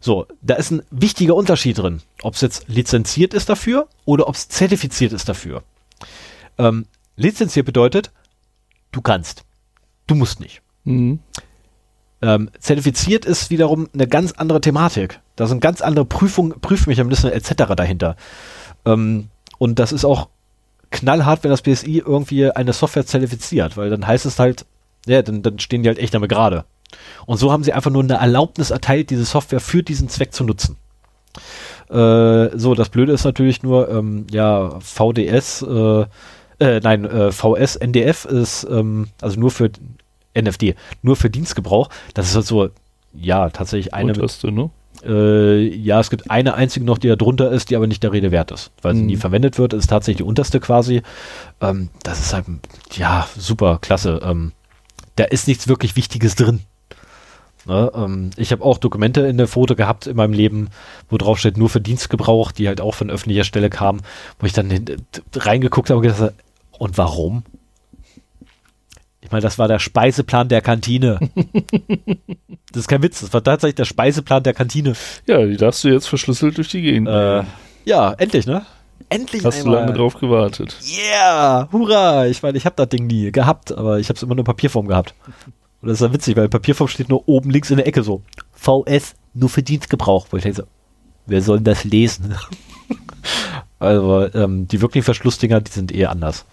So, da ist ein wichtiger Unterschied drin, ob es jetzt lizenziert ist dafür oder ob es zertifiziert ist dafür. Ähm, lizenziert bedeutet, du kannst. Du musst nicht. Mhm. Ähm, zertifiziert ist wiederum eine ganz andere Thematik. Da sind ganz andere Prüfungen, Prüfmechanismen etc. dahinter. Ähm, und das ist auch knallhart, wenn das BSI irgendwie eine Software zertifiziert, weil dann heißt es halt, ja, dann, dann stehen die halt echt damit gerade. Und so haben sie einfach nur eine Erlaubnis erteilt, diese Software für diesen Zweck zu nutzen. Äh, so, das Blöde ist natürlich nur, ähm, ja, VDS, äh, äh, nein, äh, VS, NDF ist ähm, also nur für NFD, nur für Dienstgebrauch. Das ist halt so, ja, tatsächlich eine. Unterste, ne? Äh, ja, es gibt eine einzige noch, die da drunter ist, die aber nicht der Rede wert ist, weil mhm. sie nie verwendet wird, ist tatsächlich die unterste quasi. Ähm, das ist halt, ja, super, klasse. Ähm, da ist nichts wirklich Wichtiges drin. Ne, ähm, ich habe auch Dokumente in der Foto gehabt in meinem Leben, wo drauf steht, nur für Dienstgebrauch, die halt auch von öffentlicher Stelle kamen, wo ich dann hin, reingeguckt habe und gedacht, und warum? Ich meine, das war der Speiseplan der Kantine. das ist kein Witz, das war tatsächlich der Speiseplan der Kantine. Ja, die darfst du jetzt verschlüsselt durch die Gegend. Äh, ja, endlich, ne? Endlich Hast einmal. du lange drauf gewartet. Yeah, hurra! Ich meine, ich habe das Ding nie gehabt, aber ich habe es immer nur in Papierform gehabt. Und das ist ja witzig, weil Papierform steht nur oben links in der Ecke so. VS, nur für Dienstgebrauch. Wo ich denke so, wer soll denn das lesen? also, ähm, die wirklichen Verschlussdinger, die sind eher anders.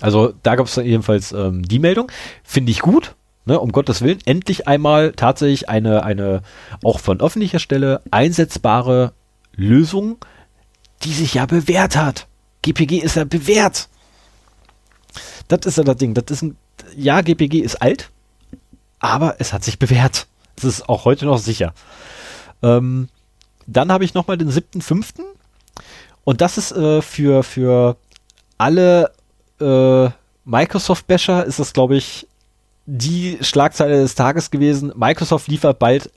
Also da gab es jedenfalls ähm, die Meldung. Finde ich gut. Ne, um Gottes Willen, endlich einmal tatsächlich eine, eine auch von öffentlicher Stelle einsetzbare Lösung, die sich ja bewährt hat. GPG ist ja bewährt. Das ist ja das Ding. Das ist ein, ja, GPG ist alt, aber es hat sich bewährt. Es ist auch heute noch sicher. Ähm, dann habe ich nochmal den 7.5. Und das ist äh, für, für alle äh, Microsoft-Basher ist das, glaube ich, die Schlagzeile des Tages gewesen. Microsoft liefert bald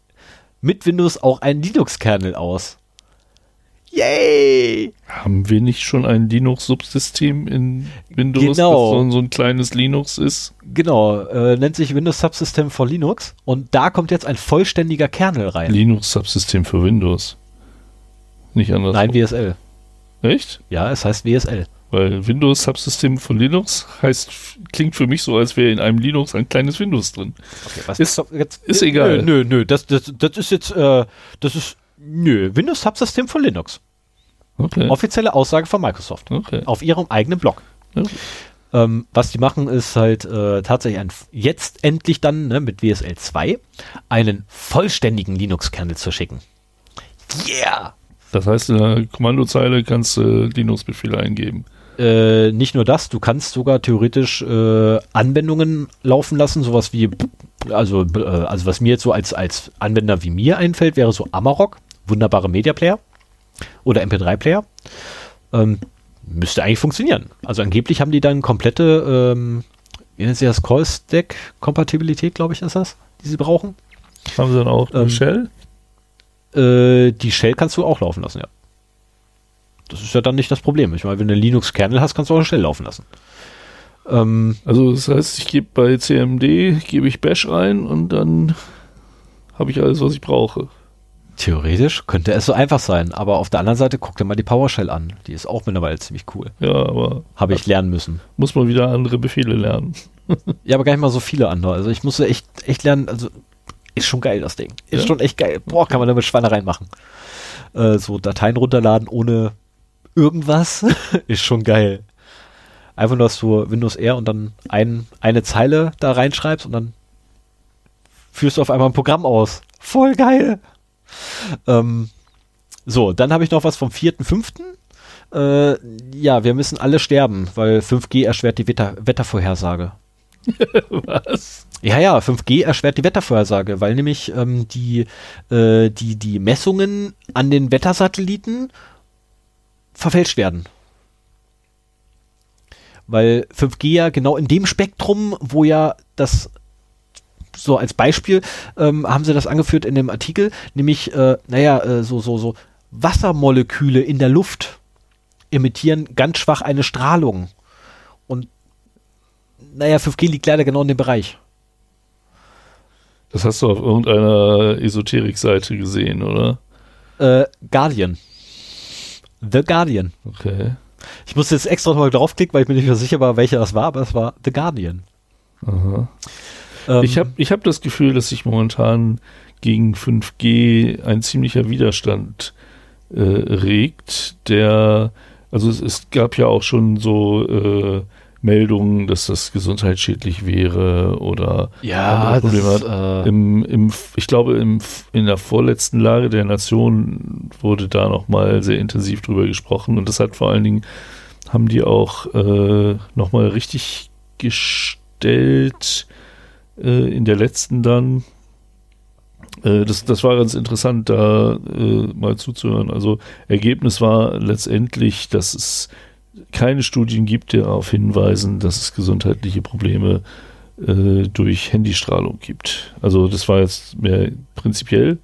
mit Windows auch einen Linux-Kernel aus. Yay! Haben wir nicht schon ein Linux-Subsystem in Windows, Genau. das so, so ein kleines Linux ist? Genau, äh, nennt sich Windows Subsystem for Linux und da kommt jetzt ein vollständiger Kernel rein. Linux-Subsystem für Windows. Nicht anders. Nein, WSL. Echt? Ja, es heißt WSL. Weil Windows Subsystem für Linux heißt, klingt für mich so, als wäre in einem Linux ein kleines Windows drin. Okay, was Ist- jetzt, ist egal. Nö, nö, nö, das, das, das ist jetzt, äh, das ist, nö, Windows Subsystem for Linux. Okay. Offizielle Aussage von Microsoft. okay. Auf ihrem eigenen Blog. Ja. Ähm, was die machen, ist halt äh, tatsächlich ein, jetzt endlich dann ne, mit WSL 2 einen vollständigen Linux-Kernel zu schicken. Yeah! Das heißt, in der Kommandozeile kannst du Linux-Befehle eingeben. Äh, nicht nur das, du kannst sogar theoretisch äh, Anwendungen laufen lassen, sowas wie, also, äh, also was mir jetzt so als, als Anwender wie mir einfällt, wäre so Amarok, wunderbare Media Player oder MP3-Player. Ähm, müsste eigentlich funktionieren. Also angeblich haben die dann komplette, ähm, wie nennt sich das, Call-Stack-Kompatibilität, glaube ich, ist das, die sie brauchen. Haben sie dann auch eine Ähm, Shell? Äh, die Shell kannst du auch laufen lassen, ja. Das ist ja dann nicht das Problem. Ich meine, wenn du einen Linux-Kernel hast, kannst du auch eine Shell laufen lassen. Ähm, Also das heißt, ich gebe bei CMD, gebe ich Bash rein und dann habe ich alles, was ich brauche. Theoretisch könnte es so einfach sein, aber auf der anderen Seite guck dir mal die PowerShell an. Die ist auch mittlerweile ziemlich cool. Ja, aber Habe ich lernen müssen. muss man wieder andere Befehle lernen. Ja, aber gar nicht mal so viele andere. Also ich musste echt, echt lernen, also ist schon geil, das Ding. Ist Ja. schon echt geil. Boah, kann man damit Schweinereien machen. Äh, so Dateien runterladen ohne irgendwas ist schon geil. Einfach nur, dass du Windows R und dann ein, eine Zeile da reinschreibst und dann führst du auf einmal ein Programm aus. Voll geil. Ähm, so, dann habe ich noch was vom 4.5. Äh, ja, wir müssen alle sterben, weil 5G erschwert die Wetter Wettervorhersage. Was? Ja, ja, 5G erschwert die Wettervorhersage, weil nämlich ähm, die, äh, die, die Messungen an den Wettersatelliten verfälscht werden. Weil 5G ja genau in dem Spektrum, wo ja das so als Beispiel ähm, haben sie das angeführt in dem Artikel, nämlich, äh, naja, äh, so, so, so Wassermoleküle in der Luft emittieren ganz schwach eine Strahlung. Und naja, 5G liegt leider genau in dem Bereich. Das hast du auf irgendeiner Esoterik-Seite gesehen, oder? Äh, Guardian. The Guardian. Okay. Ich musste jetzt extra nochmal draufklicken, weil ich mir nicht mehr sicher war, welcher das war, aber es war The Guardian. Aha. Ähm, Ich habe ich hab das Gefühl, dass sich momentan gegen 5G ein ziemlicher Widerstand äh, regt, der, also es, es gab ja auch schon so äh, Meldungen, dass das gesundheitsschädlich wäre oder ja, das äh, im, im, ich glaube, im, in der vorletzten Lage der Nation wurde da nochmal sehr intensiv drüber gesprochen und das hat vor allen Dingen, haben die auch äh, nochmal richtig gestellt äh, in der letzten dann. Äh, das, das war ganz interessant, da äh, mal zuzuhören. Also Ergebnis war letztendlich, dass es keine Studien gibt, die darauf hinweisen, dass es gesundheitliche Probleme äh, durch Handystrahlung gibt. Also das war jetzt mehr prinzipiell.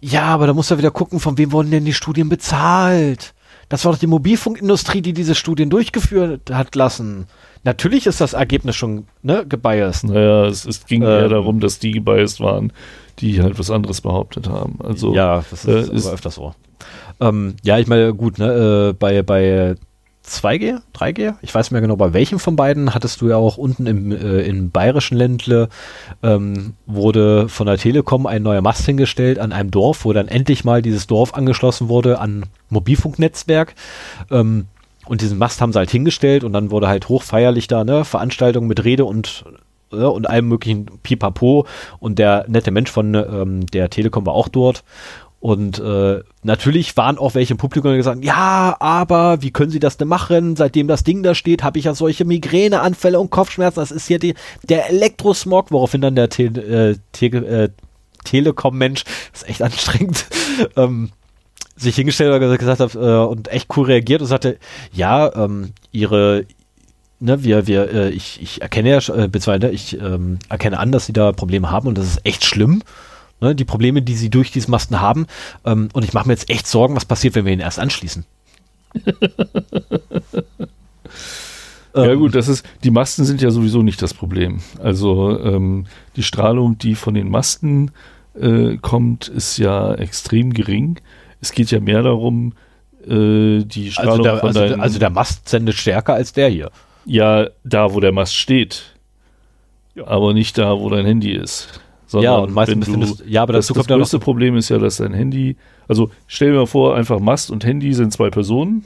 ja, aber da muss er wieder gucken, von wem wurden denn die Studien bezahlt? Das war doch die Mobilfunkindustrie, die diese Studien durchgeführt hat lassen. Natürlich ist das Ergebnis schon ne, gebiased. Naja, es, es ging Ähm. eher darum, dass die gebiased waren, die halt was anderes behauptet haben. Also ja, das ist, äh, ist- öfters so. Ähm, ja, ich meine, gut, ne, äh, bei, bei 2G, 3G, ich weiß nicht mehr genau, bei welchem von beiden hattest du ja auch unten im, äh, im bayerischen Ländle ähm, wurde von der Telekom ein neuer Mast hingestellt an einem Dorf, wo dann endlich mal dieses Dorf angeschlossen wurde an Mobilfunknetzwerk. Ähm, und diesen Mast haben sie halt hingestellt und dann wurde halt hochfeierlich da, ne, Veranstaltung mit Rede und äh, und allem möglichen Pipapo und der nette Mensch von ähm, der Telekom war auch dort und äh, natürlich waren auch welche im Publikum, gesagt ja, aber wie können Sie das denn machen? Seitdem das Ding da steht, habe ich ja solche Migräneanfälle und Kopfschmerzen. Das ist hier die, der Elektrosmog, woraufhin dann der Te äh, Te äh, Telekom-Mensch, ist echt anstrengend, ähm, sich hingestellt und gesagt hat äh, und echt cool reagiert und sagte, ja, ähm, ihre Ne, wir, wir, äh, ich, ich erkenne ja, äh, beziehungsweise ich ähm, erkenne an, dass sie da Probleme haben und das ist echt schlimm. Ne, die Probleme, die sie durch diesen Masten haben. Ähm, und ich mache mir jetzt echt Sorgen, was passiert, wenn wir ihn erst anschließen. Ja gut, das ist, die Masten sind ja sowieso nicht das Problem. Also ähm, die Strahlung, die von den Masten äh, kommt, ist ja extrem gering. Es geht ja mehr darum, äh, die Strahlung also, der, von also, deinen, also der Mast sendet stärker als der hier. ja da, wo der Mast steht, aber nicht da, wo dein Handy ist. Sondern Ja, und meistens wenn du, befindest ja, aber das, das ja noch größte Problem ist ja, dass dein Handy, also stell dir mal vor, einfach Mast und Handy sind zwei Personen.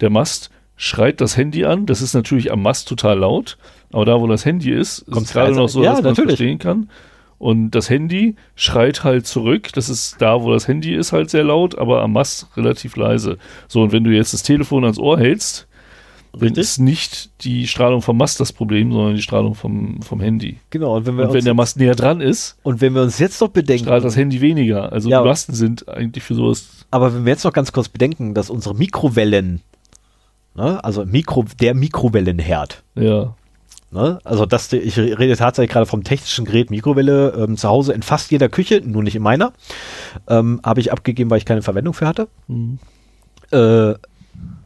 Der Mast schreit das Handy an, das ist natürlich am Mast total laut, aber da, wo das Handy ist, ist Kommt's es gerade leise. noch so, Ja, dass man es natürlich. verstehen kann. Und das Handy schreit halt zurück, das ist da, wo das Handy ist, halt sehr laut, aber am Mast relativ leise. So, und wenn du jetzt das Telefon ans Ohr hältst, dann ist nicht die Strahlung vom Mast das Problem, sondern die Strahlung vom, vom Handy. Genau, und wenn wir, Und wenn der Mast näher dran ist, und wenn wir uns jetzt noch bedenken, strahlt das Handy weniger. Also Ja. die Masten sind eigentlich für sowas. aber wenn wir jetzt noch ganz kurz bedenken, dass unsere Mikrowellen, ne, also Mikro, der Mikrowellenherd, Ja. Ne? Also das, ich rede tatsächlich gerade vom technischen Gerät Mikrowelle ähm, zu Hause in fast jeder Küche, nur nicht in meiner. Ähm, Habe ich abgegeben, weil ich keine Verwendung für hatte. Hm. Äh,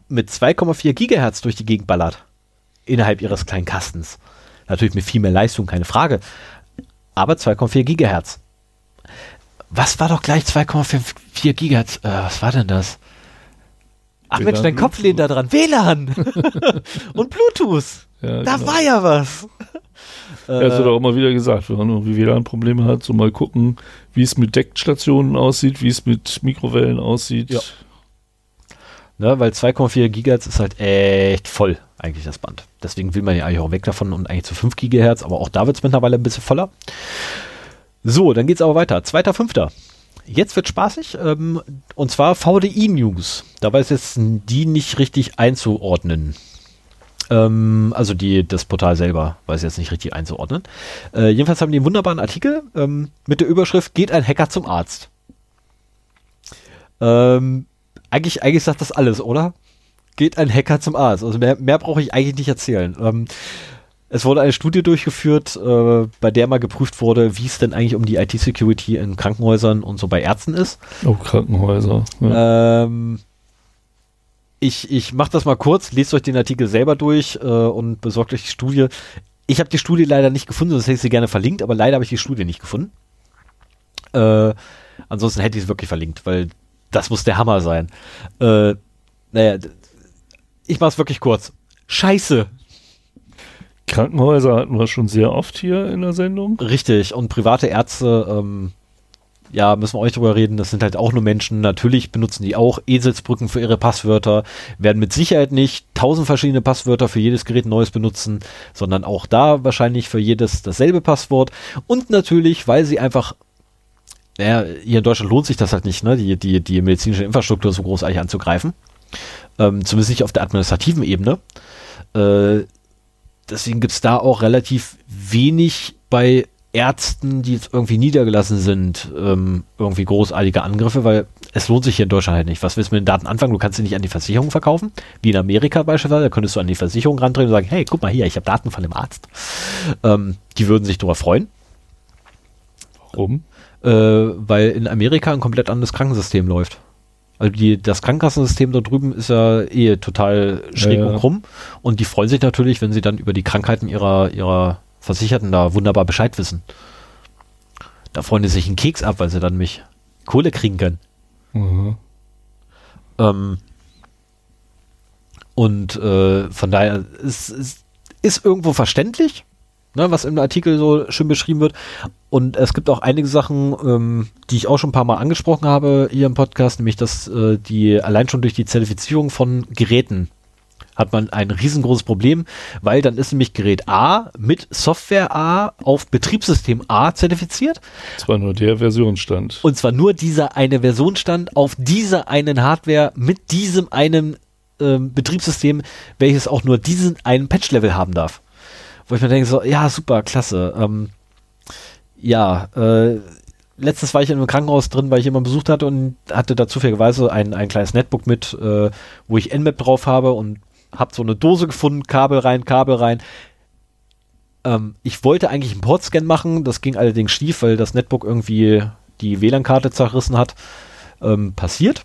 mit 2,4 Gigahertz durch die Gegend ballert. Innerhalb ihres kleinen Kastens. Natürlich mit viel mehr Leistung, keine Frage. Aber 2,4 Gigahertz. Was war doch gleich 2,4 Gigahertz? Äh, was war denn das? Ach Mensch, WLAN, dein Kopf lehnt da dran. WLAN und Bluetooth. Ja, Da genau. war ja was. Ja, das wird auch immer wieder gesagt, wenn man irgendwie WLAN-Probleme hat, so mal gucken, wie es mit Deckstationen aussieht, wie es mit Mikrowellen aussieht. Ja. Ne, weil 2,4 Gigahertz ist halt echt voll, eigentlich das Band. Deswegen will man ja eigentlich auch weg davon und eigentlich zu 5 Gigahertz, aber auch da wird es mittlerweile ein bisschen voller. So, dann geht's aber weiter. Zweiter, fünfter. Jetzt wird spaßig, ähm, und zwar VDI News. Da weiß jetzt die nicht richtig einzuordnen. Ähm, also die, das Portal selber weiß jetzt nicht richtig einzuordnen. Äh, jedenfalls haben die einen wunderbaren Artikel ähm, mit der Überschrift Geht ein Hacker zum Arzt? Ähm, eigentlich, eigentlich sagt das alles, oder? Geht ein Hacker zum Arzt. Also mehr, mehr brauche ich eigentlich nicht erzählen. Ähm, es wurde eine Studie durchgeführt, äh, bei der mal geprüft wurde, wie es denn eigentlich um die IT-Security in Krankenhäusern und so bei Ärzten ist. Oh, Krankenhäuser. Ja. Ähm, ich ich mache das mal kurz, lest euch den Artikel selber durch äh, und besorgt euch die Studie. Ich habe die Studie leider nicht gefunden, sonst hätte ich sie gerne verlinkt, aber leider habe ich die Studie nicht gefunden. Äh, ansonsten hätte ich sie wirklich verlinkt, weil das muss der Hammer sein. Äh, naja, ich mache es wirklich kurz. Scheiße, Krankenhäuser hatten wir schon sehr oft hier in der Sendung. Richtig, und private Ärzte, ähm, ja, müssen wir euch drüber reden, das sind halt auch nur Menschen. Natürlich benutzen die auch Eselsbrücken für ihre Passwörter, werden mit Sicherheit nicht tausend verschiedene Passwörter für jedes Gerät neues benutzen, sondern auch da wahrscheinlich für jedes dasselbe Passwort. Und natürlich, weil sie einfach, naja, hier in Deutschland lohnt sich das halt nicht, ne, die, die, die medizinische Infrastruktur so großartig anzugreifen. Ähm, zumindest nicht auf der administrativen Ebene. Äh, deswegen gibt's da auch relativ wenig bei Ärzten, die jetzt irgendwie niedergelassen sind, ähm, irgendwie großartige Angriffe, weil es lohnt sich hier in Deutschland halt nicht. Was willst du mit den Daten anfangen? Du kannst sie nicht an die Versicherung verkaufen, wie in Amerika beispielsweise. Da könntest du an die Versicherung rantreten und sagen, hey, guck mal hier, ich habe Daten von dem Arzt. Ähm, die würden sich darüber freuen, Warum? äh, weil in Amerika ein komplett anderes Krankensystem läuft. Also die, das Krankenkassensystem da drüben ist ja eh total schräg Ja, ja. und krumm. Und die freuen sich natürlich, wenn sie dann über die Krankheiten ihrer, ihrer Versicherten da wunderbar Bescheid wissen. Da freuen die sich einen Keks ab, weil sie dann mich Kohle kriegen können. Mhm. Ähm, und äh, von daher ist, ist, ist irgendwo verständlich, ne, was im Artikel so schön beschrieben wird. Und es gibt auch einige Sachen, ähm, die ich auch schon ein paar Mal angesprochen habe hier im Podcast, nämlich dass äh, die allein schon durch die Zertifizierung von Geräten hat man ein riesengroßes Problem, weil dann ist nämlich Gerät A mit Software A auf Betriebssystem A zertifiziert Zwar nur der Versionsstand. und zwar nur dieser eine Versionsstand auf dieser einen Hardware mit diesem einen ähm, Betriebssystem, welches auch nur diesen einen Patch-Level haben darf. Wo ich mir denke, so, ja, super, klasse. Ähm, ja, äh, letztens war ich in einem Krankenhaus drin, weil ich jemanden besucht hatte und hatte da zufälligerweise ein, ein kleines Netbook mit, äh, wo ich Nmap drauf habe und habe so eine Dose gefunden, Kabel rein, Kabel rein. Ähm, ich wollte eigentlich einen Portscan machen, das ging allerdings schief, weil das Netbook irgendwie die WLAN-Karte zerrissen hat, ähm, passiert.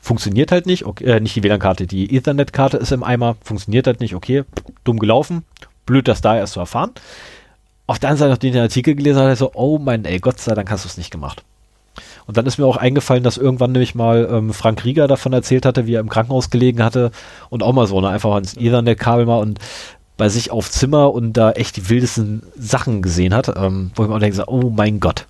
Funktioniert halt nicht, okay, äh, nicht die WLAN-Karte, die Ethernet-Karte ist im Eimer, funktioniert halt nicht, okay, dumm gelaufen, blöd, das da erst zu erfahren. Auf der anderen Seite, nachdem ich den Artikel gelesen habe, so, oh mein, ey, Gott sei Dank hast du es nicht gemacht. Und dann ist mir auch eingefallen, dass irgendwann nämlich mal ähm, Frank Rieger davon erzählt hatte, wie er im Krankenhaus gelegen hatte und auch mal so, ne, einfach ans Ethernet-Kabel mal und bei sich auf Zimmer und da echt die wildesten Sachen gesehen hat, ähm, wo ich mir auch denke, oh mein Gott.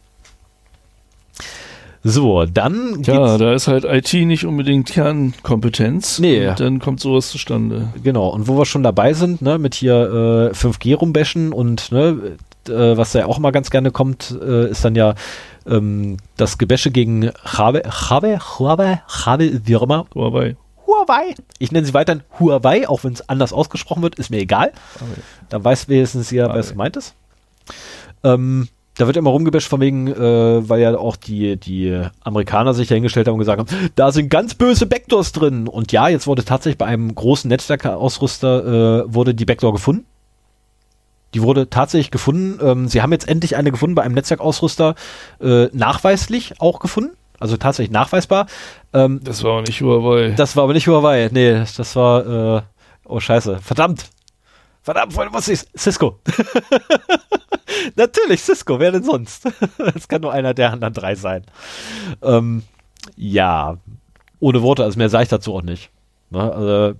So, dann Ja, da ist halt IT nicht unbedingt Kernkompetenz. Nee. Und dann kommt sowas zustande. Genau, und wo wir schon dabei sind, ne, mit hier äh, 5G rumbashen und ne, äh, was ja auch mal ganz gerne kommt, äh, ist dann ja ähm, das Gebäsche gegen Huawei, Huawei, Huawei, Huawei, wie auch immer, Huawei. Huawei. Ich nenne sie weiterhin Huawei, auch wenn es anders ausgesprochen wird, ist mir egal. Dann weiß wenigstens ja, was gemeint ist. Ähm, da wird immer rumgebasht von wegen, äh, weil ja auch die, die Amerikaner sich ja hingestellt haben und gesagt haben, da sind ganz böse Backdoors drin. Und ja, jetzt wurde tatsächlich bei einem großen Netzwerkausrüster äh, wurde die Backdoor gefunden. Die wurde tatsächlich gefunden. Ähm, sie haben jetzt endlich eine gefunden bei einem Netzwerkausrüster, äh, nachweislich auch gefunden. Also tatsächlich nachweisbar. Ähm, Das war auch nicht Huawei. das war aber nicht Huawei. Nee, das war, äh, oh scheiße. Verdammt. Verdammt, woher was ist? Cisco. Natürlich, Cisco, wer denn sonst? Es kann nur einer der anderen drei sein. Ähm, ja, ohne Worte, also mehr sage ich dazu auch nicht. Ne? Also,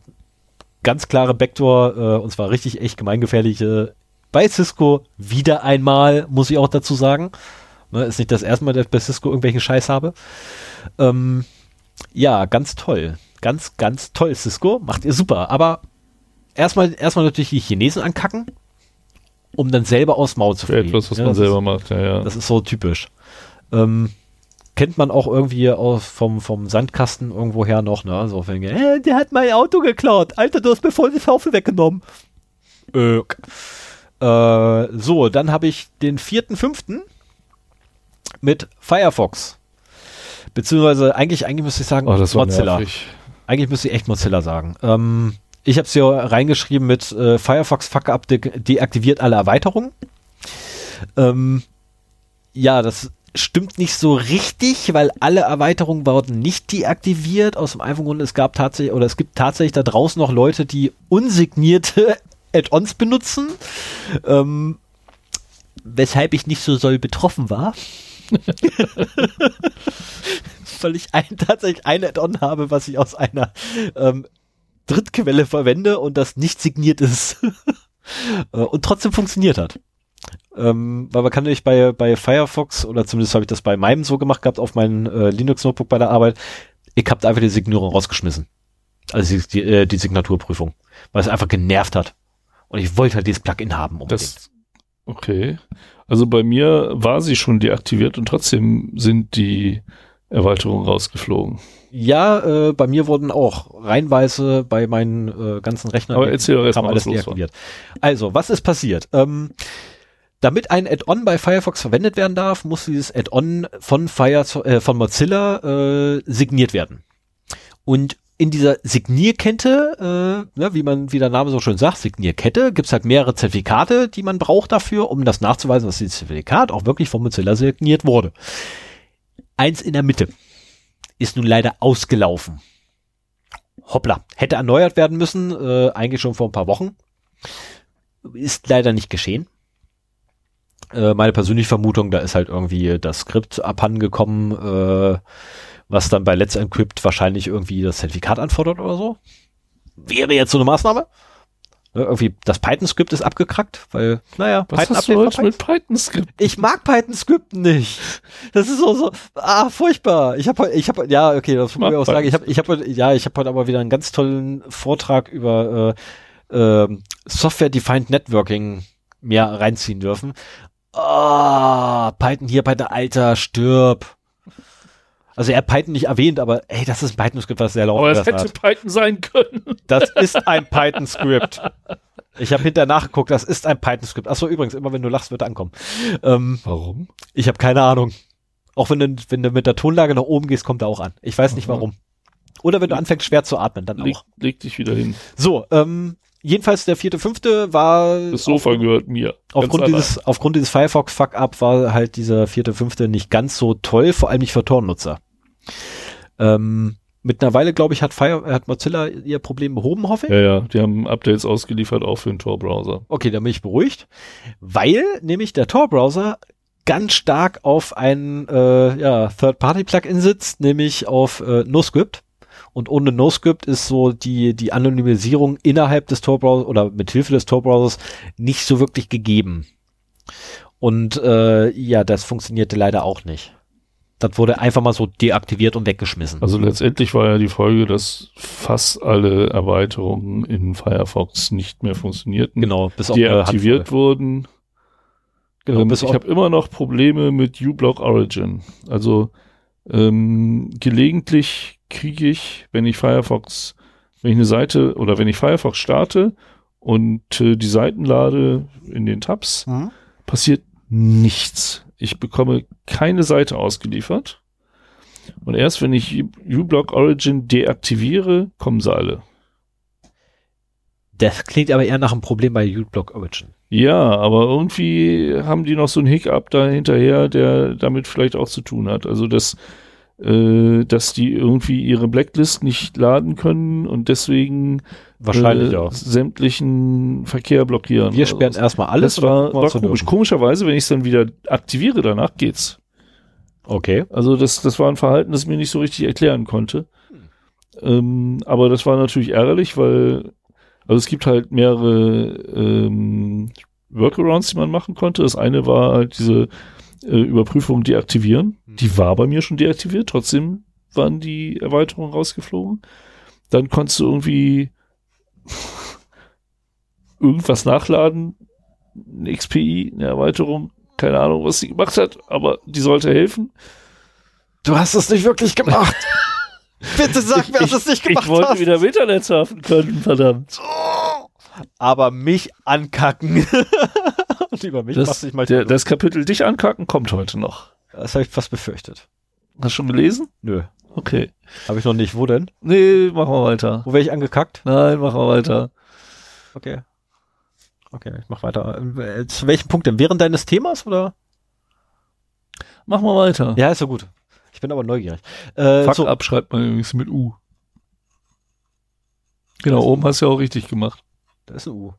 ganz klare Backdoor, äh, und zwar richtig echt gemeingefährliche bei Cisco wieder einmal, muss ich auch dazu sagen. Ne, ist nicht das erste Mal, dass ich bei Cisco irgendwelchen Scheiß habe. Ähm, ja, ganz toll. Ganz, ganz toll, Cisco. Macht ihr super. Aber erstmal, erstmal natürlich die Chinesen ankacken, um dann selber aus Maul zu fliegen. etwas, was Ja, man das selber ist, macht, ja, ja. Das ist so typisch. Ähm, kennt man auch irgendwie aus vom, vom Sandkasten irgendwoher noch, ne? So, wenn, äh, der hat mein Auto geklaut. Alter, du hast mir voll die Schaufel weggenommen. Äh, äh, so, dann habe ich den vierten, fünften mit Firefox. Beziehungsweise eigentlich, eigentlich müsste ich sagen, oh, Mozilla. nervig. Eigentlich müsste ich echt Mozilla sagen. Ähm, ich habe es hier reingeschrieben mit äh, Firefox Fuck-Up de deaktiviert alle Erweiterungen. Ähm, ja, das stimmt nicht so richtig, weil alle Erweiterungen wurden nicht deaktiviert. Aus dem einfachen Grund, es gab tatsächlich, oder es gibt tatsächlich da draußen noch Leute, die unsignierte Add-ons benutzen. Ähm, weshalb ich nicht so soll betroffen war. weil ich ein, tatsächlich ein Add-on habe, was ich aus einer ähm, Drittquelle verwende und das nicht signiert ist. Äh, und trotzdem funktioniert hat. Ähm, weil man kann nämlich bei, bei Firefox, oder zumindest habe ich das bei meinem so gemacht gehabt, auf meinem äh, Linux-Notebook bei der Arbeit, ich habe einfach die Signierung rausgeschmissen. Also die, äh, die Signaturprüfung. Weil es einfach genervt hat. Und ich wollte halt dieses Plugin haben. Unbedingt. Das, okay. Also bei mir war sie schon deaktiviert und trotzdem sind die Erweiterungen rausgeflogen. Ja, äh, bei mir wurden auch reinweise bei meinen äh, ganzen Rechnern Aber erzähl doch erst mal, alles was los deaktiviert. Also, was ist passiert? Ähm, damit ein Add-on bei Firefox verwendet werden darf, muss dieses Add-on von, Fire, äh, von Mozilla äh, signiert werden. Und in dieser Signierkette, äh, ne, wie man, wie der Name so schön sagt, Signierkette, gibt's halt mehrere Zertifikate, die man braucht dafür, um das nachzuweisen, dass dieses Zertifikat auch wirklich von Mozilla signiert wurde. Eins in der Mitte ist nun leider ausgelaufen. Hoppla, hätte erneuert werden müssen, äh, eigentlich schon vor ein paar Wochen. Ist leider nicht geschehen. Äh, meine persönliche Vermutung, da ist halt irgendwie das Skript abhandengekommen, äh, was dann bei Let's Encrypt wahrscheinlich irgendwie das Zertifikat anfordert oder so. Wäre jetzt so eine Maßnahme. Ne, irgendwie das Python-Skript ist abgekrackt, weil, naja, Was hast du heute mit Python-Skript? ich mag Python-Skript nicht. Das ist so, so, ah, furchtbar. Ich habe ich habe ja, okay, das muss ich auch sagen. Ich habe ich habe ja, ich habe heute aber wieder einen ganz tollen Vortrag über äh, äh, Software-Defined Networking mir reinziehen dürfen. Ah, Python hier der Alter, stirb. Also er hat Python nicht erwähnt, aber ey, das ist ein Python-Skript, was sehr laut Aber es hat. hätte Python sein können. Das ist ein Python-Skript. Ich habe hinterher nachgeguckt, das ist ein Python-Skript. Achso, übrigens, immer wenn du lachst, wird er ankommen. Ähm, Warum? ich habe keine Ahnung. Auch wenn du, wenn du mit der Tonlage nach oben gehst, kommt er auch an. Ich weiß nicht Aha. warum. Oder wenn du anfängst schwer zu atmen, dann Leg, auch. leg dich wieder hin. So, ähm, jedenfalls der vierte, fünfte war. Das Sofa auf, gehört mir. Aufgrund dieses, aufgrund dieses Firefox-Fuck-Up war halt dieser vierte, fünfte nicht ganz so toll, vor allem nicht für Tor-Nutzer. Ähm, mittlerweile, glaube ich, hat, Fire, hat Mozilla ihr Problem behoben, hoffe ich. Ja, ja, die haben Updates ausgeliefert, auch für den Tor-Browser. Okay, dann bin ich beruhigt, weil nämlich der Tor-Browser ganz stark auf ein äh, ja, Third-Party-Plugin sitzt, nämlich auf äh, NoScript. Und ohne NoScript ist so die, die Anonymisierung innerhalb des Tor-Browsers oder mit Hilfe des Tor-Browsers nicht so wirklich gegeben. Und äh, ja, das funktionierte leider auch nicht. Das wurde einfach mal so deaktiviert und weggeschmissen. Also letztendlich war ja die Folge, dass fast alle Erweiterungen in Firefox nicht mehr funktionierten. genau, bis auf deaktiviert Handvoll. wurden. Genau, ähm, bis ich habe immer noch Probleme mit uBlock Origin. Also ähm, gelegentlich kriege ich, wenn ich Firefox, wenn ich eine Seite oder wenn ich Firefox starte und äh, die Seiten lade in den Tabs, Mhm. passiert nichts. Ich bekomme keine Seite ausgeliefert. Und erst wenn ich uBlock Origin deaktiviere, kommen sie alle. Das klingt aber eher nach einem Problem bei uBlock Origin. Ja, aber irgendwie haben die noch so einen Hiccup da hinterher, der damit vielleicht auch zu tun hat. Also dass, äh, dass die irgendwie ihre Blacklist nicht laden können und deswegen Wahrscheinlich äh, ja. sämtlichen Verkehr blockieren. Wir sperren erstmal alles. Das war, war komisch. Komischerweise, wenn ich es dann wieder aktiviere, danach geht's. Okay. Also das, das war ein Verhalten, das ich mir nicht so richtig erklären konnte. Ähm, aber das war natürlich ärgerlich, weil also es gibt halt mehrere ähm, Workarounds, die man machen konnte. Das eine war halt diese äh, Überprüfung deaktivieren. Mhm. Die war bei mir schon deaktiviert, trotzdem waren die Erweiterungen rausgeflogen. Dann konntest du irgendwie irgendwas nachladen, eine XPI, eine Erweiterung, keine Ahnung, was sie gemacht hat, aber die sollte helfen. Du hast es nicht wirklich gemacht. Bitte sag mir, dass du es nicht gemacht ich wollte hast. wieder im Internet surfen können, verdammt. Aber mich ankacken. Und über mich Das, du dich mal der, das Kapitel dich ankacken kommt heute noch. Das habe ich fast befürchtet. Hast du schon gelesen? Nö, Okay. habe ich noch nicht. Wo denn? Nee, machen wir weiter. Wo wäre ich angekackt? Nein, machen wir weiter. Okay. Okay, ich mach weiter. Äh, Zu welchem Punkt denn? Während deines Themas oder? Machen wir weiter. Ja, ist ja gut. Ich bin aber neugierig. Äh, Fuck so, up schreibt man übrigens mit U. Genau, oben hast du ja auch richtig gemacht. da ist ein U.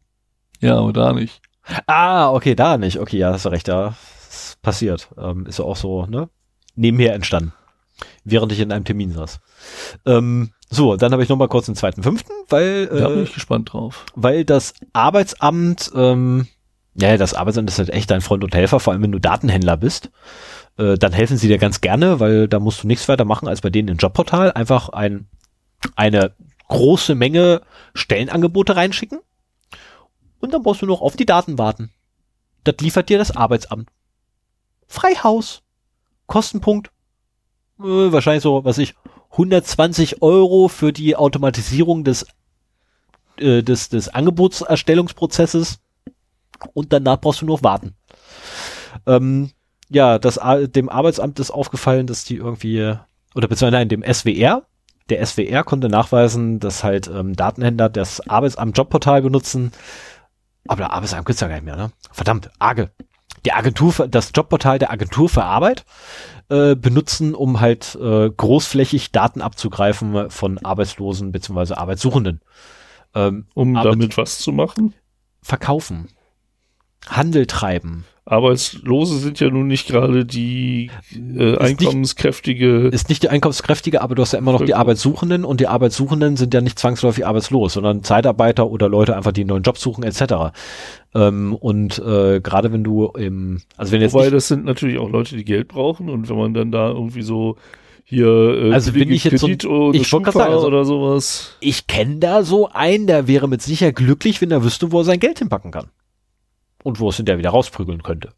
Ja, aber da nicht. Ah, okay, da nicht. Okay, ja, hast du recht, da ist passiert. Ähm, ist ja auch so, ne? Nebenher entstanden. Während ich in einem Termin saß. Ähm, so, dann habe ich noch mal kurz den zweiten fünften, weil, Da bin äh, ich gespannt drauf. weil das Arbeitsamt, ähm, ja, das Arbeitsamt ist halt echt dein Freund und Helfer, vor allem wenn du Datenhändler bist. Äh, dann helfen sie dir ganz gerne, weil da musst du nichts weiter machen als bei denen im Jobportal. Einfach ein, eine große Menge Stellenangebote reinschicken und dann brauchst du noch auf die Daten warten. Das liefert dir das Arbeitsamt. Freihaus. Kostenpunkt. Äh, wahrscheinlich so, was ich, 120 Euro für die Automatisierung des, äh, des, des Angebotserstellungsprozesses und danach brauchst du nur warten. Ähm, ja, das, dem Arbeitsamt ist aufgefallen, dass die irgendwie, oder beziehungsweise nein, dem SWR, der SWR konnte nachweisen, dass halt ähm, Datenhändler das Arbeitsamt Jobportal benutzen. Aber der Arbeitsamt gibt's ja gar nicht mehr, ne? Verdammt, AGE. Die Agentur, für, das Jobportal der Agentur für Arbeit äh, benutzen, um halt äh, großflächig Daten abzugreifen von Arbeitslosen bzw. Arbeitssuchenden. Ähm, Um aber- damit was zu machen. verkaufen. Handel treiben. Arbeitslose sind ja nun nicht gerade die äh, nicht- einkommenskräftige. Ist nicht die Einkommenskräftige, aber du hast ja immer noch die. Arbeitssuchenden und die Arbeitssuchenden sind ja nicht zwangsläufig arbeitslos, sondern Zeitarbeiter oder Leute einfach, die einen neuen Job suchen, etc. Ähm, und äh, gerade wenn du im, also wenn jetzt Wobei nicht, das sind natürlich auch Leute, die Geld brauchen und wenn man dann da irgendwie so hier äh, Also wenn billige ich jetzt so- Kredit oder ich wollte sagen, also- oder sowas. ich kenne da so einen, der wäre mit Sicherheit glücklich, wenn er wüsste, wo er sein Geld hinpacken kann. Und wo es hinterher wieder rausprügeln könnte.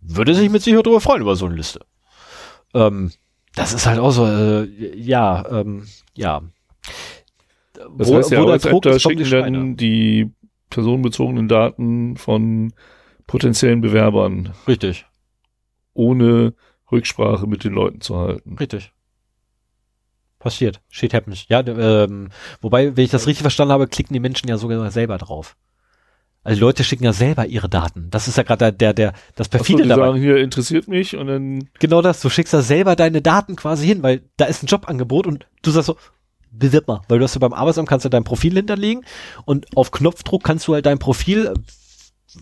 Würde sich mit Sicherheit darüber freuen, über so eine Liste. Ähm, das ist halt auch so, äh, ja, ähm, ja. Das heißt, die der Druck ist, schicken dann die personenbezogenen Daten von potenziellen Bewerbern, passiert. Shit happens. Ja, ähm, wobei, wenn ich das richtig verstanden habe, klicken die Menschen ja sogar selber drauf. Also Leute schicken ja selber ihre Daten. Das ist ja gerade der, der, das perfide Achso, die dabei. sagen, hier interessiert mich und dann Genau das. Du schickst da selber deine Daten quasi hin, weil da ist ein Jobangebot und du sagst so, bewirb mal, weil du hast ja beim Arbeitsamt kannst du dein Profil hinterlegen und auf Knopfdruck kannst du halt dein Profil,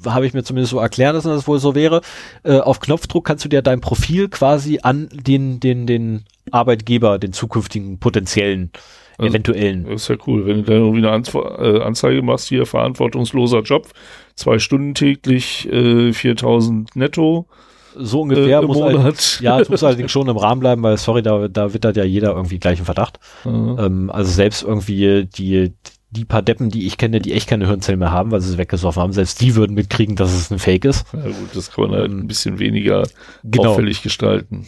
habe ich mir zumindest so erklärt, dass das wohl so wäre, äh, auf Knopfdruck kannst du dir dein Profil quasi an den, den, den Arbeitgeber, den zukünftigen potenziellen, Also- eventuellen. Das ist ja cool, wenn du dann irgendwie eine Anz äh, Anzeige machst, hier verantwortungsloser Job, zwei Stunden täglich, äh, 4000 netto So äh, ungefähr im muss halt, ja, es muss allerdings schon im Rahmen bleiben, weil sorry, da, da wittert ja jeder irgendwie gleichen Verdacht. Ja. Ähm, also selbst irgendwie die, die paar Deppen, die ich kenne, die echt keine Hirnzellen mehr haben, weil sie sie weggesoffen haben, selbst die würden mitkriegen, dass es ein Fake ist. Ja gut, das kann man halt Ähm, ein bisschen weniger Genau. auffällig gestalten.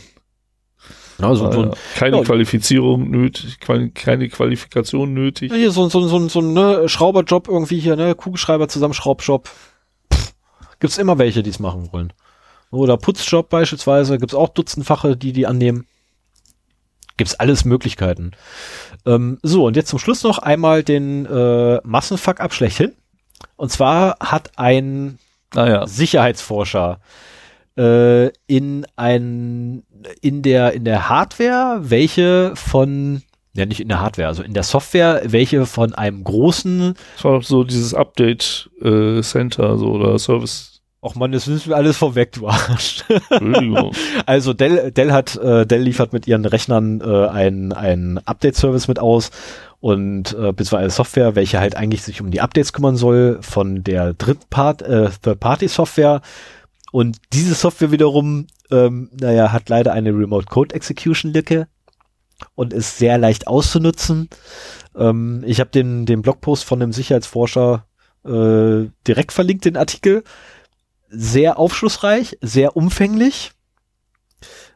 Ja, so, Ah, so, ja. ein, keine ja. Qualifizierung nötig, keine Qualifikation nötig. hier, so, so, so, so ein ne, Schrauberjob irgendwie hier, ne, Kugelschreiber zusammen Schraubjob. Pff, Gibt's immer welche, die es machen wollen. Oder Putzjob beispielsweise, gibt's auch Dutzendfache, die die annehmen. Gibt's alles Möglichkeiten. Ähm, so, und jetzt zum Schluss noch einmal den äh, Massenfuck-up schlechthin. Und zwar hat ein Naja, Sicherheitsforscher äh, in ein in der in der Hardware, welche von ja nicht in der Hardware, also in der Software, welche von einem großen, das war so dieses Update äh, Center so oder Service. ach man, das ist mir alles vorweg, du Arsch. Also Dell, Dell hat, äh, Dell liefert mit ihren Rechnern äh, einen, einen Update-Service mit aus und äh, beziehungsweise Software, welche halt eigentlich sich um die Updates kümmern soll von der Drittpart, äh, Third-Party-Software. Und diese Software wiederum, ähm, naja, hat leider eine Remote Code Execution Lücke und ist sehr leicht auszunutzen. Ähm, ich habe den, den Blogpost von einem Sicherheitsforscher äh, direkt verlinkt, den Artikel. Sehr aufschlussreich, sehr umfänglich.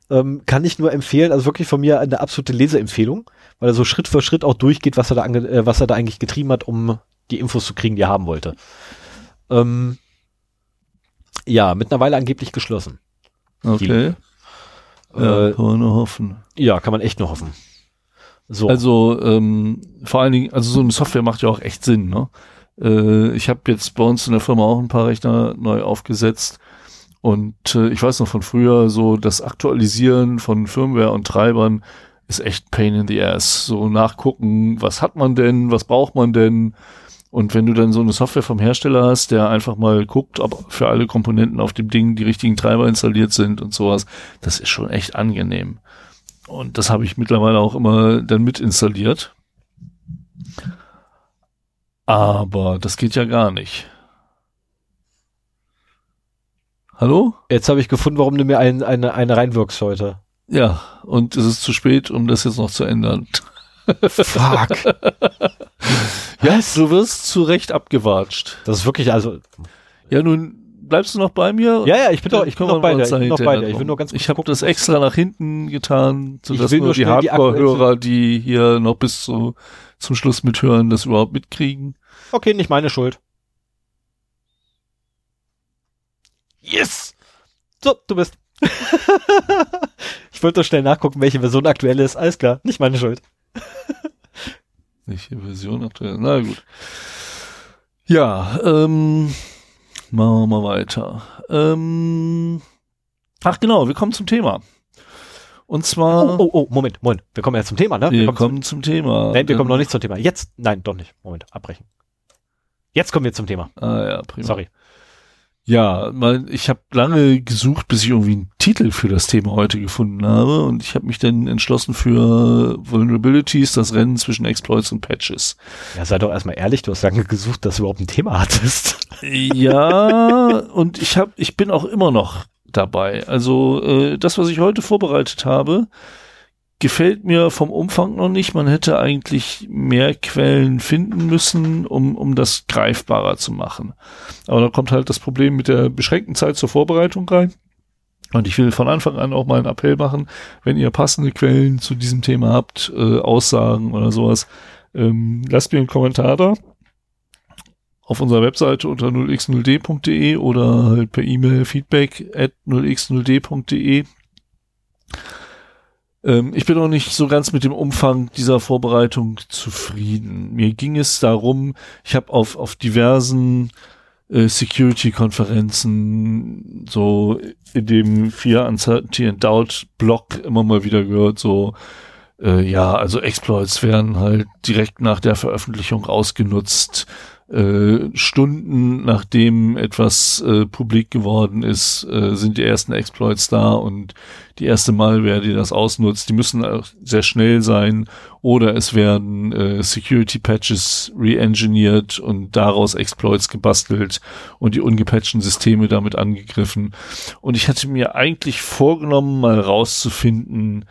Ähm, kann ich nur empfehlen, also wirklich von mir eine absolute Leseempfehlung, weil er so Schritt für Schritt auch durchgeht, was er da, äh, was er da eigentlich getrieben hat, um die Infos zu kriegen, die er haben wollte. Ähm, ja, mittlerweile angeblich geschlossen. Okay. Ja, Äh, kann man nur hoffen. ja, kann man echt nur hoffen. So. Also ähm, vor allen Dingen, also so eine Software macht ja auch echt Sinn. Ne? Äh, ich habe jetzt bei uns in der Firma auch ein paar Rechner neu aufgesetzt und äh, ich weiß noch von früher, so das Aktualisieren von Firmware und Treibern ist echt Pain in the Ass. So nachgucken, was hat man denn, was braucht man denn? Und wenn du dann so eine Software vom Hersteller hast, der einfach mal guckt, ob für alle Komponenten auf dem Ding die richtigen Treiber installiert sind und sowas, das ist schon echt angenehm. Und das habe ich mittlerweile auch immer dann mit installiert. Aber das geht ja gar nicht. Hallo? Jetzt habe ich gefunden, warum du mir ein, eine, eine reinwirkst heute. Ja, und es ist zu spät, um das jetzt noch zu ändern. Fuck. Ja, du wirst zu Recht abgewatscht. Das ist wirklich, also, Ja, nun bleibst du noch bei mir? ja, ja, ich bin doch, ich bin noch bei dir. Ich bin noch bei dir. Ich will nur ganz kurz Ich habe das extra nach hinten getan, sodass nur nur die Hardcore-Hörer, die hier noch bis zu, zum Schluss mithören, das überhaupt mitkriegen. Okay, nicht meine Schuld. Yes! So, du bist. ich wollte doch schnell nachgucken, welche Version aktuell ist. Alles klar, nicht meine Schuld. Welche Version aktuell? Na gut. Ja, ähm, machen wir mal weiter. Ähm, ach genau, wir kommen zum Thema. Und zwar, Oh, oh, oh, Moment, Moment. Wir kommen ja zum Thema, ne? wir kommen kommen zum Thema. zum, nein, wir kommen Ähm, noch nicht zum Thema. Jetzt, nein, doch nicht. Moment, abbrechen. Jetzt kommen wir zum Thema. Ah ja, prima. Sorry. Ja, ich habe lange gesucht, bis ich irgendwie einen Titel für das Thema heute gefunden habe und ich habe mich dann entschlossen für Vulnerabilities, das Rennen zwischen Exploits und Patches. Ja, sei doch erstmal ehrlich, du hast lange gesucht, dass du überhaupt ein Thema hattest. Ja, und ich hab, ich bin auch immer noch dabei. Also äh, das, was ich heute vorbereitet habe, gefällt mir vom Umfang noch nicht. Man hätte eigentlich mehr Quellen finden müssen, um, um das greifbarer zu machen. Aber da kommt halt das Problem mit der beschränkten Zeit zur Vorbereitung rein. Und ich will von Anfang an auch mal einen Appell machen, wenn ihr passende Quellen zu diesem Thema habt, äh, Aussagen oder sowas, ähm, lasst mir einen Kommentar da auf unserer Webseite unter 0x0d.de oder halt per E-Mail feedback at 0x0d.de. Ähm, ich bin auch nicht so ganz mit dem Umfang dieser Vorbereitung zufrieden. Mir ging es darum, ich habe auf, auf diversen äh, Security-Konferenzen, so in dem Fear, Uncertainty and Doubt Blog immer mal wieder gehört, so äh, ja, also Exploits werden halt direkt nach der Veröffentlichung ausgenutzt äh, Stunden nachdem etwas äh, publik geworden ist, äh, sind die ersten Exploits da und die erste Malware, die das ausnutzt, die müssen auch sehr schnell sein oder es werden äh, Security Patches re-engineert und daraus Exploits gebastelt und die ungepatchten Systeme damit angegriffen. Und ich hatte mir eigentlich vorgenommen, mal rauszufinden,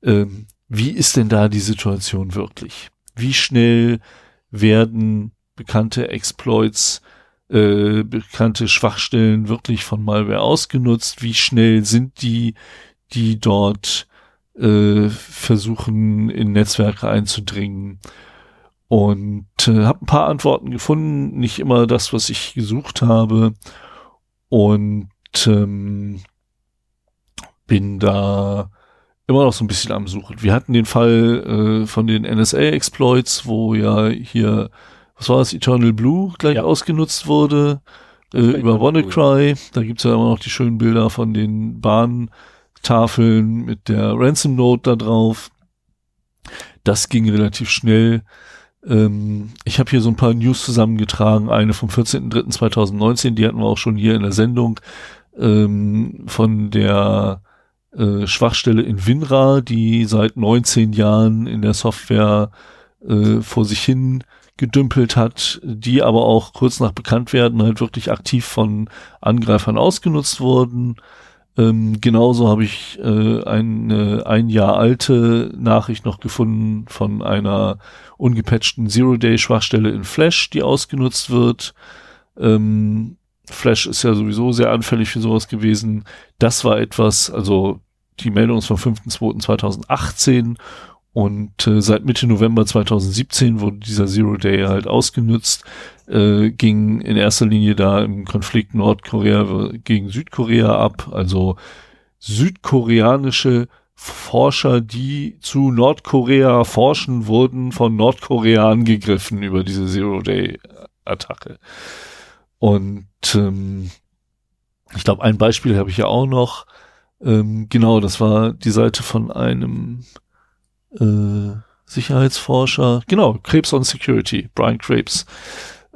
äh, wie ist denn da die Situation wirklich? Wie schnell werden bekannte Exploits, äh, bekannte Schwachstellen wirklich von Malware ausgenutzt? Wie schnell sind die, die dort äh, versuchen, in Netzwerke einzudringen? Und äh, habe ein paar Antworten gefunden, nicht immer das, was ich gesucht habe. Und ähm, bin da immer noch so ein bisschen am Suchen. Wir hatten den Fall äh, von den NSA-Exploits, wo ja hier was war das, Eternal Blue gleich ja. ausgenutzt wurde, äh, über WannaCry. Da gibt's ja immer noch die schönen Bilder von den Bahntafeln mit der Ransom Note da drauf. Das ging relativ schnell. Ähm, ich habe hier so ein paar News zusammengetragen. Eine vom 14.03.2019, die hatten wir auch schon hier in der Sendung, ähm, von der äh, Schwachstelle in WinRAR, die seit 19 Jahren in der Software äh, vor sich hin gedümpelt hat, die aber auch kurz nach Bekanntwerden halt wirklich aktiv von Angreifern ausgenutzt wurden. Ähm, genauso habe ich äh, eine ein Jahr alte Nachricht noch gefunden von einer ungepatchten Zero-Day-Schwachstelle in Flash, die ausgenutzt wird. Ähm, Flash ist ja sowieso sehr anfällig für sowas gewesen. Das war etwas, also die Meldung ist vom 5.2.2018 und äh, seit Mitte November 2017 wurde dieser Zero Day halt ausgenutzt, äh, ging in erster Linie da im Konflikt Nordkorea gegen Südkorea ab, also südkoreanische Forscher, die zu Nordkorea forschen, wurden von Nordkorea angegriffen über diese Zero Day Attacke. Und ähm, ich glaube, ein Beispiel habe ich ja auch noch. Ähm, genau, das war die Seite von einem äh, Sicherheitsforscher, genau, Krebs on Security, Brian Krebs.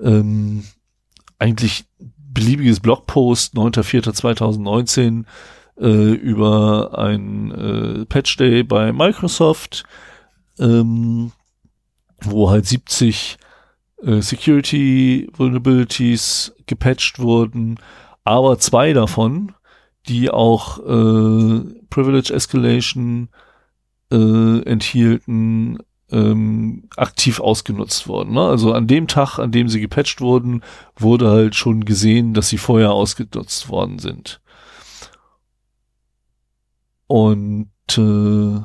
Ähm, eigentlich beliebiges Blogpost, 9.4.2019 äh, über ein äh, Patch Day bei Microsoft, ähm, wo halt 70 äh, Security Vulnerabilities gepatcht wurden, aber zwei davon, die auch äh, Privilege Escalation äh, enthielten, ähm, aktiv ausgenutzt worden. Ne? Also an dem Tag, an dem sie gepatcht wurden, wurde halt schon gesehen, dass sie vorher ausgenutzt worden sind. Und äh,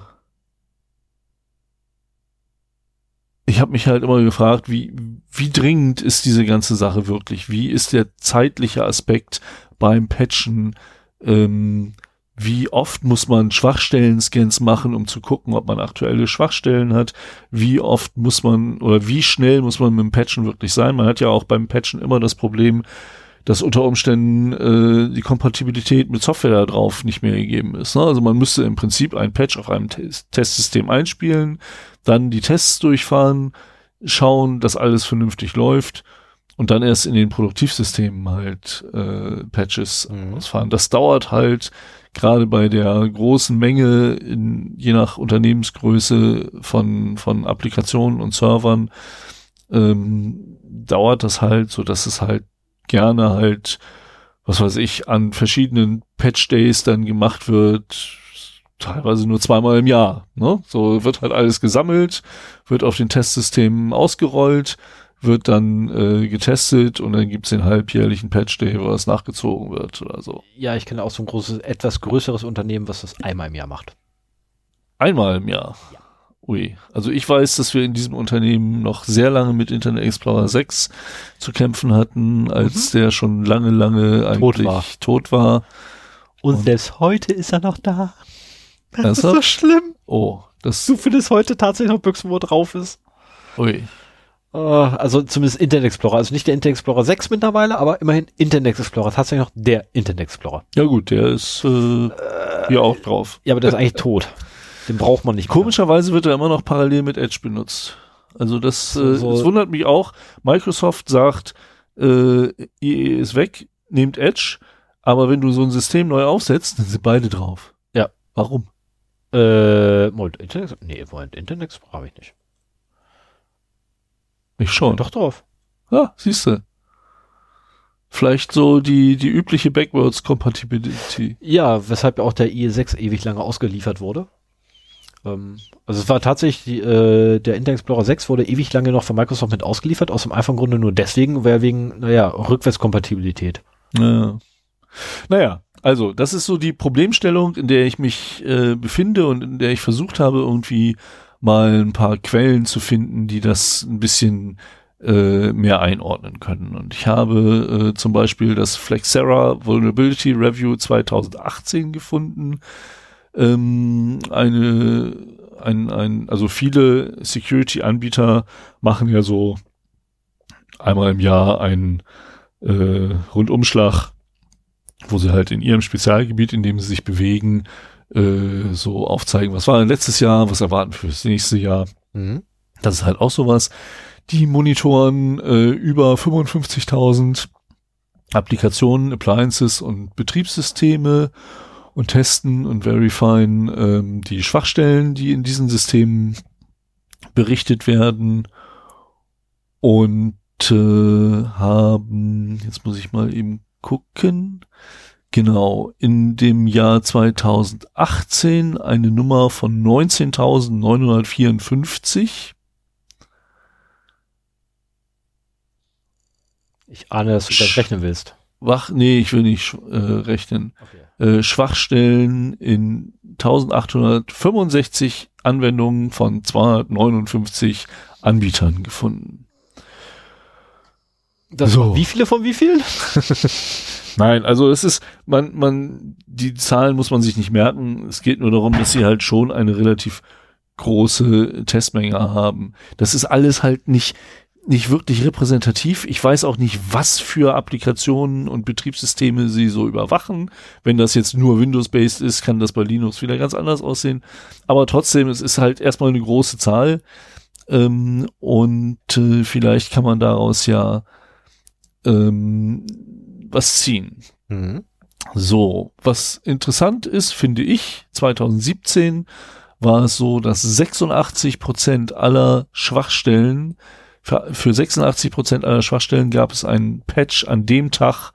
ich habe mich halt immer gefragt, wie, wie dringend ist diese ganze Sache wirklich? Wie ist der zeitliche Aspekt beim Patchen? Ähm, wie oft muss man Schwachstellen-Scans machen, um zu gucken, ob man aktuelle Schwachstellen hat, wie oft muss man oder wie schnell muss man mit dem Patchen wirklich sein. Man hat ja auch beim Patchen immer das Problem, dass unter Umständen äh, die Kompatibilität mit Software da drauf nicht mehr gegeben ist. Ne? Also man müsste im Prinzip ein Patch auf einem Testsystem einspielen, dann die Tests durchfahren, schauen, dass alles vernünftig läuft und dann erst in den Produktivsystemen halt äh, Patches mhm. ausfahren. Das dauert halt gerade bei der großen Menge, in, je nach Unternehmensgröße von, von Applikationen und Servern, ähm, dauert das halt, so dass es halt gerne halt, was weiß ich, an verschiedenen Patch Days dann gemacht wird, teilweise nur zweimal im Jahr. Ne? So wird halt alles gesammelt, wird auf den Testsystemen ausgerollt, wird dann äh, getestet und dann gibt's den halbjährlichen Patch Day, wo das nachgezogen wird oder so. Ja, ich kenne auch so ein großes, etwas größeres Unternehmen, was das einmal im Jahr macht. Einmal im Jahr? Ja. Ui. Also ich weiß, dass wir in diesem Unternehmen noch sehr lange mit Internet Explorer 6 zu kämpfen hatten, als mhm. der schon lange, lange eigentlich tot war. Tot war. Und, und selbst heute ist er noch da. Das ist so schlimm. Oh, das. Du findest heute tatsächlich noch Büchsen, wo drauf ist. Ui. Uh, also zumindest Internet Explorer. Also nicht der Internet Explorer 6 mittlerweile, aber immerhin Internet Explorer. Tatsächlich noch der Internet Explorer. Ja gut, der ist äh, hier auch drauf. Ja, aber der ist eigentlich tot. Den braucht man nicht. Mehr. Komischerweise wird er immer noch parallel mit Edge benutzt. Also das, so, so. Äh, das wundert mich auch. Microsoft sagt, äh, IE ist weg, nehmt Edge, aber wenn du so ein System neu aufsetzt, dann sind beide drauf. Ja. Warum? Äh, Moment, Internet, nee, Moment, Internet Explorer habe ich nicht. Ich schon. Doch drauf. Ja, siehst du. Vielleicht so die, die übliche Backwards-Compatibility. Ja, weshalb auch der IE6 ewig lange ausgeliefert wurde. Ähm, also es war tatsächlich, äh, der Internet Explorer 6 wurde ewig lange noch von Microsoft mit ausgeliefert, aus dem einfachen Grunde nur deswegen, weil wegen, naja, Rückwärtskompatibilität. Ja. Naja, also das ist so die Problemstellung, in der ich mich äh, befinde und in der ich versucht habe, irgendwie mal ein paar Quellen zu finden, die das ein bisschen äh, mehr einordnen können. Und ich habe äh, zum Beispiel das Flexera Vulnerability Review 2018 gefunden. Ähm, eine, ein, ein, also viele Security-Anbieter machen ja so einmal im Jahr einen äh, Rundumschlag, wo sie halt in ihrem Spezialgebiet, in dem sie sich bewegen, äh, so aufzeigen, was war denn letztes Jahr, was erwarten für das nächste Jahr. Mhm. Das ist halt auch sowas. Die monitoren äh, über 55.000 Applikationen, Appliances und Betriebssysteme und testen und verifieren ähm, die Schwachstellen, die in diesen Systemen berichtet werden und äh, haben, jetzt muss ich mal eben gucken, Genau, in dem Jahr 2018 eine Nummer von 19.954. Ich ahne, dass du das rechnen willst. Wach, nee, ich will nicht äh, rechnen. Okay. Äh, Schwachstellen in 1865 Anwendungen von 259 Anbietern gefunden. Das so. Wie viele von wie viel? Nein, also es ist, man, man, die Zahlen muss man sich nicht merken. Es geht nur darum, dass sie halt schon eine relativ große Testmenge haben. Das ist alles halt nicht, nicht wirklich repräsentativ. Ich weiß auch nicht, was für Applikationen und Betriebssysteme sie so überwachen. Wenn das jetzt nur Windows-based ist, kann das bei Linux wieder ganz anders aussehen. Aber trotzdem, es ist halt erstmal eine große Zahl. Ähm, und äh, vielleicht kann man daraus ja ähm, was ziehen. Mhm. So, was interessant ist, finde ich, 2017 war es so, dass 86 Prozent aller Schwachstellen, für, für 86 Prozent aller Schwachstellen gab es einen Patch an dem Tag,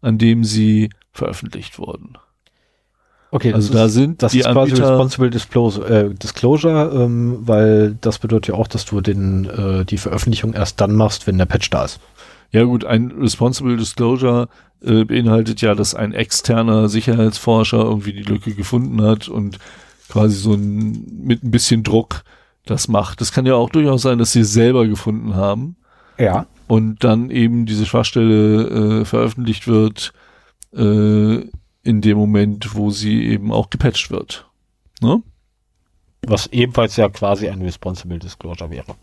an dem sie veröffentlicht wurden. Okay, also da sind das die ist quasi Anbieter Responsible Disclosure, äh, Disclosure ähm, weil das bedeutet ja auch, dass du den äh, die Veröffentlichung erst dann machst, wenn der Patch da ist. Ja gut, ein Responsible Disclosure äh, beinhaltet ja, dass ein externer Sicherheitsforscher irgendwie die Lücke gefunden hat und quasi so ein, mit ein bisschen Druck das macht. Das kann ja auch durchaus sein, dass sie es selber gefunden haben. Ja. Und dann eben diese Schwachstelle äh, veröffentlicht wird äh, in dem Moment, wo sie eben auch gepatcht wird. Ne? Was ebenfalls ja quasi ein Responsible Disclosure wäre.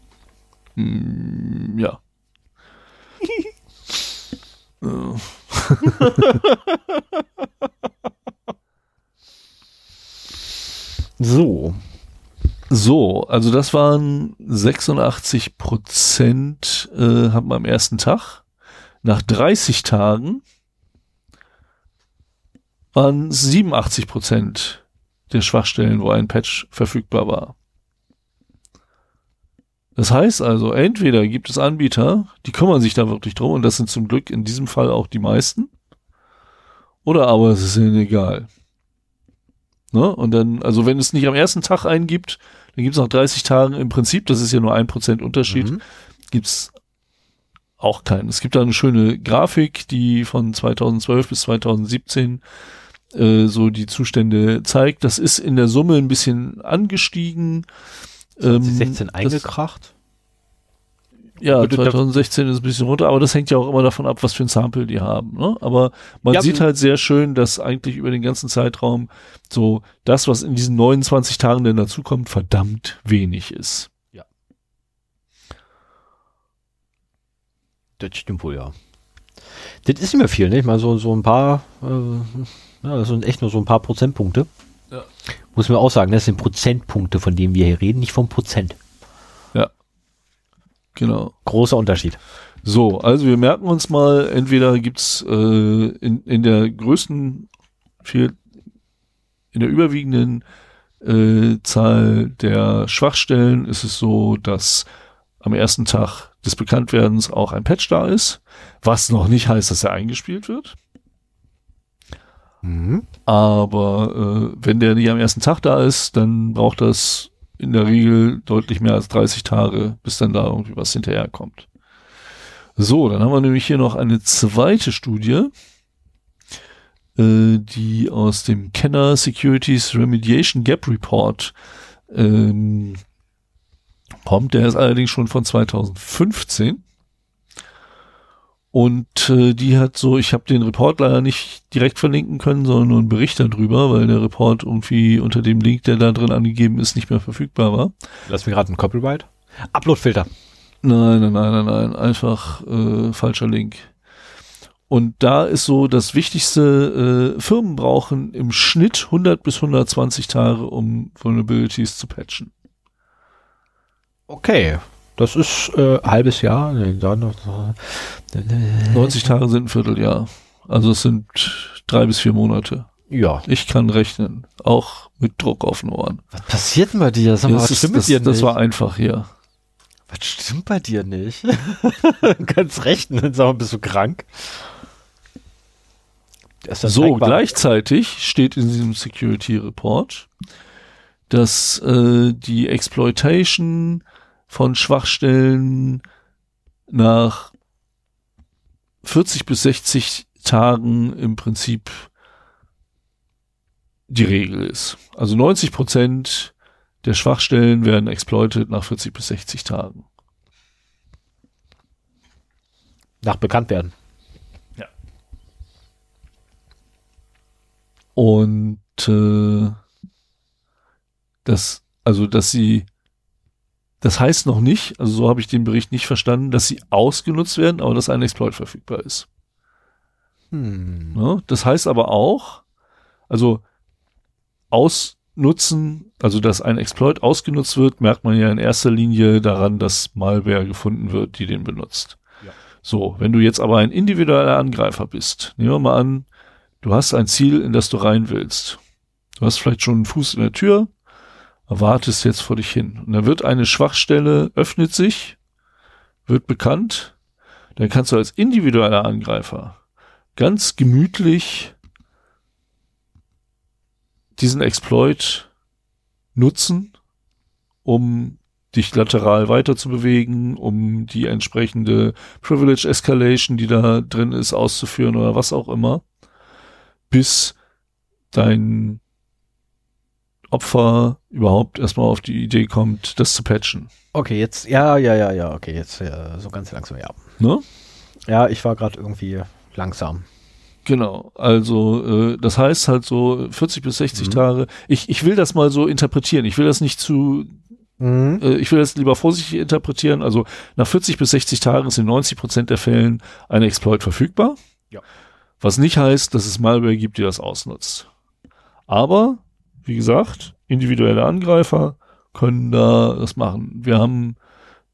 Mm, ja. So. So, also das waren 86 Prozent äh, haben am ersten Tag. Nach 30 Tagen waren 87 Prozent der Schwachstellen, wo ein Patch verfügbar war. Das heißt also, entweder gibt es Anbieter, die kümmern sich da wirklich drum, und das sind zum Glück in diesem Fall auch die meisten, oder aber es ist ihnen egal. Ne? Und dann, also wenn es nicht am ersten Tag einen gibt, dann gibt es nach 30 Tagen im Prinzip, das ist ja nur ein Prozent Unterschied, mhm. gibt es auch keinen. Es gibt da eine schöne Grafik, die von 2012 bis 2017 äh, so die Zustände zeigt. Das ist in der Summe ein bisschen angestiegen. Ähm, 16 eingekracht? Ja, Würde da- 2016 ist ein bisschen runter, aber das hängt ja auch immer davon ab, was für ein Sample die haben. Ne? Aber man Ja, sieht halt sehr schön, dass eigentlich über den ganzen Zeitraum so das, was in diesen 29 Tagen denn dazukommt, verdammt wenig ist. Das stimmt wohl, ja. Das ist nicht mehr viel, ne? Ich meine, so, so ein paar, äh, ja, das sind echt nur so ein paar Prozentpunkte. Ja. Muss man auch sagen, das sind Prozentpunkte, von denen wir hier reden, nicht vom Prozent. Genau. Großer Unterschied. So, also wir merken uns mal, entweder gibt's äh, in, in der größten, in der überwiegenden äh, Zahl der Schwachstellen ist es so, dass am ersten Tag des Bekanntwerdens auch ein Patch da ist, was noch nicht heißt, dass er eingespielt wird. Aber äh, wenn der nicht am ersten Tag da ist, dann braucht das in der Regel deutlich mehr als 30 Tage, bis dann da irgendwie was hinterherkommt. So, dann haben wir nämlich hier noch eine zweite Studie, äh, die aus dem Kenner Securities Remediation Gap Report ähm, kommt. Der ist allerdings schon von 2015. Und äh, die hat so, ich habe den Report leider nicht direkt verlinken können, sondern nur einen Bericht darüber, weil der Report irgendwie unter dem Link, der da drin angegeben ist, nicht mehr verfügbar war. Lass mir gerade einen Copyright. Uploadfilter. Nein, nein, nein, nein, nein, einfach äh, falscher Link. Und da ist so das Wichtigste, äh, Firmen brauchen im Schnitt 100 bis 120 Tage, um Vulnerabilities zu patchen. Okay. Das ist äh, halbes Jahr. Nee, da noch, äh, 90 Tage sind ein Vierteljahr. Also es sind drei bis vier Monate. ja. Ich kann rechnen, auch mit Druck auf den Ohren. Was passiert denn bei dir? Sag mal, Das, was ist, stimmt mit das, dir das nicht? war einfach hier. was stimmt bei dir nicht? du kannst rechnen. Sag mal, bist du krank? Das ist das So, zeigbar. gleichzeitig steht in diesem Security Report, dass äh, die Exploitation von Schwachstellen nach 40 bis 60 Tagen im Prinzip die Regel ist. Also 90 Prozent der Schwachstellen werden exploited nach 40 bis 60 Tagen. Nach bekannt werden. Und äh, das, also dass sie, das heißt noch nicht, also so habe ich den Bericht nicht verstanden, dass sie ausgenutzt werden, aber dass ein Exploit verfügbar ist. Hm. Ne? Das heißt aber auch, also ausnutzen, also dass ein Exploit ausgenutzt wird, merkt man ja in erster Linie daran, dass Malware gefunden wird, die den benutzt. Ja. So, wenn du jetzt aber ein individueller Angreifer bist, nehmen wir mal an, du hast ein Ziel, in das du rein willst. Du hast vielleicht schon einen Fuß in der Tür, erwartest jetzt vor dich hin. Und dann wird eine Schwachstelle, öffnet sich, wird bekannt, dann kannst du als individueller Angreifer ganz gemütlich diesen Exploit nutzen, um dich lateral weiter zu bewegen, um die entsprechende Privilege Escalation, die da drin ist, auszuführen oder was auch immer, bis dein Opfer überhaupt erstmal auf die Idee kommt, das zu patchen. Okay, jetzt, ja, ja, ja, ja, okay, jetzt ja, so ganz langsam, ja. Ne? Ja, ich war gerade irgendwie langsam. Genau, also äh, das heißt halt so 40 bis 60 Mhm. Tage. Ich, ich will das mal so interpretieren. Ich will das nicht zu, Mhm. äh, ich will das lieber vorsichtig interpretieren. Also nach 40 bis 60 Tagen ist in 90 Prozent der Fällen ein Exploit verfügbar. Ja. Was nicht heißt, dass es Malware gibt, die das ausnutzt. Aber, wie gesagt, individuelle Angreifer können da das machen. Wir haben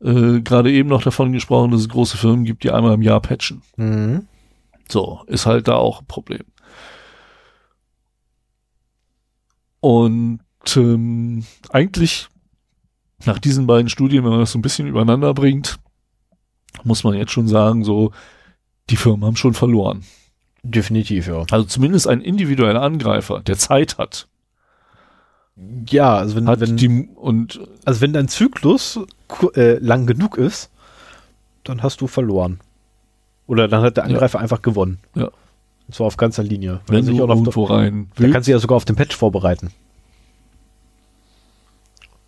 äh, gerade eben noch davon gesprochen, dass es große Firmen gibt, die einmal im Jahr patchen. Mhm. So, ist halt da auch ein Problem. Und ähm, eigentlich nach diesen beiden Studien, wenn man das so ein bisschen übereinander bringt, muss man jetzt schon sagen, so, die Firmen haben schon verloren. Definitiv, ja. Also zumindest ein individueller Angreifer, der Zeit hat, Ja, also wenn, wenn, die und also wenn dein Zyklus äh, lang genug ist, dann hast du verloren. Oder dann hat der Angreifer einfach gewonnen. Ja. Und zwar auf ganzer Linie. Wenn sich du auch noch, irgendwo rein willst, kann sich ja sogar auf den Patch vorbereiten.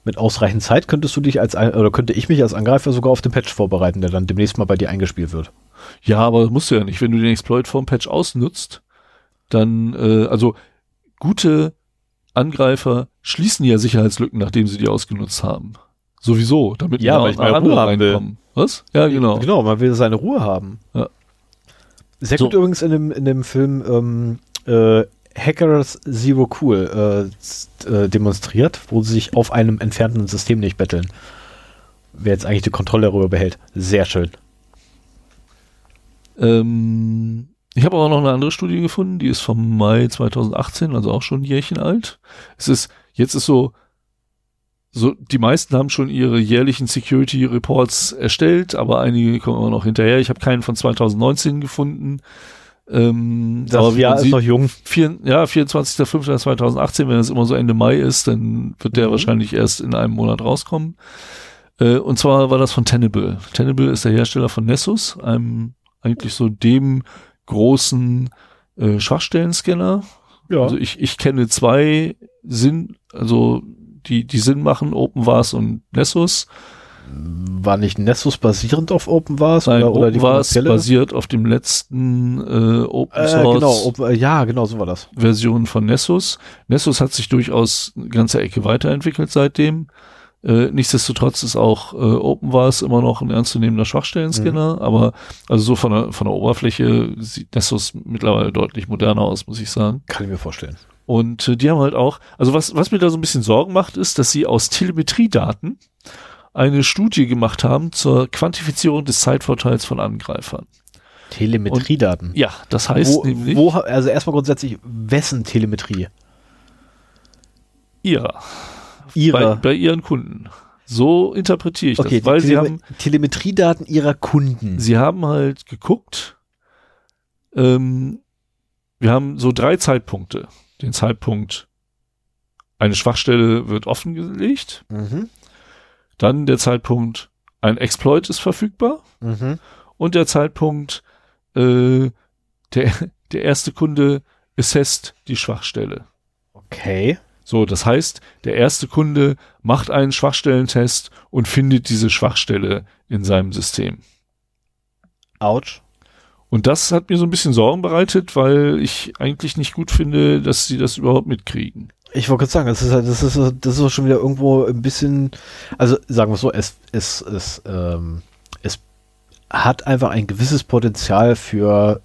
Mit ausreichend Zeit könntest du dich als, oder könnte ich mich als Angreifer sogar auf den Patch vorbereiten, der dann demnächst mal bei dir eingespielt wird. Ja, aber musst du ja nicht. Wenn du den Exploit vom Patch ausnutzt, dann, äh, also gute Angreifer schließen ja Sicherheitslücken, nachdem sie die ausgenutzt haben. Sowieso, damit ja, weil ich mal Ruhe will. Was? Ja, genau. Genau, man will seine Ruhe haben. Ja. Sehr so. gut übrigens in dem, in dem Film ähm, äh, Hackers Zero Cool äh, äh, demonstriert, wo sie sich auf einem entfernten System nicht betteln. Wer jetzt eigentlich die Kontrolle darüber behält. Sehr schön. Ähm, ich habe auch noch eine andere Studie gefunden, die ist vom Mai 2018, also auch schon ein Jährchen alt. Es ist, jetzt ist so, so, die meisten haben schon ihre jährlichen Security Reports erstellt, aber einige kommen immer noch hinterher. Ich habe keinen von 2019 gefunden. Ähm, das Jahr ist noch jung. Vier, ja, 24.05.2018, wenn es immer so Ende Mai ist, dann wird der mhm. wahrscheinlich erst in einem Monat rauskommen. Äh, und zwar war das von Tenable. Tenable ist der Hersteller von Nessus, einem eigentlich so dem großen äh, Schwachstellen-Scanner. Ja. Also ich, ich kenne zwei Sinn, also die, die Sinn machen, OpenVAS und Nessus. War nicht Nessus basierend auf OpenVAS? Nein, oder, oder OpenVAS basiert auf dem letzten äh, Open äh, Source. genau, Op ja, genau, so war das. Version von Nessus. Nessus hat sich durchaus eine ganze Ecke weiterentwickelt seitdem. Äh, nichtsdestotrotz ist auch äh, OpenVAS immer noch ein ernstzunehmender Schwachstellen-Scanner, mhm. aber also so von der, von der Oberfläche sieht Nessus mittlerweile deutlich moderner aus, muss ich sagen. Kann ich mir vorstellen. Und äh, die haben halt auch, also was, was mir da so ein bisschen Sorgen macht, ist, dass sie aus Telemetriedaten eine Studie gemacht haben zur Quantifizierung des Zeitvorteils von Angreifern. Telemetriedaten? ja, das heißt wo, nämlich. Wo, also erstmal grundsätzlich, wessen Telemetrie? Ihr ihrer. Bei, bei ihren Kunden. So interpretiere ich okay, das, weil sie haben Telemetriedaten ihrer Kunden. Sie haben halt geguckt. Ähm, wir haben so drei Zeitpunkte. Den Zeitpunkt, eine Schwachstelle wird offengelegt. Mhm. Dann der Zeitpunkt, ein Exploit ist verfügbar. Mhm. Und der Zeitpunkt, äh, der, der erste Kunde assesst die Schwachstelle. Okay. So, das heißt, der erste Kunde macht einen Schwachstellentest und findet diese Schwachstelle in seinem System. Autsch. Und das hat mir so ein bisschen Sorgen bereitet, weil ich eigentlich nicht gut finde, dass sie das überhaupt mitkriegen. Ich wollte gerade sagen, das ist halt, das ist, das ist schon wieder irgendwo ein bisschen, also sagen wir so, es, es, es, ähm, es hat einfach ein gewisses Potenzial für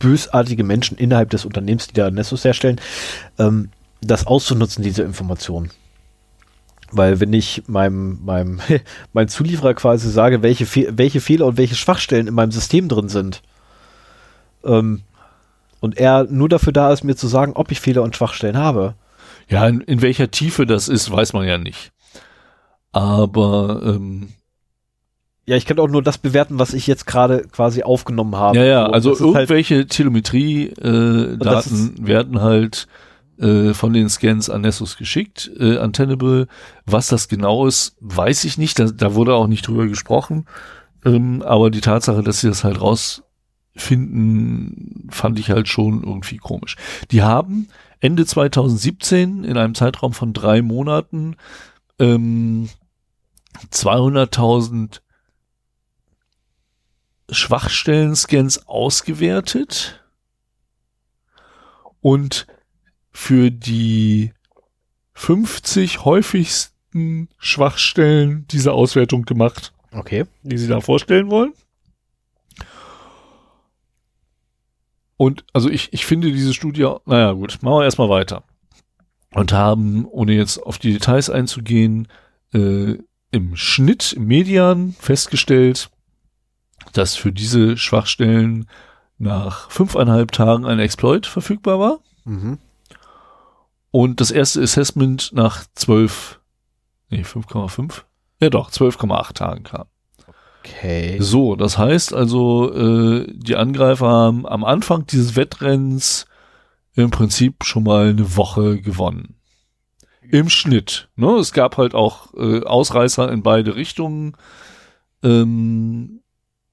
bösartige Menschen innerhalb des Unternehmens, die da Nessus herstellen. Ähm, das auszunutzen, diese Information. Weil wenn ich meinem, meinem, mein Zulieferer quasi sage, welche, Fe welche Fehler und welche Schwachstellen in meinem System drin sind, ähm, und er nur dafür da ist, mir zu sagen, ob ich Fehler und Schwachstellen habe. Ja, in, in welcher Tiefe das ist, weiß man ja nicht. Aber ähm, ja, ich kann auch nur das bewerten, was ich jetzt gerade quasi aufgenommen habe. Ja, ja, also halt irgendwelche halt Telemetrie-Daten äh, werden halt äh, von den Scans an Nessus geschickt, äh, an Tenable. Was das genau ist, weiß ich nicht. Da, da wurde auch nicht drüber gesprochen. Ähm, aber die Tatsache, dass sie das halt rausfinden, fand ich halt schon irgendwie komisch. Die haben Ende 2017 in einem Zeitraum von drei Monaten ähm, 200.000 Schwachstellen-Scans ausgewertet und für die 50 häufigsten Schwachstellen dieser Auswertung gemacht. Okay. Die Sie da vorstellen wollen. Und also ich, ich finde diese Studie, naja gut, machen wir erstmal weiter. Und haben, ohne jetzt auf die Details einzugehen, äh, im Schnitt, im Median festgestellt, dass für diese Schwachstellen nach fünfeinhalb Tagen ein Exploit verfügbar war. Mhm. Und das erste Assessment nach 12, nee, 5,5? Ja doch, 12,8 Tagen kam. Okay. So, das heißt also, äh, die Angreifer haben am Anfang dieses Wettrennens im Prinzip schon mal eine Woche gewonnen. Im Schnitt. Ne? Es gab halt auch äh, Ausreißer in beide Richtungen. Ähm,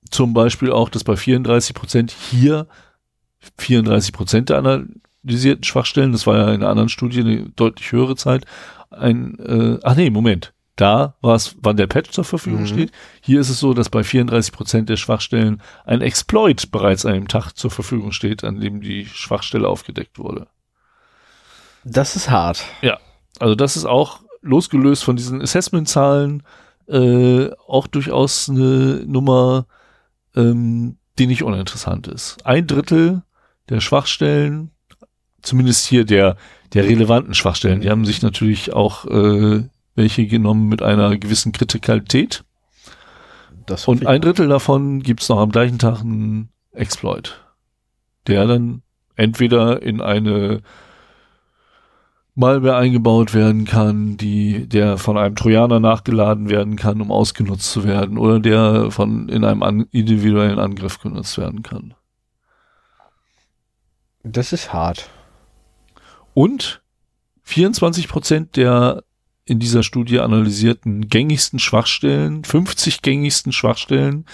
zum Beispiel auch, dass bei 34 Prozent hier 34 Prozent der analysierten Schwachstellen, das war ja in einer anderen Studie eine deutlich höhere Zeit, ein, äh, ach nee, Moment. Da war es, wann der Patch zur Verfügung Mhm. steht. Hier ist es so, dass bei 34 Prozent der Schwachstellen ein Exploit bereits an einem Tag zur Verfügung steht, an dem die Schwachstelle aufgedeckt wurde. Das ist hart. Also das ist auch losgelöst von diesen Assessment-Zahlen äh, auch durchaus eine Nummer, ähm, die nicht uninteressant ist. Ein Drittel der Schwachstellen, zumindest hier der der relevanten Schwachstellen, die haben sich natürlich auch äh, welche genommen mit einer gewissen Kritikalität. Das Und ein Drittel davon gibt's noch am gleichen Tag einen Exploit, der dann entweder in eine Malware eingebaut werden kann, die, der von einem Trojaner nachgeladen werden kann, um ausgenutzt zu werden, oder der von in einem an, individuellen Angriff genutzt werden kann. das ist hart. Und 24 Prozent der in dieser Studie analysierten gängigsten Schwachstellen, 50 gängigsten Schwachstellen,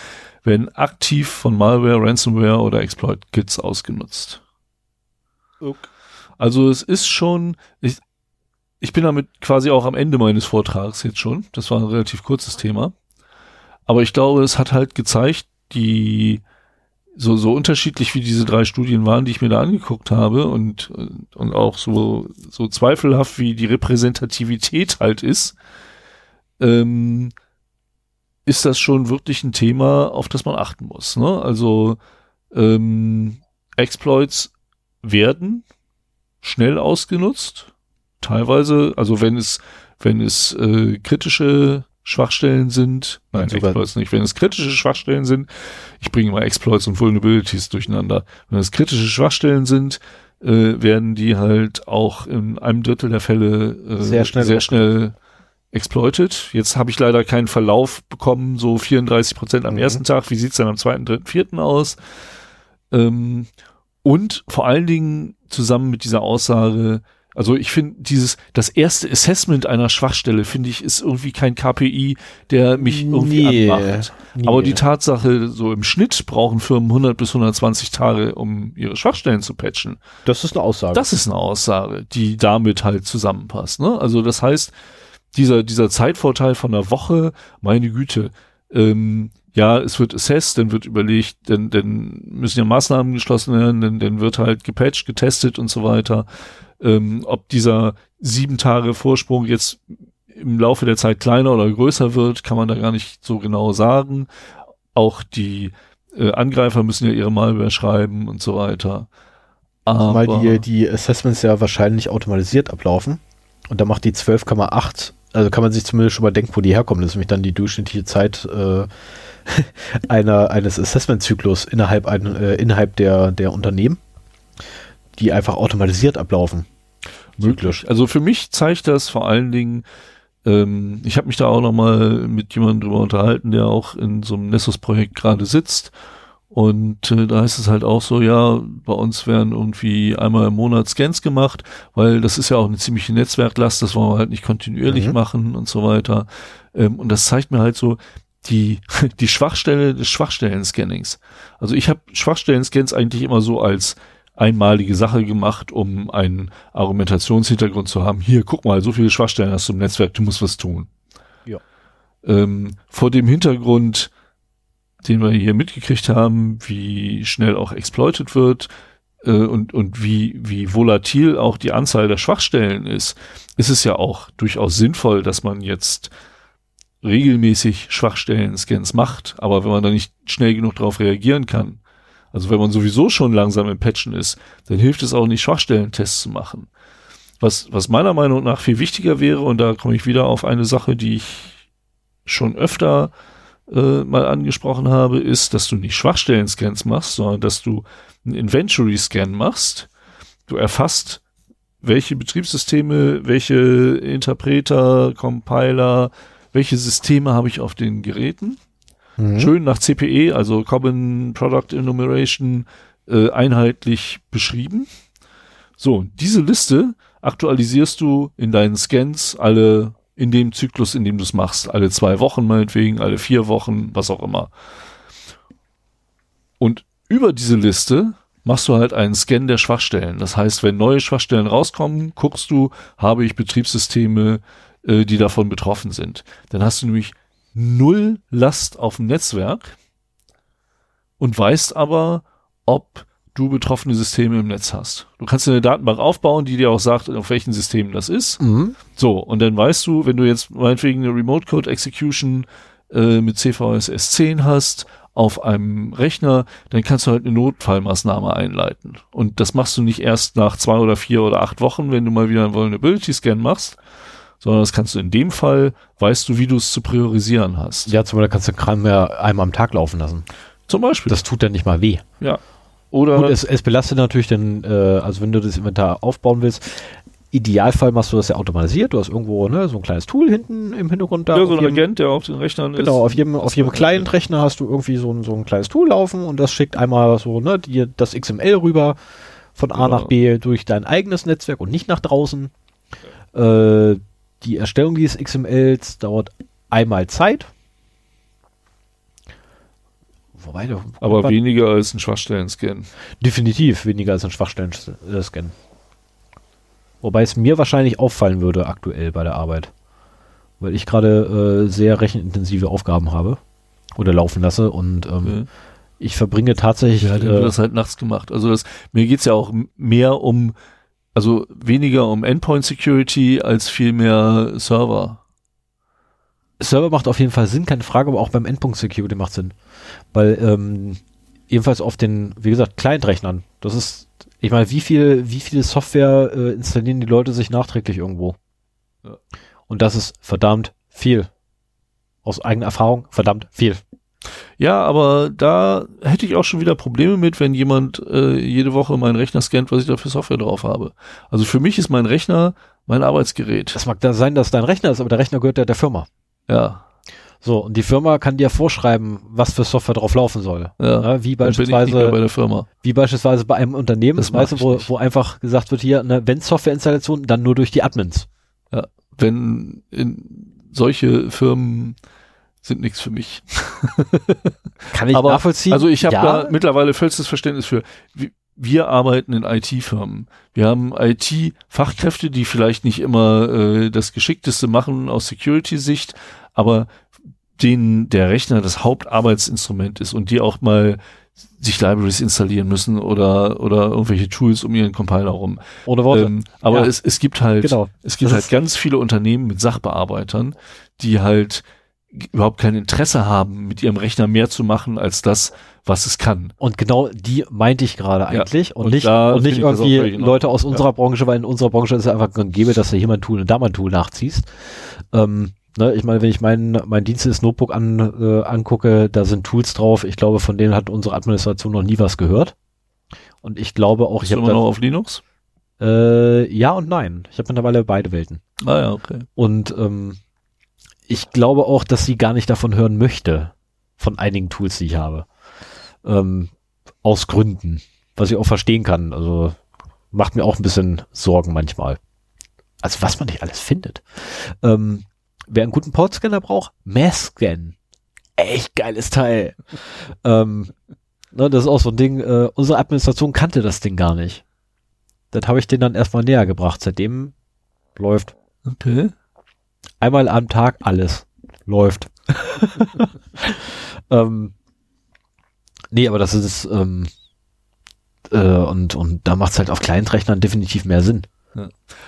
werden aktiv von Malware, Ransomware oder Exploit-Kits ausgenutzt. Also es ist schon, ich, ich bin damit quasi auch am Ende meines Vortrags jetzt schon. Das war ein relativ kurzes Thema. Aber ich glaube, es hat halt gezeigt, die so, so unterschiedlich wie diese drei Studien waren, die ich mir da angeguckt habe und, und auch so, so zweifelhaft wie die Repräsentativität halt ist, ähm, ist das schon wirklich ein Thema, auf das man achten muss. Ne? Also ähm, Exploits werden schnell ausgenutzt, teilweise, also wenn es, wenn es äh, kritische Schwachstellen sind, nein, Sogar- Exploits nicht, wenn es kritische Schwachstellen sind, ich bringe mal Exploits und Vulnerabilities durcheinander, wenn es kritische Schwachstellen sind, äh, werden die halt auch in einem Drittel der Fälle äh, Sehr schnell sehr schnell exploited. Jetzt habe ich leider keinen Verlauf bekommen, so 34 Prozent am Mhm. ersten Tag. Wie sieht's dann am zweiten, dritten, vierten aus? Ähm, und vor allen Dingen zusammen mit dieser Aussage, also ich finde dieses, das erste Assessment einer Schwachstelle, finde ich, ist irgendwie kein KPI, der mich irgendwie Nee, anmacht. nee. Aber die Tatsache, so im Schnitt brauchen Firmen 100 bis 120 Tage, um ihre Schwachstellen zu patchen. Das ist eine Aussage. Das ist eine Aussage, die damit halt zusammenpasst. Ne? Also das heißt, dieser, dieser Zeitvorteil von einer Woche, meine Güte, ähm, ja, es wird assessed, dann wird überlegt, dann, dann müssen ja Maßnahmen geschlossen werden, dann, dann wird halt gepatcht, getestet und so weiter. Ähm, ob dieser sieben Tage Vorsprung jetzt im Laufe der Zeit kleiner oder größer wird, kann man da gar nicht so genau sagen. Auch die äh, Angreifer müssen ja ihre Malware schreiben und so weiter. Aber Weil die, die Assessments ja wahrscheinlich automatisiert ablaufen. Und da macht die 12,8, also kann man sich zumindest schon mal denken, wo die herkommen. Das ist nämlich dann die durchschnittliche Zeit äh, einer, eines Assessment-Zyklus innerhalb, ein, äh, innerhalb der, der Unternehmen, die einfach automatisiert ablaufen. möglich. Also für mich zeigt das vor allen Dingen, ähm, ich habe mich da auch noch mal mit jemandem drüber unterhalten, der auch in so einem Nessus-Projekt gerade sitzt. Und äh, da heißt es halt auch so, ja, bei uns werden irgendwie einmal im Monat Scans gemacht, weil das ist ja auch eine ziemliche Netzwerklast, das wollen wir halt nicht kontinuierlich Mhm. machen und so weiter. Ähm, und das zeigt mir halt so die, die Schwachstelle des Schwachstellen-Scannings. Also ich habe Schwachstellen-Scans eigentlich immer so als einmalige Sache gemacht, um einen Argumentationshintergrund zu haben. Hier, guck mal, so viele Schwachstellen hast du im Netzwerk, du musst was tun. Ja. Ähm, vor dem Hintergrund, den wir hier mitgekriegt haben, wie schnell auch exploited wird äh, und, und wie, wie volatil auch die Anzahl der Schwachstellen ist, ist es ja auch durchaus sinnvoll, dass man jetzt regelmäßig Schwachstellen-Scans macht. Aber wenn man da nicht schnell genug darauf reagieren kann, also wenn man sowieso schon langsam im Patchen ist, dann hilft es auch nicht, Schwachstellentests zu machen. Was, was meiner Meinung nach viel wichtiger wäre, und da komme ich wieder auf eine Sache, die ich schon öfter äh, mal angesprochen habe, ist, dass du nicht Schwachstellen-Scans machst, sondern dass du einen Inventory-Scan machst. Du erfasst, welche Betriebssysteme, welche Interpreter, Compiler, welche Systeme habe ich auf den Geräten Mhm. schön nach CPE, also Common Product Enumeration, äh, einheitlich beschrieben. So, diese Liste aktualisierst du in deinen Scans alle in dem Zyklus, in dem du es machst. Alle zwei Wochen meinetwegen, alle vier Wochen, was auch immer. Und über diese Liste machst du halt einen Scan der Schwachstellen. Das heißt, wenn neue Schwachstellen rauskommen, guckst du, habe ich Betriebssysteme, äh, die davon betroffen sind. Dann hast du nämlich null Last auf dem Netzwerk und weißt aber, ob du betroffene Systeme im Netz hast. Du kannst eine Datenbank aufbauen, die dir auch sagt, auf welchen Systemen das ist. Mhm. So, und dann weißt du, wenn du jetzt meinetwegen eine Remote Code Execution äh, mit CVSS 10 hast auf einem Rechner, dann kannst du halt eine Notfallmaßnahme einleiten. Und das machst du nicht erst nach zwei oder vier oder acht Wochen, wenn du mal wieder einen Vulnerability Scan machst, sondern das kannst du in dem Fall, weißt du, wie du es zu priorisieren hast. Ja, zum Beispiel kannst du Kram ja einmal am Tag laufen lassen. Zum Beispiel. Das tut dann nicht mal weh. ja. Oder Gut, es, es belastet natürlich den, äh, also wenn du das Inventar aufbauen willst, Idealfall machst du das ja automatisiert. Du hast irgendwo ne, so ein kleines Tool hinten im Hintergrund da. ja, so ein jedem- Agent, der auf den Rechnern ist. Genau, auf jedem, auf jedem war- Client-Rechner hast du irgendwie so ein, so ein kleines Tool laufen und das schickt einmal so ne, dir das XML rüber von A Genau. nach B durch dein eigenes Netzwerk und nicht nach draußen. Äh, die Erstellung dieses XMLs dauert einmal Zeit. Wobei, Aber weniger als ein Schwachstellen-Scan. definitiv weniger als ein Schwachstellen-Scan. Wobei es mir wahrscheinlich auffallen würde aktuell bei der Arbeit. Weil ich gerade äh, sehr rechenintensive Aufgaben habe oder laufen lasse und ähm, Okay. ich verbringe tatsächlich Ja, dann wird äh, das halt nachts gemacht. Also das, mir geht's ja auch mehr um, also weniger um Endpoint Security als viel mehr Server. Server macht auf jeden Fall Sinn, keine Frage, aber auch beim Endpunkt Security macht Sinn. Weil ähm, ebenfalls auf den, wie gesagt, Client-Rechnern, das ist, ich meine, wie viel, wie viel Software äh, installieren die Leute sich nachträglich irgendwo? Ja. Und das ist verdammt viel. Aus eigener Erfahrung, verdammt viel. Ja, aber da hätte ich auch schon wieder Probleme mit, wenn jemand äh, jede Woche meinen Rechner scannt, was ich da für Software drauf habe. Also für mich ist mein Rechner mein Arbeitsgerät. Das mag da sein, dass dein Rechner ist, aber der Rechner gehört ja der Firma. Ja, So, und die Firma kann dir vorschreiben, was für Software drauf laufen soll. ja. Ja, wie beispielsweise bei der Firma. wie beispielsweise bei einem Unternehmen, Das weißt du, wo, wo einfach gesagt wird, hier, ne, wenn Softwareinstallation, dann nur durch die Admins. Wenn in solche Firmen sind nichts für mich. Kann ich Aber, nachvollziehen. Also ich habe ja, da mittlerweile vollstes Verständnis für. Wir, arbeiten in IT-Firmen. Wir haben IT-Fachkräfte, die vielleicht nicht immer äh, das Geschickteste machen aus Security-Sicht, aber denen der Rechner das Hauptarbeitsinstrument ist und die auch mal sich Libraries installieren müssen oder oder irgendwelche Tools um ihren Compiler rum. ohne Worte. Ähm, aber Ja. es, es gibt halt genau. es gibt Das halt ganz viele Unternehmen mit Sachbearbeitern, die halt überhaupt kein Interesse haben, mit ihrem Rechner mehr zu machen als das, was es kann. Und genau die meinte ich gerade eigentlich und, und nicht, und nicht irgendwie Leute aus unserer Branche, weil in unserer Branche ist es einfach gäbe, dass du hier mal ein Tool und da mal ein Tool nachziehst. Ähm, ne, ich meine, wenn ich mein, mein Dienstes Notebook an, äh, angucke, da sind Tools drauf. Ich glaube, von denen hat unsere Administration noch nie was gehört. Und ich glaube auch, Bist ich habe immer noch auf Linux? äh, ja und nein. Ich habe mittlerweile beide Welten. Ah ja, okay. Und ähm, ich glaube auch, dass sie gar nicht davon hören möchte, von einigen Tools, die ich habe. Ähm, aus Gründen. Was ich auch verstehen kann. Also macht mir auch ein bisschen Sorgen manchmal. Also was man nicht alles findet. Ähm, wer einen guten Portscanner braucht, Mass-Scan. Echt geiles Teil. ähm, ne, das ist auch so ein Ding, äh, unsere Administration kannte das Ding gar nicht. Das habe ich denen dann erstmal näher gebracht. Seitdem läuft Okay. Einmal am Tag alles läuft. ähm, nee, aber das ist ähm, äh, und und da macht es halt auf Client-Rechnern definitiv mehr Sinn.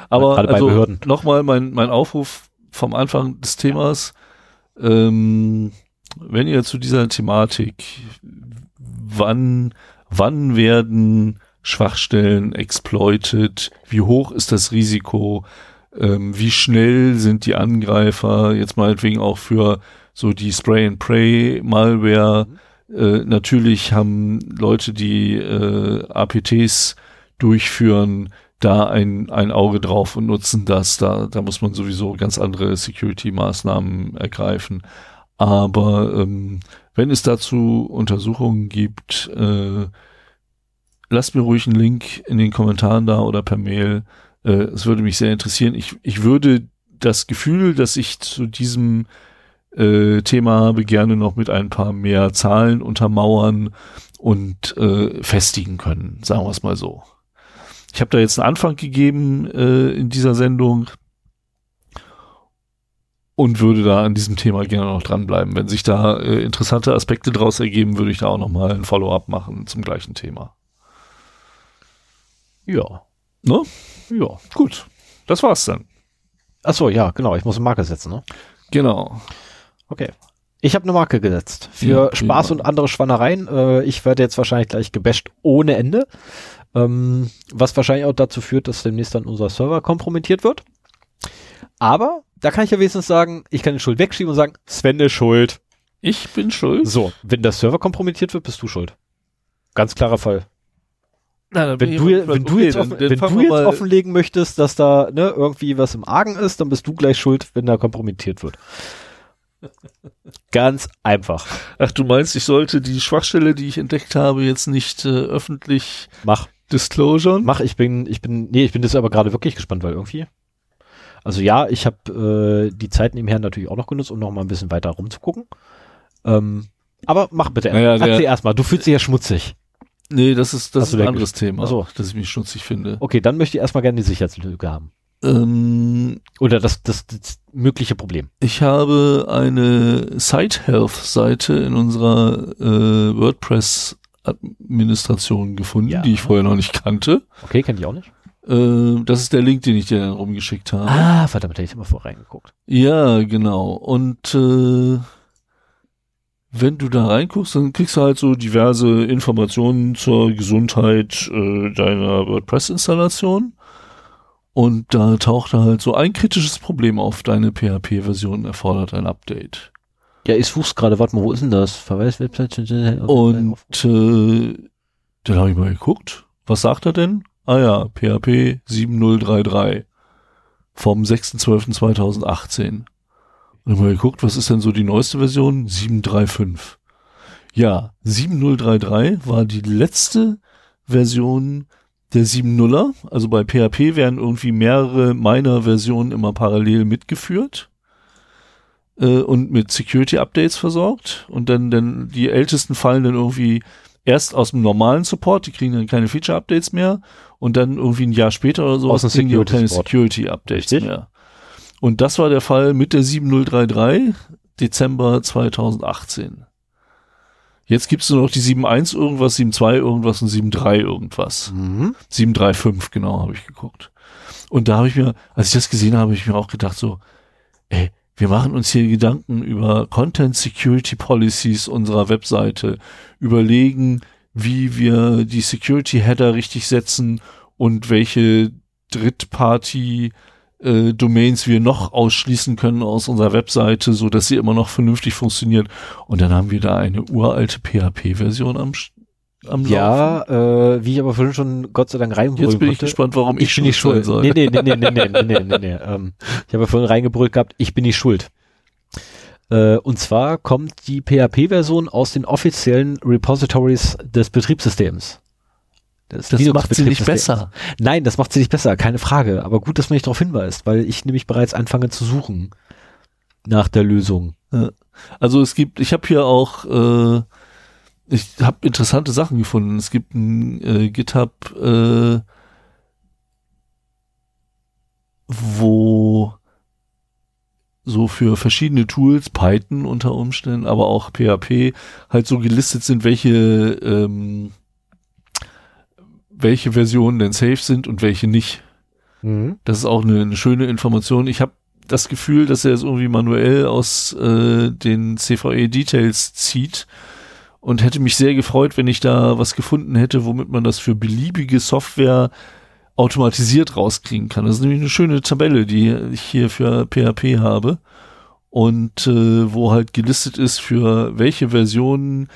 Aber Gerade bei also Behörden. nochmal mein, mein Aufruf vom Anfang des Themas. Ähm, wenn ihr zu dieser Thematik, wann, wann werden Schwachstellen exploited? Wie hoch ist das Risiko? Ähm, wie schnell sind die Angreifer? Jetzt meinetwegen auch für so die Spray-and-Pray-Malware. Äh, natürlich haben Leute, die äh, APTs durchführen, da ein, ein Auge drauf und nutzen das. Da, da muss man sowieso ganz andere Security-Maßnahmen ergreifen. Aber ähm, wenn es dazu Untersuchungen gibt, äh, lasst mir ruhig einen Link in den Kommentaren da oder per Mail. Äh, es würde mich sehr interessieren. Ich, ich würde das Gefühl, dass ich zu diesem äh, Thema habe, gerne noch mit ein paar mehr Zahlen untermauern und äh, festigen können, sagen wir es mal so. Ich habe da jetzt einen Anfang gegeben äh, in dieser Sendung und würde da an diesem Thema gerne noch dranbleiben. Wenn sich da äh, interessante Aspekte draus ergeben, würde ich da auch noch mal ein Follow-up machen zum gleichen Thema. Ja. Ne? Ja, gut. Das war's dann. Achso, ja, genau. Ich muss eine Marke setzen, ne? Genau. Okay. Ich habe eine Marke gesetzt. Für Ja, Spaß und andere Schwannereien. Äh, ich werde jetzt wahrscheinlich gleich gebasht ohne Ende. Ähm, was wahrscheinlich auch dazu führt, dass demnächst dann unser Server kompromittiert wird. Aber da kann ich ja wenigstens sagen, ich kann die Schuld wegschieben und sagen, Sven ist schuld. Ich bin schuld. So, wenn der Server kompromittiert wird, bist du schuld. Ganz klarer Fall. Na, Wenn du, wenn du okay, jetzt, offen, wenn du jetzt offenlegen möchtest, dass da ne, irgendwie was im Argen ist, dann bist du gleich schuld, wenn da kompromittiert wird. Ganz einfach. Ach, du meinst, ich sollte die Schwachstelle, die ich entdeckt habe, jetzt nicht äh, öffentlich Mach. disclosuren? Mach, ich bin, ich bin, nee, ich bin das aber gerade wirklich gespannt, weil irgendwie. Also ja, ich habe äh, die Zeit nebenher natürlich auch noch genutzt, um noch mal ein bisschen weiter rumzugucken. Ähm, aber mach bitte. Naja, der- Erzähl erst mal. Du fühlst dich ja schmutzig. Nee, das ist, das ist ein der anderes Thema, so. dass ich mich schmutzig finde. Okay, dann möchte ich erstmal gerne die Sicherheitslücke haben. Ähm, Oder das, das, das mögliche Problem. ich habe eine Site Health Seite in unserer äh, WordPress Administration gefunden, Ja. die ich vorher noch nicht kannte. Okay, kenne ich auch nicht. Äh, das ist der Link, den ich dir dann rumgeschickt habe. Ah, verdammt, hätte ich immer vor reingeguckt. Ja, genau. Und äh, wenn du da reinguckst, dann kriegst du halt so diverse Informationen zur Gesundheit äh, deiner WordPress-Installation. Und da taucht halt so ein kritisches Problem auf. Deine PHP-Version erfordert ein Update. Ja, ich such's gerade. Warte mal, wo ist denn das? Verweis-Website. Und äh, dann habe ich mal geguckt. Was sagt er denn? Ah ja, PHP 7033 vom 6.12.2018. Dann mal geguckt, was ist denn so die neueste Version? 735. Ja, 7033 war die letzte Version der 7.0er. Also bei PHP werden irgendwie mehrere meiner Versionen immer parallel mitgeführt äh, und mit Security-Updates versorgt. Und dann, dann die ältesten fallen dann irgendwie erst aus dem normalen Support, die kriegen dann keine Feature-Updates mehr und dann irgendwie ein Jahr später oder so kriegen die auch keine. Security-Updates mehr. Und das war der Fall mit der 7033, Dezember 2018. Jetzt gibt's nur noch die 7.1 irgendwas, 7.2 irgendwas und 7.3 irgendwas. Mhm. 735, genau, habe ich geguckt. Und da habe ich mir, als ich das gesehen habe, habe ich mir auch gedacht so, ey, wir machen uns hier Gedanken über Content Security Policies unserer Webseite, überlegen, wie wir die Security Header richtig setzen und welche Drittparty äh, Domains wir noch ausschließen können aus unserer Webseite, so dass sie immer noch vernünftig funktioniert. Und dann haben wir da eine uralte PHP-Version am, am Laufen. Ja, äh, wie ich aber vorhin schon Gott sei Dank reinbrüllen Jetzt bin ich konnte. gespannt, warum ich, ich bin nicht sein schuld. soll. Nee, nee, nee, nee, nee, nee, nee, nee, nee, nee. Ähm, ich habe ja vorhin reingebrüllt gehabt, ich bin nicht schuld. Äh, und zwar kommt die PHP-Version aus den offiziellen Repositories des Betriebssystems. Des Das macht sie nicht besser. Nein, das macht sie nicht besser, keine Frage. Aber gut, dass man nicht darauf hinweist, weil ich nämlich bereits anfange zu suchen nach der Lösung. Also es gibt, ich habe hier auch, äh, ich habe interessante Sachen gefunden. Es gibt ein äh, GitHub, äh, wo so für verschiedene Tools, Python unter Umständen, aber auch PHP, halt so gelistet sind, welche, ähm, welche Versionen denn safe sind und welche nicht. Das ist auch eine, eine schöne Information. Ich habe das Gefühl, dass er es irgendwie manuell aus äh, den CVE-Details zieht und hätte mich sehr gefreut, wenn ich da was gefunden hätte, womit man das für beliebige Software automatisiert rauskriegen kann. Das ist nämlich eine schöne Tabelle, die ich hier für PHP habe und äh, wo halt gelistet ist, für welche Versionen,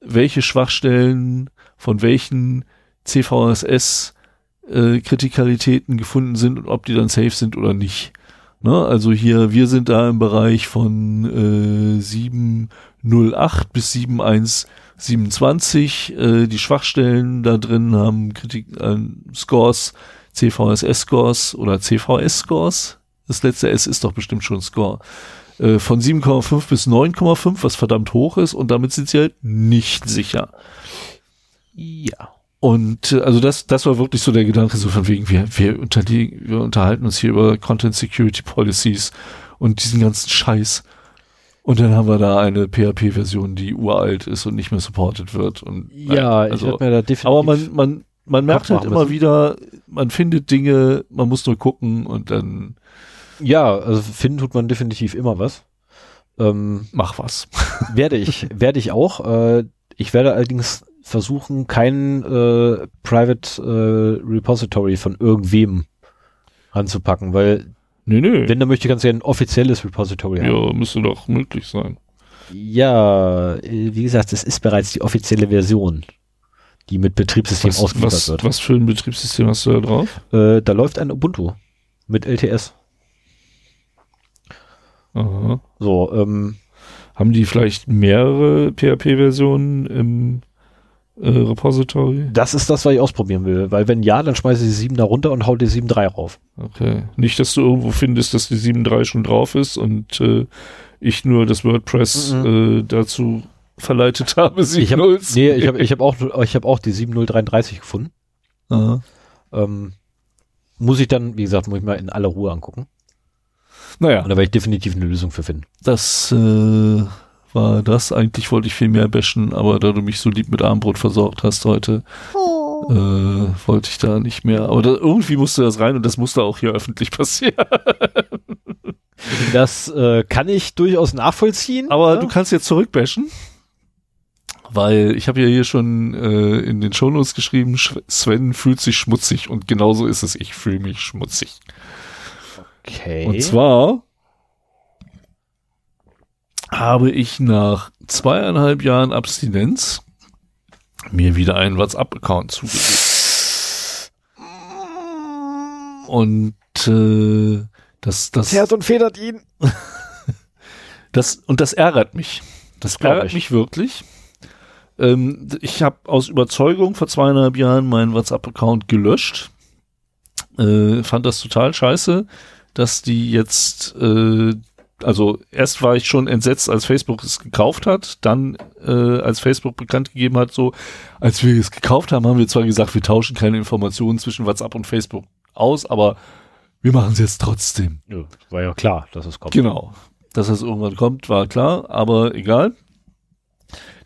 welche Schwachstellen von welchen CVSS äh, Kritikalitäten gefunden sind und ob die dann safe sind oder nicht. Ne? Also hier, wir sind da im Bereich von äh, 708 bis 7127. Äh, die Schwachstellen da drin haben Kritik, äh, Scores, CVSS-Scores oder CVS-Scores. Das letzte S ist doch bestimmt schon Score. Äh, von 7,5 bis 9,5, was verdammt hoch ist, und damit sind sie halt nicht sicher. Ja. Und äh, also das, das war wirklich so der Gedanke, so von wegen, wir, wir, wir unterhalten uns hier über Content Security Policies und diesen ganzen Scheiß. Und dann haben wir da eine PHP-Version, die uralt ist und nicht mehr supported wird. Und, Ja, nein, ich werde mir da definitiv. aber man, man, man merkt halt immer müssen. wieder, man findet Dinge, man muss nur gucken und dann ja, also finden tut man definitiv immer was. Ähm, mach was. werde ich, werde ich auch. Äh, ich werde allerdings versuchen, kein äh, Private äh, Repository von irgendwem anzupacken, weil Nee, nee. wenn, dann möchte ich ganz gerne ein offizielles Repository haben. ja, müsste doch möglich sein. Ja, äh, wie gesagt, es ist bereits die offizielle Version, die mit Betriebssystem Was, ausgeliefert was, wird. was für ein Betriebssystem hast du da drauf? Äh, da läuft ein Ubuntu mit LTS. Aha. So, ähm, Haben die vielleicht mehrere PHP-Versionen im äh, Repository? das ist das, was ich ausprobieren will, weil wenn ja, dann schmeiße ich die 7 da runter und hau die 7.3 rauf. Okay. Nicht, dass du irgendwo findest, dass die 7.3 schon drauf ist und äh, ich nur das WordPress äh, dazu verleitet habe, Ich habe 7.0 nee, ich hab, ich hab auch, ich hab auch die 7.033 gefunden. Aha. Ähm, muss ich dann, wie gesagt, muss ich mal in aller Ruhe angucken. Naja, Und da werde ich definitiv eine Lösung für finden. das äh, war das. Eigentlich wollte ich viel mehr bashen, aber da du mich so lieb mit Armbrot versorgt hast heute, äh, wollte ich da nicht mehr. Aber da, irgendwie musste das rein und das musste auch hier öffentlich passieren. Das äh, kann ich durchaus nachvollziehen. Aber ja? du kannst jetzt zurückbashen. Weil ich habe ja hier schon äh, in den Shownotes geschrieben, Sch- Sven fühlt sich schmutzig und genauso ist es, ich fühle mich schmutzig. okay. Und zwar habe ich nach zweieinhalb Jahren Abstinenz mir wieder einen WhatsApp-Account zugelegt. Und äh, das, das, und federt ihn. das, und das ärgert mich. Das glaub ärgert ich. mich wirklich. Ähm, ich habe aus Überzeugung vor zweieinhalb Jahren meinen WhatsApp-Account gelöscht. Äh, fand das total scheiße, dass die jetzt, äh, also erst war ich schon entsetzt, als Facebook es gekauft hat, dann äh, als Facebook bekannt gegeben hat, so, als wir es gekauft haben, haben wir zwar gesagt, wir tauschen keine Informationen zwischen WhatsApp und Facebook aus, aber wir machen es jetzt trotzdem. Ja, war ja klar, dass es kommt. Genau. Dass das irgendwann kommt, war klar, aber egal.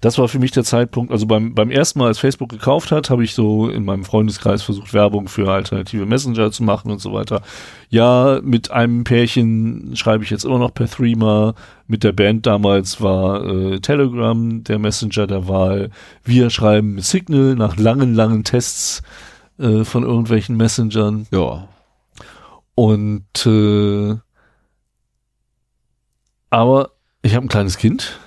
Das war für mich der Zeitpunkt, also beim, beim ersten Mal, als Facebook gekauft hat, habe ich so in meinem Freundeskreis versucht, Werbung für alternative Messenger zu machen und so weiter. Ja, mit einem Pärchen schreibe ich jetzt immer noch per Threema. Mit der Band damals war äh, Telegram der Messenger der Wahl. Wir schreiben mit Signal nach langen, langen Tests äh, von irgendwelchen Messengern. Ja. Und äh, aber ich habe ein kleines Kind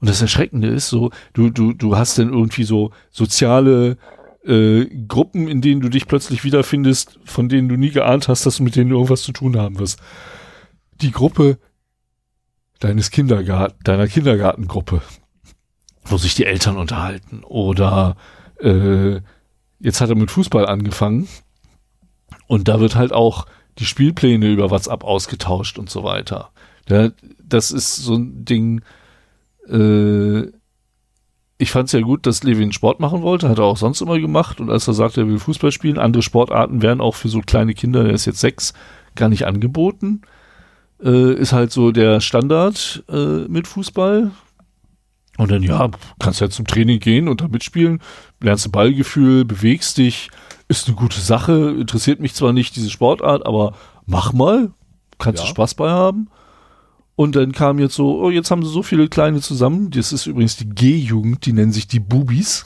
und das Erschreckende ist so, du du du hast dann irgendwie so soziale äh, Gruppen, in denen du dich plötzlich wiederfindest, von denen du nie geahnt hast, dass du mit denen irgendwas zu tun haben wirst. Die Gruppe deines Kindergarten, deiner Kindergartengruppe, wo sich die Eltern unterhalten oder äh, jetzt hat er mit Fußball angefangen und da wird halt auch die Spielpläne über WhatsApp ausgetauscht und so weiter. Da, das ist so ein Ding. Äh, ich fand es ja gut, dass Levin Sport machen wollte, hat er auch sonst immer gemacht. Und als er sagte, er will Fußball spielen, andere Sportarten werden auch für so kleine Kinder, der ist jetzt sechs, gar nicht angeboten. Äh, ist halt so der Standard äh, mit Fußball. Und dann, ja, kannst ja zum Training gehen und da mitspielen, lernst du Ballgefühl, bewegst dich, ist eine gute Sache, interessiert mich zwar nicht diese Sportart, aber mach mal, kannst Ja. du Spaß bei haben. Und dann kam jetzt so, oh, jetzt haben sie so viele kleine zusammen. Das ist übrigens die G-Jugend, die nennen sich die Bubis.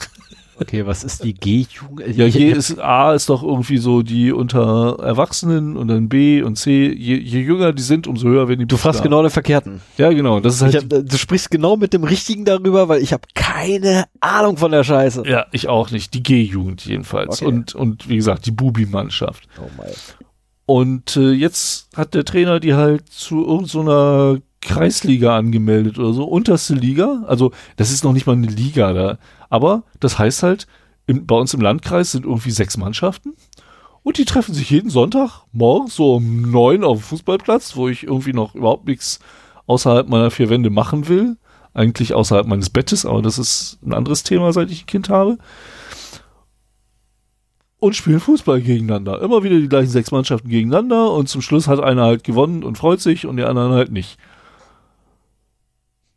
Okay, was ist die G-Jugend? Ja, G ist, A ist doch irgendwie so die unter Erwachsenen und dann B und C. Je, je jünger die sind, umso höher werden die Du fragst genau den Verkehrten. Ja, genau. Das ist halt hab, du sprichst genau mit dem Richtigen darüber, weil ich habe keine Ahnung von der Scheiße. Ja, ich auch nicht. Die G-Jugend jedenfalls. Okay. Und, und wie gesagt, die Bubi-Mannschaft. Oh mein. Und äh, jetzt hat der Trainer die halt zu irgendeiner Kreisliga angemeldet oder so, unterste Liga. Also das ist noch nicht mal eine Liga da. Aber das heißt halt, im, bei uns im Landkreis sind irgendwie sechs Mannschaften. Und die treffen sich jeden Sonntag morgens so um neun auf dem Fußballplatz, wo ich irgendwie noch überhaupt nichts außerhalb meiner vier Wände machen will. Eigentlich außerhalb meines Bettes, aber das ist ein anderes Thema, seit ich ein Kind habe. Und spielen Fußball gegeneinander. Immer wieder die gleichen sechs Mannschaften gegeneinander und zum Schluss hat einer halt gewonnen und freut sich und die anderen halt nicht.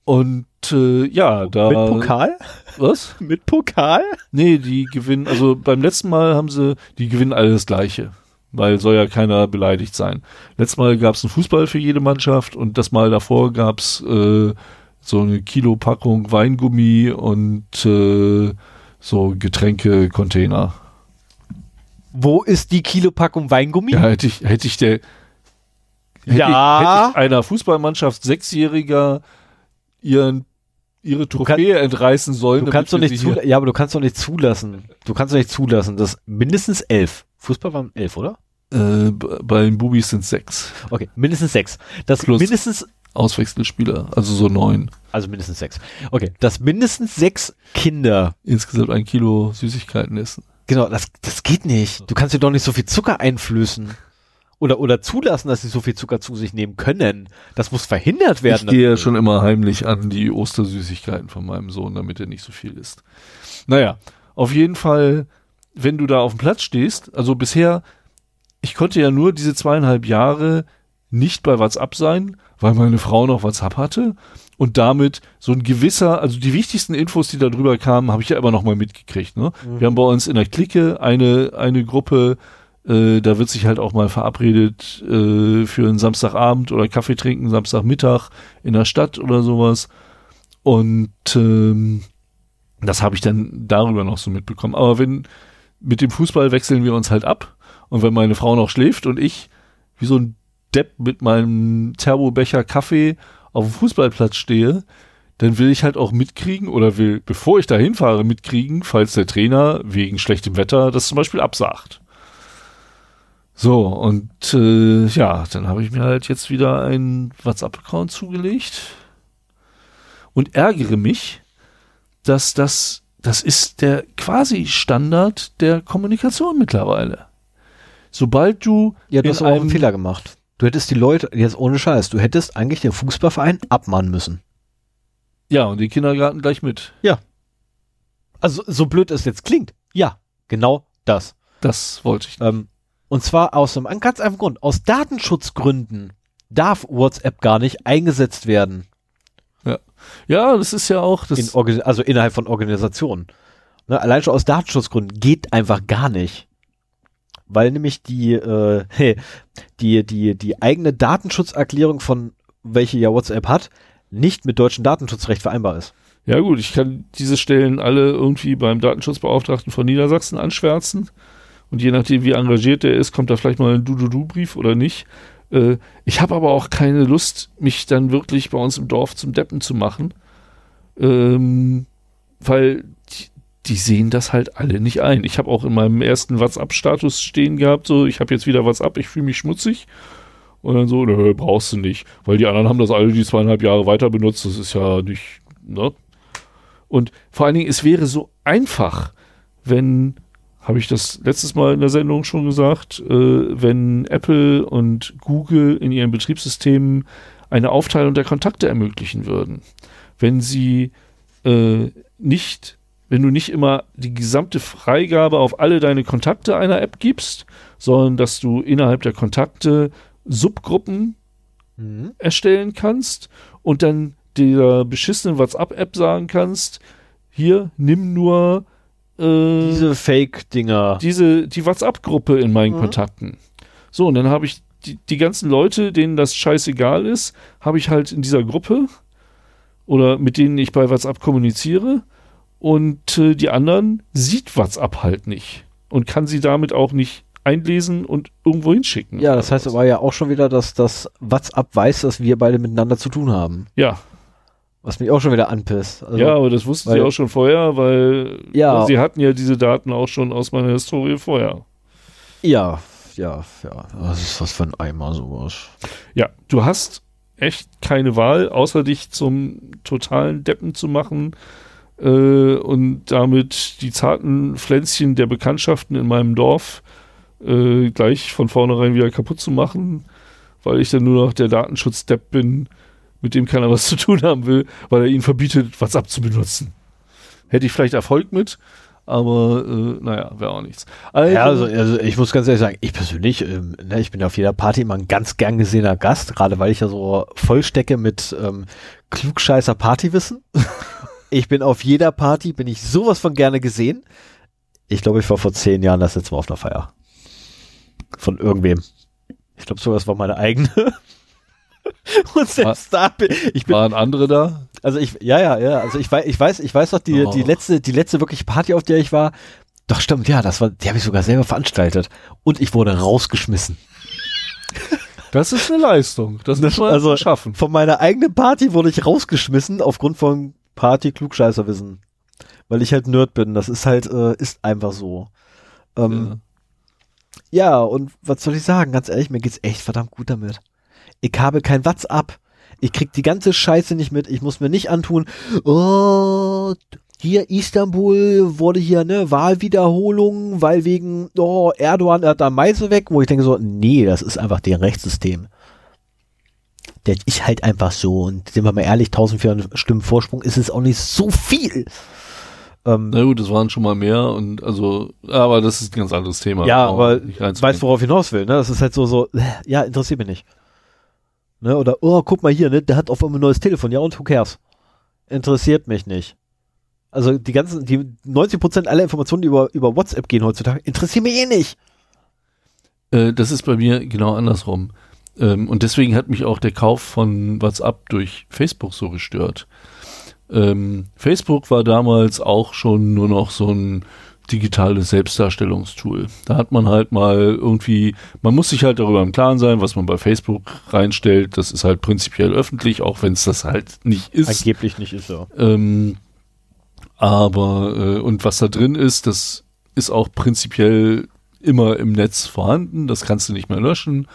Und äh, ja, da. Mit Pokal? Was? Mit Pokal? Nee, die gewinnen, also beim letzten Mal haben sie, die gewinnen alle das Gleiche. Weil soll ja keiner beleidigt sein. Letztes Mal gab es einen Fußball für jede Mannschaft und das Mal davor gab es äh, so eine Kilopackung Weingummi und äh, so Getränke-Container. Wo ist die Kilopackung Weingummi? Ja, hätte ich, hätte ich der. Hätte Ja. Ich, hätte ich einer Fußballmannschaft Sechsjähriger ihren, ihre Trophäe entreißen sollen. Du kannst doch nicht ja, aber du kannst doch nicht zulassen. Du kannst doch nicht zulassen, dass mindestens elf. Fußball waren elf, oder? Äh, bei den Bubis sind sechs Okay, mindestens sechs. Das Plus. mindestens, Auswechselspieler, also so neun. also mindestens sechs. Okay, dass mindestens sechs Kinder. Insgesamt ein Kilo Süßigkeiten essen. Genau, das, das geht nicht. Du kannst dir doch nicht so viel Zucker einflößen. Oder, oder zulassen, dass sie so viel Zucker zu sich nehmen können. Das muss verhindert werden. Ich gehe ja schon immer heimlich an die Ostersüßigkeiten von meinem Sohn, damit er nicht so viel isst. Naja, auf jeden Fall, wenn du da auf dem Platz stehst, also bisher, ich konnte ja nur diese zweieinhalb Jahre nicht bei WhatsApp sein, weil meine Frau noch WhatsApp hatte und damit so ein gewisser, also die wichtigsten Infos, die da drüber kamen, habe ich ja immer noch mal mitgekriegt. Ne? Wir haben bei uns in der Clique eine, eine Gruppe, äh, da wird sich halt auch mal verabredet äh, für einen Samstagabend oder Kaffee trinken, Samstagmittag in der Stadt oder sowas. Und ähm, das habe ich dann darüber noch so mitbekommen. Aber wenn mit dem Fußball wechseln wir uns halt ab und wenn meine Frau noch schläft und ich wie so ein Depp mit meinem Thermobecher Kaffee auf dem Fußballplatz stehe, dann will ich halt auch mitkriegen oder will, bevor ich da hinfahre, mitkriegen, falls der Trainer wegen schlechtem Wetter das zum Beispiel absagt. So, und äh, ja, dann habe ich mir halt jetzt wieder einen WhatsApp-Account zugelegt und ärgere mich, dass das, das ist der quasi Standard der Kommunikation mittlerweile. Sobald du Ja, du hast auch einen Fehler gemacht. Du hättest die Leute, jetzt ohne Scheiß, du hättest eigentlich den Fußballverein abmahnen müssen. Ja, und den Kindergarten gleich mit. Also, so blöd es jetzt klingt. Ja, genau das. Das wollte ich. Ähm, und zwar aus einem ganz einfachen Grund. Aus Datenschutzgründen darf WhatsApp gar nicht eingesetzt werden. Ja, das ist ja auch das. In also innerhalb von Organisationen. Ne, allein schon aus Datenschutzgründen geht einfach gar nicht. Weil nämlich die, äh, die, die, die eigene Datenschutzerklärung von welche ja WhatsApp hat, nicht mit deutschem Datenschutzrecht vereinbar ist. Ja gut, ich kann diese Stellen alle irgendwie beim Datenschutzbeauftragten von Niedersachsen anschwärzen. Und je nachdem, wie engagiert der ist, kommt da vielleicht mal ein Du-Du-Du-Brief oder nicht. Äh, ich habe aber auch keine Lust, mich dann wirklich bei uns im Dorf zum Deppen zu machen. Ähm, weil die, sehen das halt alle nicht ein. Ich habe auch in meinem ersten WhatsApp-Status stehen gehabt, so, ich habe jetzt wieder WhatsApp, ich fühle mich schmutzig. Und dann so, nö, brauchst du nicht. Weil die anderen haben das alle die zweieinhalb Jahre weiter benutzt. Das ist ja nicht, ne? Und vor allen Dingen, es wäre so einfach, wenn, habe ich das letztes Mal in der Sendung schon gesagt, äh, wenn Apple und Google in ihren Betriebssystemen eine Aufteilung der Kontakte ermöglichen würden. Wenn sie äh, nicht, wenn du nicht immer die gesamte Freigabe auf alle deine Kontakte einer App gibst, sondern dass du innerhalb der Kontakte Subgruppen erstellen kannst und dann dieser beschissenen WhatsApp-App sagen kannst, hier, nimm nur äh, Diese Fake-Dinger. diese, die WhatsApp-Gruppe in meinen Mhm. Kontakten. So, und dann habe ich die, die ganzen Leute, denen das scheißegal ist, habe ich halt in dieser Gruppe oder mit denen ich bei WhatsApp kommuniziere und äh, die anderen sieht WhatsApp halt nicht und kann sie damit auch nicht einlesen und irgendwo hinschicken. Ja, das heißt aber ja auch schon wieder, dass das WhatsApp weiß, dass wir beide miteinander zu tun haben. Ja, Was mich auch schon wieder anpisst. Also, ja, aber das wussten sie weil- auch schon vorher, weil Ja. sie hatten ja diese Daten auch schon aus meiner Historie vorher. ja, ja, ja. Was ist was für ein Eimer sowas? Ja, du hast echt keine Wahl, außer dich zum totalen Deppen zu machen äh, und damit die zarten Pflänzchen der Bekanntschaften in meinem Dorf äh, gleich von vornherein wieder kaputt zu machen, weil ich dann nur noch der Datenschutz-Depp bin, mit dem keiner was zu tun haben will, weil er ihnen verbietet, WhatsApp zu benutzen. Hätte ich vielleicht Erfolg mit, aber äh, naja, wäre auch nichts. Also, ja, also, also, ich muss ganz ehrlich sagen, ich persönlich, ähm, ne, ich bin auf jeder Party immer ein ganz gern gesehener Gast, gerade weil ich ja so vollstecke mit ähm, klugscheißer Partywissen. ich bin auf jeder Party, bin ich sowas von gerne gesehen. Ich glaube, ich war vor zehn Jahren das letzte Mal auf einer Feier. Von irgendwem. Ich glaube sogar, es war meine eigene. Und selbst war, da bin ich bin, Waren andere da? Also ich, ja, ja, ja. Also ich weiß, ich weiß, ich weiß noch die, oh. die letzte, die letzte wirklich Party, auf der ich war. Doch stimmt, ja, das war, die habe ich sogar selber veranstaltet. Und ich wurde rausgeschmissen. Das ist eine Leistung. Das muss man also schaffen. Von meiner eigenen Party wurde ich rausgeschmissen aufgrund von Party-Klugscheißerwissen. Weil ich halt Nerd bin. Das ist halt, äh, ist einfach so. Ähm, ja. ja, und was soll ich sagen? Ganz ehrlich, mir geht's echt verdammt gut damit. Ich habe kein WhatsApp. Ich krieg die ganze Scheiße nicht mit. Ich muss mir nicht antun, oh, hier Istanbul wurde hier ne Wahlwiederholung, weil wegen oh Erdogan hat da Meise weg, wo ich denke so, nee, das ist einfach deren Rechtssystem. Der ist halt einfach so und sind wir mal ehrlich, 1400 Stimmen Vorsprung ist es auch nicht so viel. Ähm, Na gut, das waren schon mal mehr und also, aber das ist ein ganz anderes Thema. Ja, aber weißt worauf ich hinaus will, ne? Das ist halt so, so, ja, interessiert mich nicht. Ne? Oder, oh, guck mal hier, ne? Der hat auf einmal ein neues Telefon. Ja, und who cares? Interessiert mich nicht. Also die ganzen, die 90% aller Informationen, die über, über WhatsApp gehen heutzutage, interessieren mich eh nicht. Äh, das ist bei mir genau andersrum. Ähm, und deswegen hat mich auch der Kauf von WhatsApp durch Facebook so gestört. Ähm, Facebook war damals auch schon nur noch so ein digitales Selbstdarstellungstool. Da hat man halt mal irgendwie, man muss sich halt darüber im Klaren sein, was man bei Facebook reinstellt. Das ist halt prinzipiell öffentlich, auch wenn es das halt nicht ist. Angeblich nicht ist, ja. Ähm, aber, äh, und was da drin ist, das ist auch prinzipiell immer im Netz vorhanden. Das kannst du nicht mehr löschen.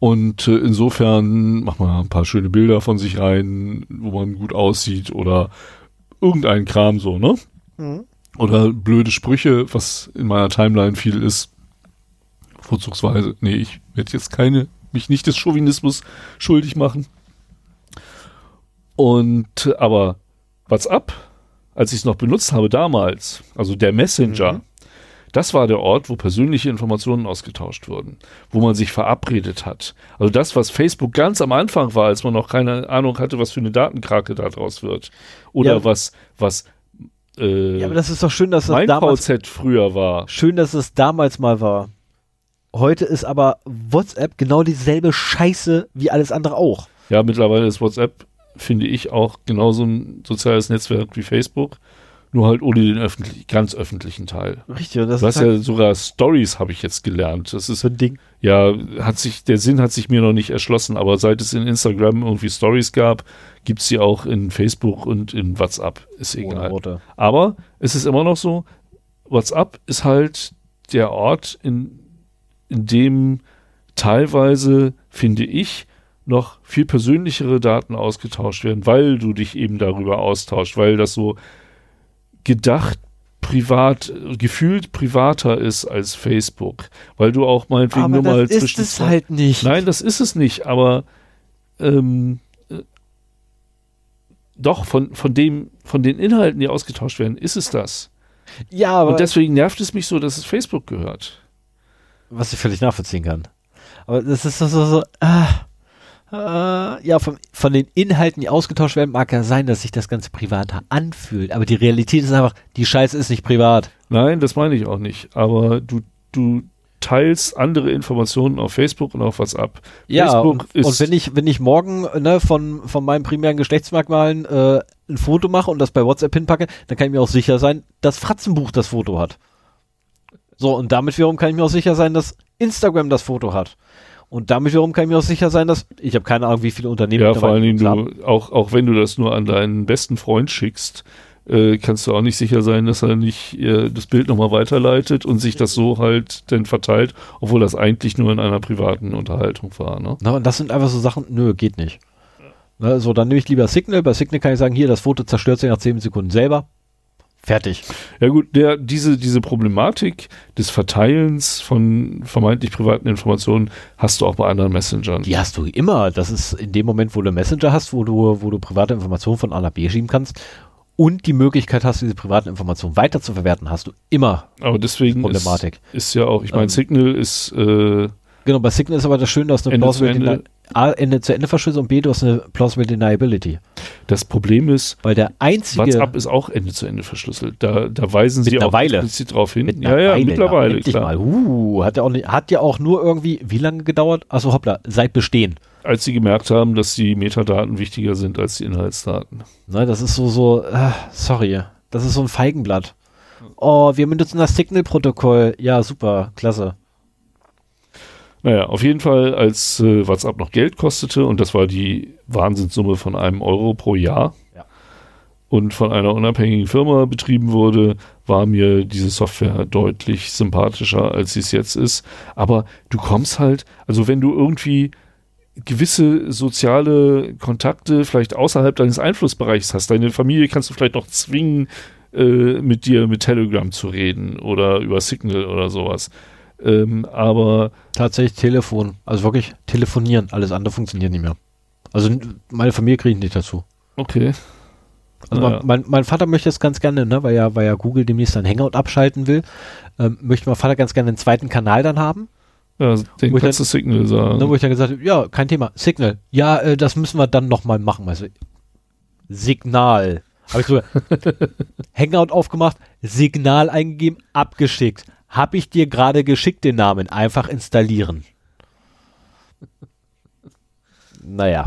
Und äh, insofern macht man ein paar schöne Bilder von sich rein, wo man gut aussieht oder irgendein Kram so, ne? Mhm oder blöde Sprüche, was in meiner Timeline viel ist. Vorzugsweise, nee, ich werde jetzt keine, mich nicht des Chauvinismus schuldig machen. Und, aber WhatsApp, als ich es noch benutzt habe damals, also der Messenger, mhm. Das war der Ort, wo persönliche Informationen ausgetauscht wurden, wo man sich verabredet hat. Also das, was Facebook ganz am Anfang war, als man noch keine Ahnung hatte, was für eine Datenkrake da draus wird. Oder ja. was, was äh, ja, aber das ist doch schön, dass das damals VZ früher war. Schön, dass es damals mal war. Heute ist aber WhatsApp genau dieselbe Scheiße wie alles andere auch. Ja, mittlerweile ist WhatsApp, finde ich, auch genauso ein soziales Netzwerk wie Facebook nur halt ohne den öffentlich, ganz öffentlichen Teil. Richtig. Das du hast halt ja sogar Stories, habe ich jetzt gelernt. Das ist ein Ding. Ja, hat sich, der Sinn hat sich mir noch nicht erschlossen, aber seit es in Instagram irgendwie Stories gab, gibt es sie auch in Facebook und in WhatsApp. Ist egal. Oh, aber es ist immer noch so, WhatsApp ist halt der Ort, in, in dem teilweise, finde ich, noch viel persönlichere Daten ausgetauscht werden, weil du dich eben darüber austauscht, weil das so gedacht privat, gefühlt privater ist als Facebook, weil du auch meinetwegen aber nur mal das zwischen. Das ist es halt nicht. Nein, das ist es nicht, aber ähm, äh, doch, von, von dem, von den Inhalten, die ausgetauscht werden, ist es das. Ja, aber. Und deswegen nervt es mich so, dass es Facebook gehört. Was ich völlig nachvollziehen kann. Aber das ist so, so, so ah, äh, ja, von, von den Inhalten, die ausgetauscht werden, mag ja sein, dass sich das Ganze privater anfühlt. Aber die Realität ist einfach, die Scheiße ist nicht privat. Nein, das meine ich auch nicht. Aber du, du teilst andere Informationen auf Facebook und auf WhatsApp. Ja, Facebook und, und, wenn ich, wenn ich morgen ne, von, von meinen primären Geschlechtsmerkmalen äh, ein Foto mache und das bei WhatsApp hinpacke, dann kann ich mir auch sicher sein, dass Fratzenbuch das Foto hat. So, und damit wiederum kann ich mir auch sicher sein, dass Instagram das Foto hat. Und damit wiederum kann ich mir auch sicher sein, dass ich habe keine Ahnung, wie viele Unternehmen. Ja, vor allen Dingen du, auch, auch wenn du das nur an deinen besten Freund schickst, äh, kannst du auch nicht sicher sein, dass er nicht äh, das Bild nochmal weiterleitet und sich das so halt dann verteilt, obwohl das eigentlich nur in einer privaten Unterhaltung war. Ne? Na, und das sind einfach so Sachen, nö, geht nicht. Na, so, dann nehme ich lieber Signal. Bei Signal kann ich sagen, hier, das Foto zerstört sich nach 10 Sekunden selber. Fertig. Ja gut, der, diese, diese Problematik des Verteilens von vermeintlich privaten Informationen hast du auch bei anderen Messengern. Die hast du immer. Das ist in dem Moment, wo du Messenger hast, wo du, wo du private Informationen von A nach B schieben kannst und die Möglichkeit hast, diese privaten Informationen weiter zu verwerten, hast du immer Aber deswegen Problematik. Ist, ist ja auch, ich meine, Ähm. Signal ist äh, Genau, bei Signal ist aber das Schöne, dass eine plausible A, Ende zu Ende Verschlüsse und B, du hast eine plausible Deniability. das Problem ist, Weil der einzige WhatsApp ist auch Ende zu Ende verschlüsselt. Da, da weisen sie auch Weile. explizit drauf hin. mit ja, ja, Weile, mittlerweile, endlich klar. Uh, hat ja auch nicht, hat ja auch nur irgendwie, wie lange gedauert? Achso, hoppla, seit Bestehen. Als sie gemerkt haben, dass die Metadaten wichtiger sind als die Inhaltsdaten. Ne, das ist so, so, äh, sorry, das ist so ein Feigenblatt. Oh, wir benutzen das Signal-Protokoll. Ja, super, klasse. Naja, auf jeden Fall, als äh, WhatsApp noch Geld kostete, und das war die Wahnsinnssumme von einem Euro pro Jahr, Ja. und von einer unabhängigen Firma betrieben wurde, war mir diese Software deutlich sympathischer, als sie es jetzt ist. Aber du kommst halt, also wenn du irgendwie gewisse soziale Kontakte vielleicht außerhalb deines Einflussbereichs hast, deine Familie kannst du vielleicht noch zwingen, äh, mit dir mit Telegram zu reden oder über Signal oder sowas. Ähm, aber Tatsächlich Telefon. Also wirklich telefonieren. Alles andere funktioniert nicht mehr. Also meine Familie kriege ich nicht dazu. okay. Also Naja. mein, mein, mein Vater möchte es ganz gerne, ne, weil ja, weil ja Google demnächst ein Hangout abschalten will, ähm, möchte mein Vater ganz gerne einen zweiten Kanal dann haben. Ja, den kannst du Signal sagen. Ne, wo ich dann gesagt habe, ja, kein Thema. Signal. Ja, äh, das müssen wir dann nochmal machen. Also, Signal. Habe ich so Hangout aufgemacht, Signal eingegeben, abgeschickt. Habe ich dir gerade geschickt den Namen. Einfach installieren. naja.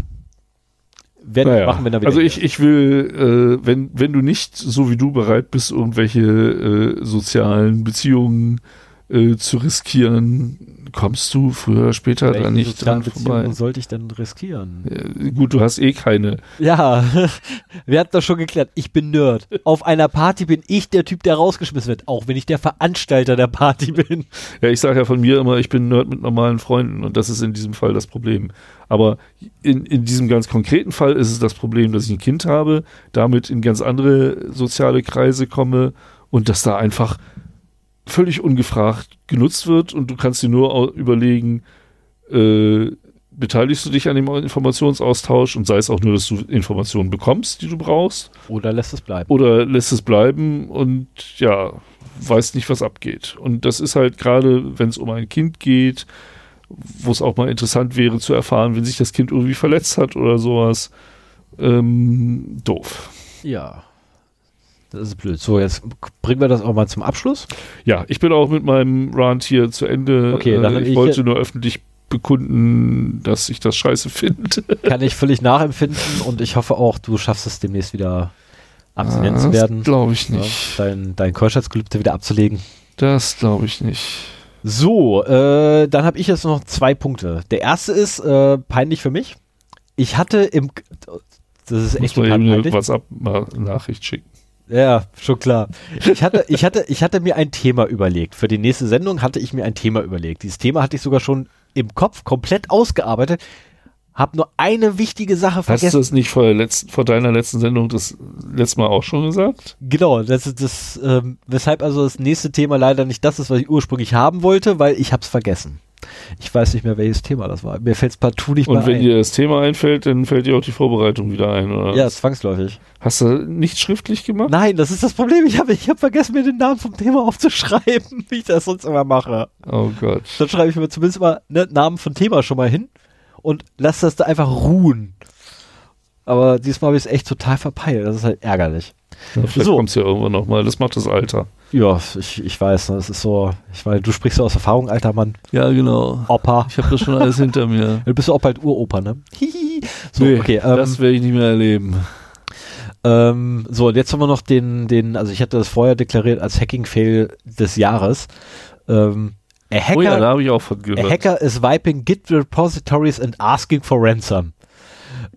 Wir Naja, machen, wenn er wieder also ich, ich will, äh, wenn, wenn du nicht, so wie du bereit bist, irgendwelche äh, sozialen Beziehungen äh, zu riskieren, kommst du früher oder später Welche da nicht dran vorbei. Sollte ich denn riskieren? Äh, gut, du hast eh keine. Ja, wir hatten das schon geklärt. Ich bin Nerd. Auf einer Party bin ich der Typ, der rausgeschmissen wird, auch wenn ich der Veranstalter der Party bin. Ja, ich sage ja von mir immer, ich bin Nerd mit normalen Freunden und das ist in diesem Fall das Problem. Aber in, in diesem ganz konkreten Fall ist es das Problem, dass ich ein Kind habe, damit in ganz andere soziale Kreise komme und dass da einfach völlig ungefragt genutzt wird und du kannst dir nur überlegen, äh, beteiligst du dich an dem Informationsaustausch und sei es auch nur, dass du Informationen bekommst, die du brauchst, Oder lässt es bleiben. oder lässt es bleiben und ja, weiß nicht, was abgeht. Und das ist halt gerade, wenn es um ein Kind geht, wo es auch mal interessant wäre zu erfahren, wenn sich das Kind irgendwie verletzt hat oder sowas. Ähm, doof. Ja. Das ist blöd. So, jetzt bringen wir das auch mal zum Abschluss. Ja, ich bin auch mit meinem Rant hier zu Ende. Okay, dann äh, ich ich wollte nur öffentlich bekunden, dass ich das scheiße finde. Kann ich völlig nachempfinden und ich hoffe auch, du schaffst es demnächst wieder abstinent zu das werden. glaube ich Ja, nicht. dein, dein Keuschheitsgelübde wieder abzulegen. Das glaube ich nicht. So, äh, dann habe ich jetzt noch zwei Punkte. Der erste ist äh, peinlich für mich. Ich hatte im das ist Muss echt total eine peinlich. WhatsApp-Nachricht schicken. Ja, schon klar. Ich hatte, ich hatte, ich hatte mir ein Thema überlegt. Für die nächste Sendung hatte ich mir ein Thema überlegt. Dieses Thema hatte ich sogar schon im Kopf komplett ausgearbeitet. Hab nur eine wichtige Sache Hast du vergessen. das nicht vor, der letzten, vor deiner letzten Sendung das letzte Mal auch schon gesagt? Genau, das ist das, ähm, weshalb also das nächste Thema leider nicht das ist, was ich ursprünglich haben wollte, weil ich hab's vergessen. Ich weiß nicht mehr, welches Thema das war. Mir fällt's partout nicht Und mehr wenn ein. dir das Thema einfällt, dann fällt dir auch die Vorbereitung wieder ein, oder? ja, zwangsläufig. Hast du nicht schriftlich gemacht? Nein, das ist das Problem. Ich habe ich hab vergessen, mir den Namen vom Thema aufzuschreiben, wie ich das sonst immer mache. Oh Gott. Dann schreibe ich mir zumindest mal ne, Namen von Thema schon mal hin und lass das da einfach ruhen. Aber diesmal habe ich es echt total verpeilt. Das ist halt ärgerlich. Ja, vielleicht So. kommt's ja irgendwann nochmal. Das macht das Alter. Ja, ich, ich weiß, das ist so, ich meine, du sprichst so aus Erfahrung, alter Mann. Ja, genau. Opa. Ich habe das schon alles hinter mir. Du bist ja auch bald Uropa, ne? Hihi. So, Nee, okay. Ähm, das werde ich nicht mehr erleben. ähm, so, und jetzt haben wir noch den, den, also ich hatte das vorher deklariert als Hacking-Fail des Jahres. Ähm, a Hacker, oh ja, da habe ich auch von A gehört. hacker is wiping Git repositories and asking for ransom.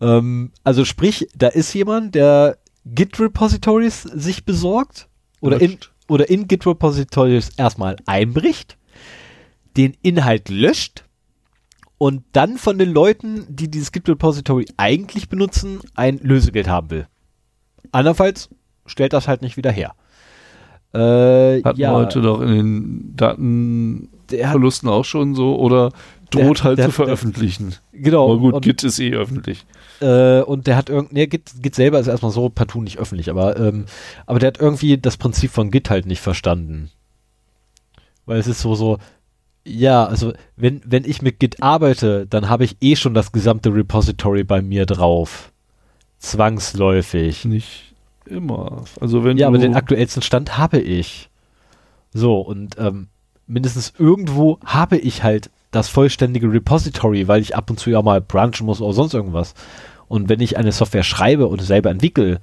Ähm, also sprich, da ist jemand, der Git Repositories sich besorgt oder in, oder in Git Repositories erstmal einbricht, den Inhalt löscht und dann von den Leuten, die dieses Git Repository eigentlich benutzen, ein Lösegeld haben will. Andernfalls stellt das halt nicht wieder her. Äh, Hatten ja, heute doch in den der hat, Datenverlusten auch schon so oder droht Der- halt der- zu der- veröffentlichen. genau. Aber gut, und, Git ist eh öffentlich. Äh, und der hat irgendwie, nee, Git, Git selber ist erstmal so partout nicht öffentlich, aber, ähm, aber der hat irgendwie das Prinzip von Git halt nicht verstanden. Weil es ist so, so, ja, also wenn, wenn ich mit Git arbeite, dann habe ich eh schon das gesamte Repository bei mir drauf. Zwangsläufig. Nicht immer. Also wenn Ja, aber den aktuellsten Stand habe ich. So, und ähm, mindestens irgendwo habe ich halt das vollständige Repository, weil ich ab und zu ja mal branchen muss oder sonst irgendwas. Und wenn ich eine Software schreibe und selber entwickle,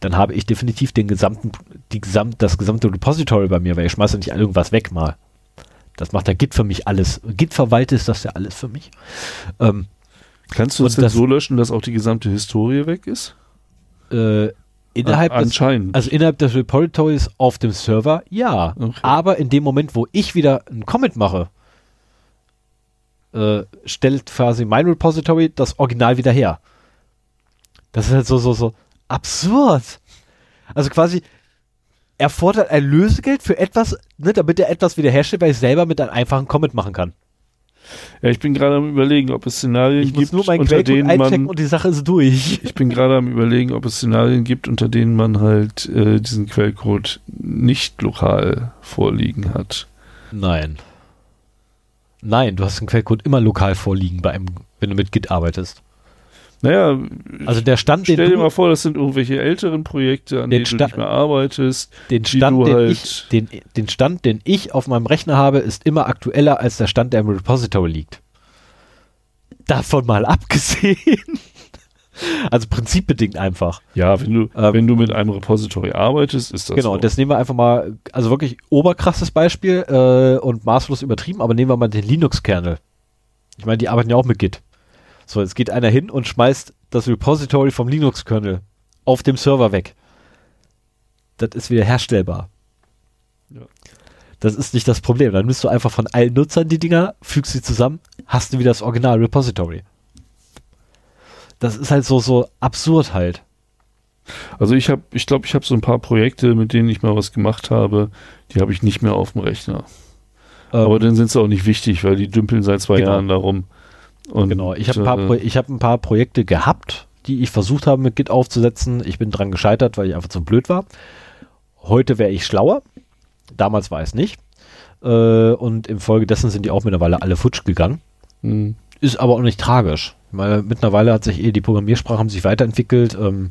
dann habe ich definitiv den gesamten, die gesamt, das gesamte Repository bei mir, weil ich schmeiße nicht irgendwas weg mal. Das macht der Git für mich alles. Git verwaltet das ja alles für mich. Ähm, kannst du denn das- so löschen, dass auch die gesamte Historie weg ist? äh, innerhalb An- des, anscheinend. Also innerhalb des Repositories auf dem Server, ja. Okay. Aber in dem Moment, wo ich wieder einen Commit mache, äh, stellt quasi mein Repository das Original wieder her. Das ist halt so, so, so absurd. Also quasi, er fordert ein Lösegeld für etwas, ne, damit er etwas wiederherstellt, weil ich selber mit einem einfachen Commit machen kann. ja, ich bin gerade am überlegen, ob es Szenarien Ich gibt, unter denen einchecken man und die Sache ist durch. ich bin gerade am überlegen, ob es Szenarien gibt, unter denen man halt äh, diesen Quellcode nicht lokal vorliegen hat. Nein. Nein, du hast den Quellcode immer lokal vorliegen, bei einem, wenn du mit Git arbeitest. Naja, Also der Stand, den stell dir du, mal vor, das sind irgendwelche älteren Projekte, an Den denen du Sta- nicht mehr arbeitest. den Stand, du den, halt- ich, den, den Stand, den ich auf meinem Rechner habe, ist immer aktueller als der Stand, der im Repository liegt. Davon mal abgesehen. Also prinzipbedingt einfach. Ja, wenn du, Ähm, wenn du mit einem Repository arbeitest, ist das genau, so. das nehmen wir einfach mal, also wirklich oberkrasses Beispiel äh, und maßlos übertrieben, aber nehmen wir mal den Linux-Kernel. Ich meine, die arbeiten ja auch mit Git. So, jetzt geht einer hin und schmeißt das Repository vom Linux-Kernel auf dem Server weg. Das ist wieder herstellbar. Ja. Das ist nicht das Problem. Dann nimmst du einfach von allen Nutzern die Dinger, fügst sie zusammen, hast du wieder das Original-Repository. Das ist halt so, so absurd halt. Also ich habe, ich glaube, ich habe so ein paar Projekte, mit denen ich mal was gemacht habe, die habe ich nicht mehr auf dem Rechner. Ähm, Aber dann sind sie auch nicht wichtig, weil die dümpeln seit zwei Genau. Jahren darum. Und, Genau, ich habe ein, paar äh, hab ein paar Projekte gehabt, die ich versucht habe mit Git aufzusetzen. Ich bin dran gescheitert, weil ich einfach zu blöd war. Heute wäre ich schlauer. Damals war es nicht. Äh, und infolgedessen sind die auch mittlerweile alle futsch gegangen. mh. Ist aber auch nicht tragisch. Meine, mittlerweile hat sich eh die Programmiersprachen haben sich weiterentwickelt. Ähm,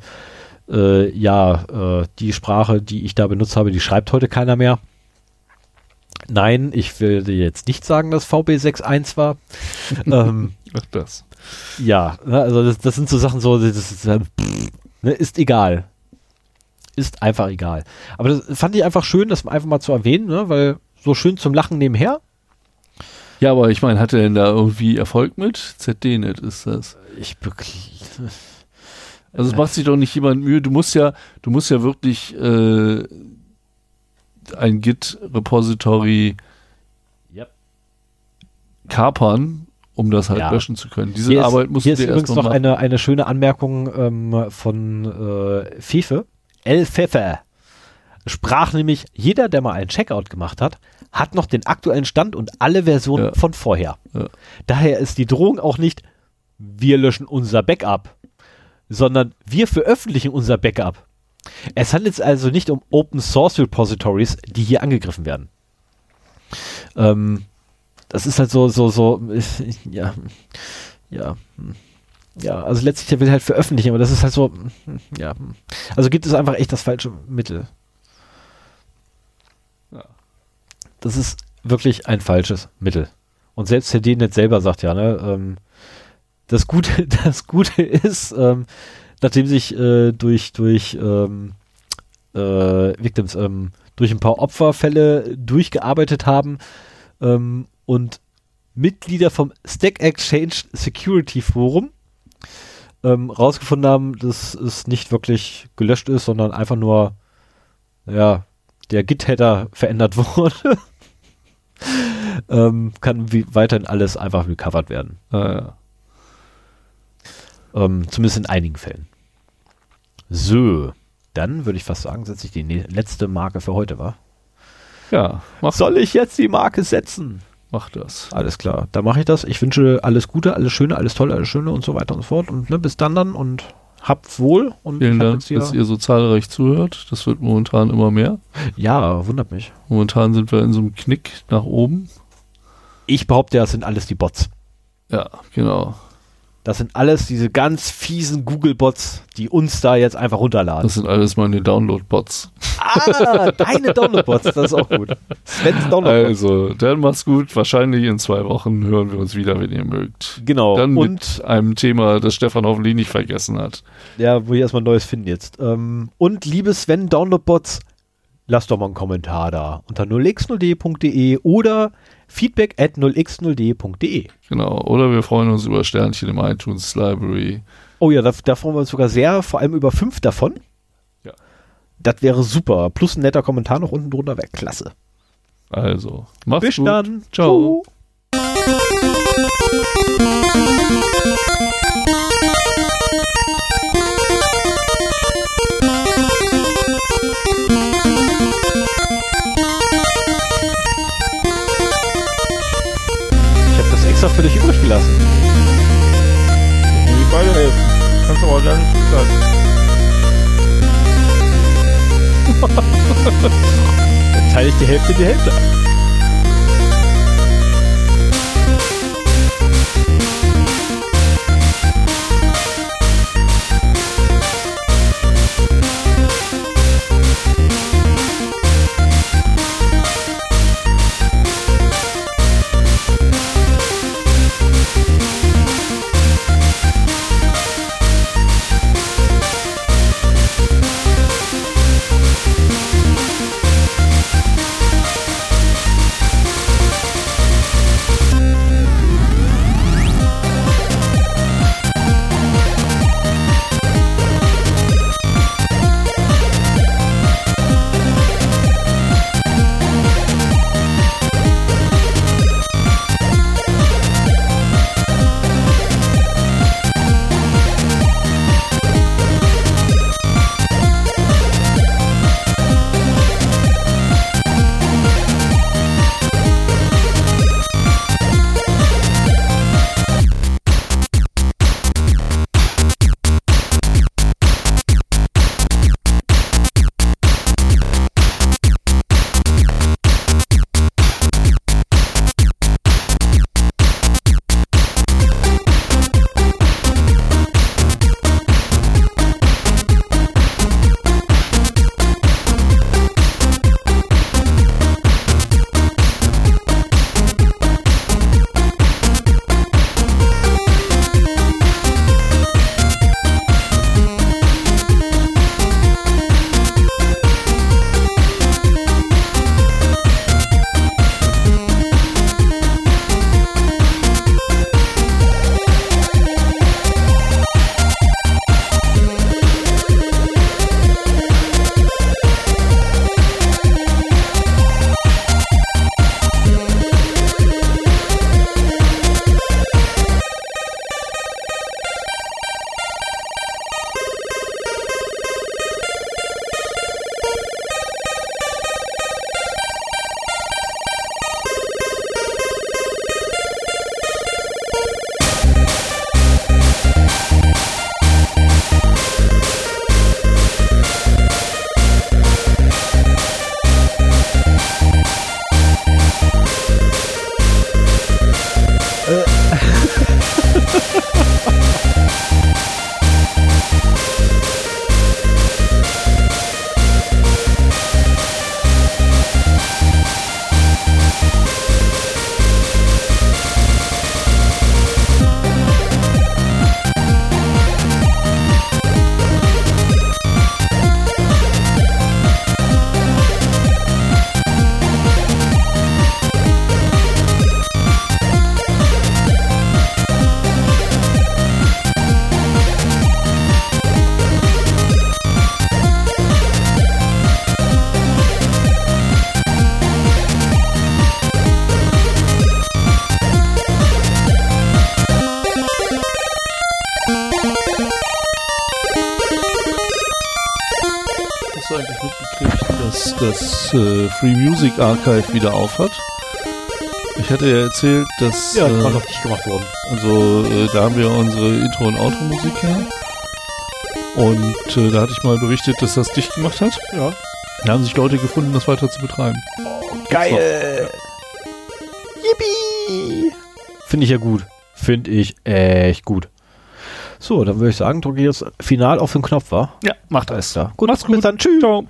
äh, ja, äh, die Sprache, die ich da benutzt habe, die schreibt heute keiner mehr. Nein, ich will jetzt nicht sagen, dass VB61 war. ähm, Ach das. ja, ne, also das, das sind so Sachen so, das ist, äh, pff, ne, ist egal. Ist einfach egal. Aber das fand ich einfach schön, das einfach mal zu erwähnen, ne, weil so schön zum Lachen nebenher. Ja, aber ich meine, hat er denn da irgendwie Erfolg mit? ZDNet ist das. Ich. Also es macht sich doch nicht jemand Mühe. Du musst ja, du musst ja wirklich äh, ein Git-Repository Yep. kapern, um das halt Ja. löschen zu können. Diese Hier Arbeit ist, musst hier du ist dir übrigens erst noch machen. eine, eine schöne Anmerkung ähm, von äh, Fefe. El Fefe sprach nämlich, jeder, der mal einen Checkout gemacht hat, hat noch den aktuellen Stand und alle Versionen Ja. von vorher. Ja. Daher ist die Drohung auch nicht, wir löschen unser Backup, sondern wir veröffentlichen unser Backup. Es handelt sich also nicht um Open Source Repositories, die hier angegriffen werden. Ähm, das ist halt so, so, so, ja, ja, hm. ja, also letztlich der will halt veröffentlichen, aber das ist halt so, hm, ja, hm. also gibt es einfach echt das falsche Mittel. Ja. Das ist wirklich ein falsches Mittel. Und selbst Herr Dehnet selber sagt ja, ne, ähm, das Gute, das Gute ist, ähm, nachdem sich äh, durch, durch ähm, äh, Victims, ähm, durch ein paar Opferfälle durchgearbeitet haben ähm, und Mitglieder vom Stack Exchange Security Forum ähm, rausgefunden haben, dass es nicht wirklich gelöscht ist, sondern einfach nur, ja, der Git-Header verändert wurde, ähm, kann wie weiterhin alles einfach recovered werden. Ja. Ähm, zumindest in einigen Fällen. So, dann würde ich fast sagen, setze ich die letzte Marke für heute, war. Ja, mach, Soll ich jetzt die Marke setzen? mach das. Alles klar, dann mache ich das. Ich wünsche alles Gute, alles Schöne, alles Tolle, alles Schöne und so weiter und so fort. Und ne, bis dann dann und habt wohl. Und Vielen Dank, dass ihr so zahlreich zuhört. Das wird momentan immer mehr. Ja, wundert mich. Momentan sind wir in so einem Knick nach oben. Ich behaupte, das sind alles die Bots. Ja, genau. Das sind alles diese ganz fiesen Google-Bots, die uns da jetzt einfach runterladen. Das sind alles meine Download-Bots. ah, deine Download-Bots, das ist auch gut. Sven's Download-Bots. Also, dann macht's gut. Wahrscheinlich in zwei Wochen hören wir uns wieder, wenn ihr mögt. Genau. Dann und mit einem Thema, das Stefan hoffentlich nicht vergessen hat. ja, wo ich erstmal Neues finden jetzt. Ähm, und liebe Sven Download-Bots, lasst doch mal einen Kommentar da unter 0x0d.de oder feedback at 0x0d.de. Genau. Oder wir freuen uns über Sternchen im iTunes Library. Oh ja, da, da freuen wir uns sogar sehr, vor allem über fünf davon. Ja. Das wäre super. Plus ein netter Kommentar noch unten drunter wäre klasse. Also, macht's Bis gut. dann. Ciao. Ich habe das extra für dich übrig gelassen. Die beide helfen. Kannst du aber dann sagen. Dann teile ich die Hälfte die Hälfte. das Free Music Archive wieder aufhat. Ich hatte ja erzählt, dass Ja, das äh, war noch nicht gemacht worden. also äh, da haben wir unsere Intro- und Outro-Musik her. Und äh, da hatte ich mal berichtet, dass das dicht gemacht hat. Ja. Da haben sich Leute gefunden, das weiter zu betreiben. Geil! Yippie! Finde ich ja gut. Finde ich echt gut. So, dann würde ich sagen, drücke ich jetzt final auf den Knopf, wa? Ja, macht Alles klar. Gut, Macht's bis gut. dann. Tschüss. Ciao.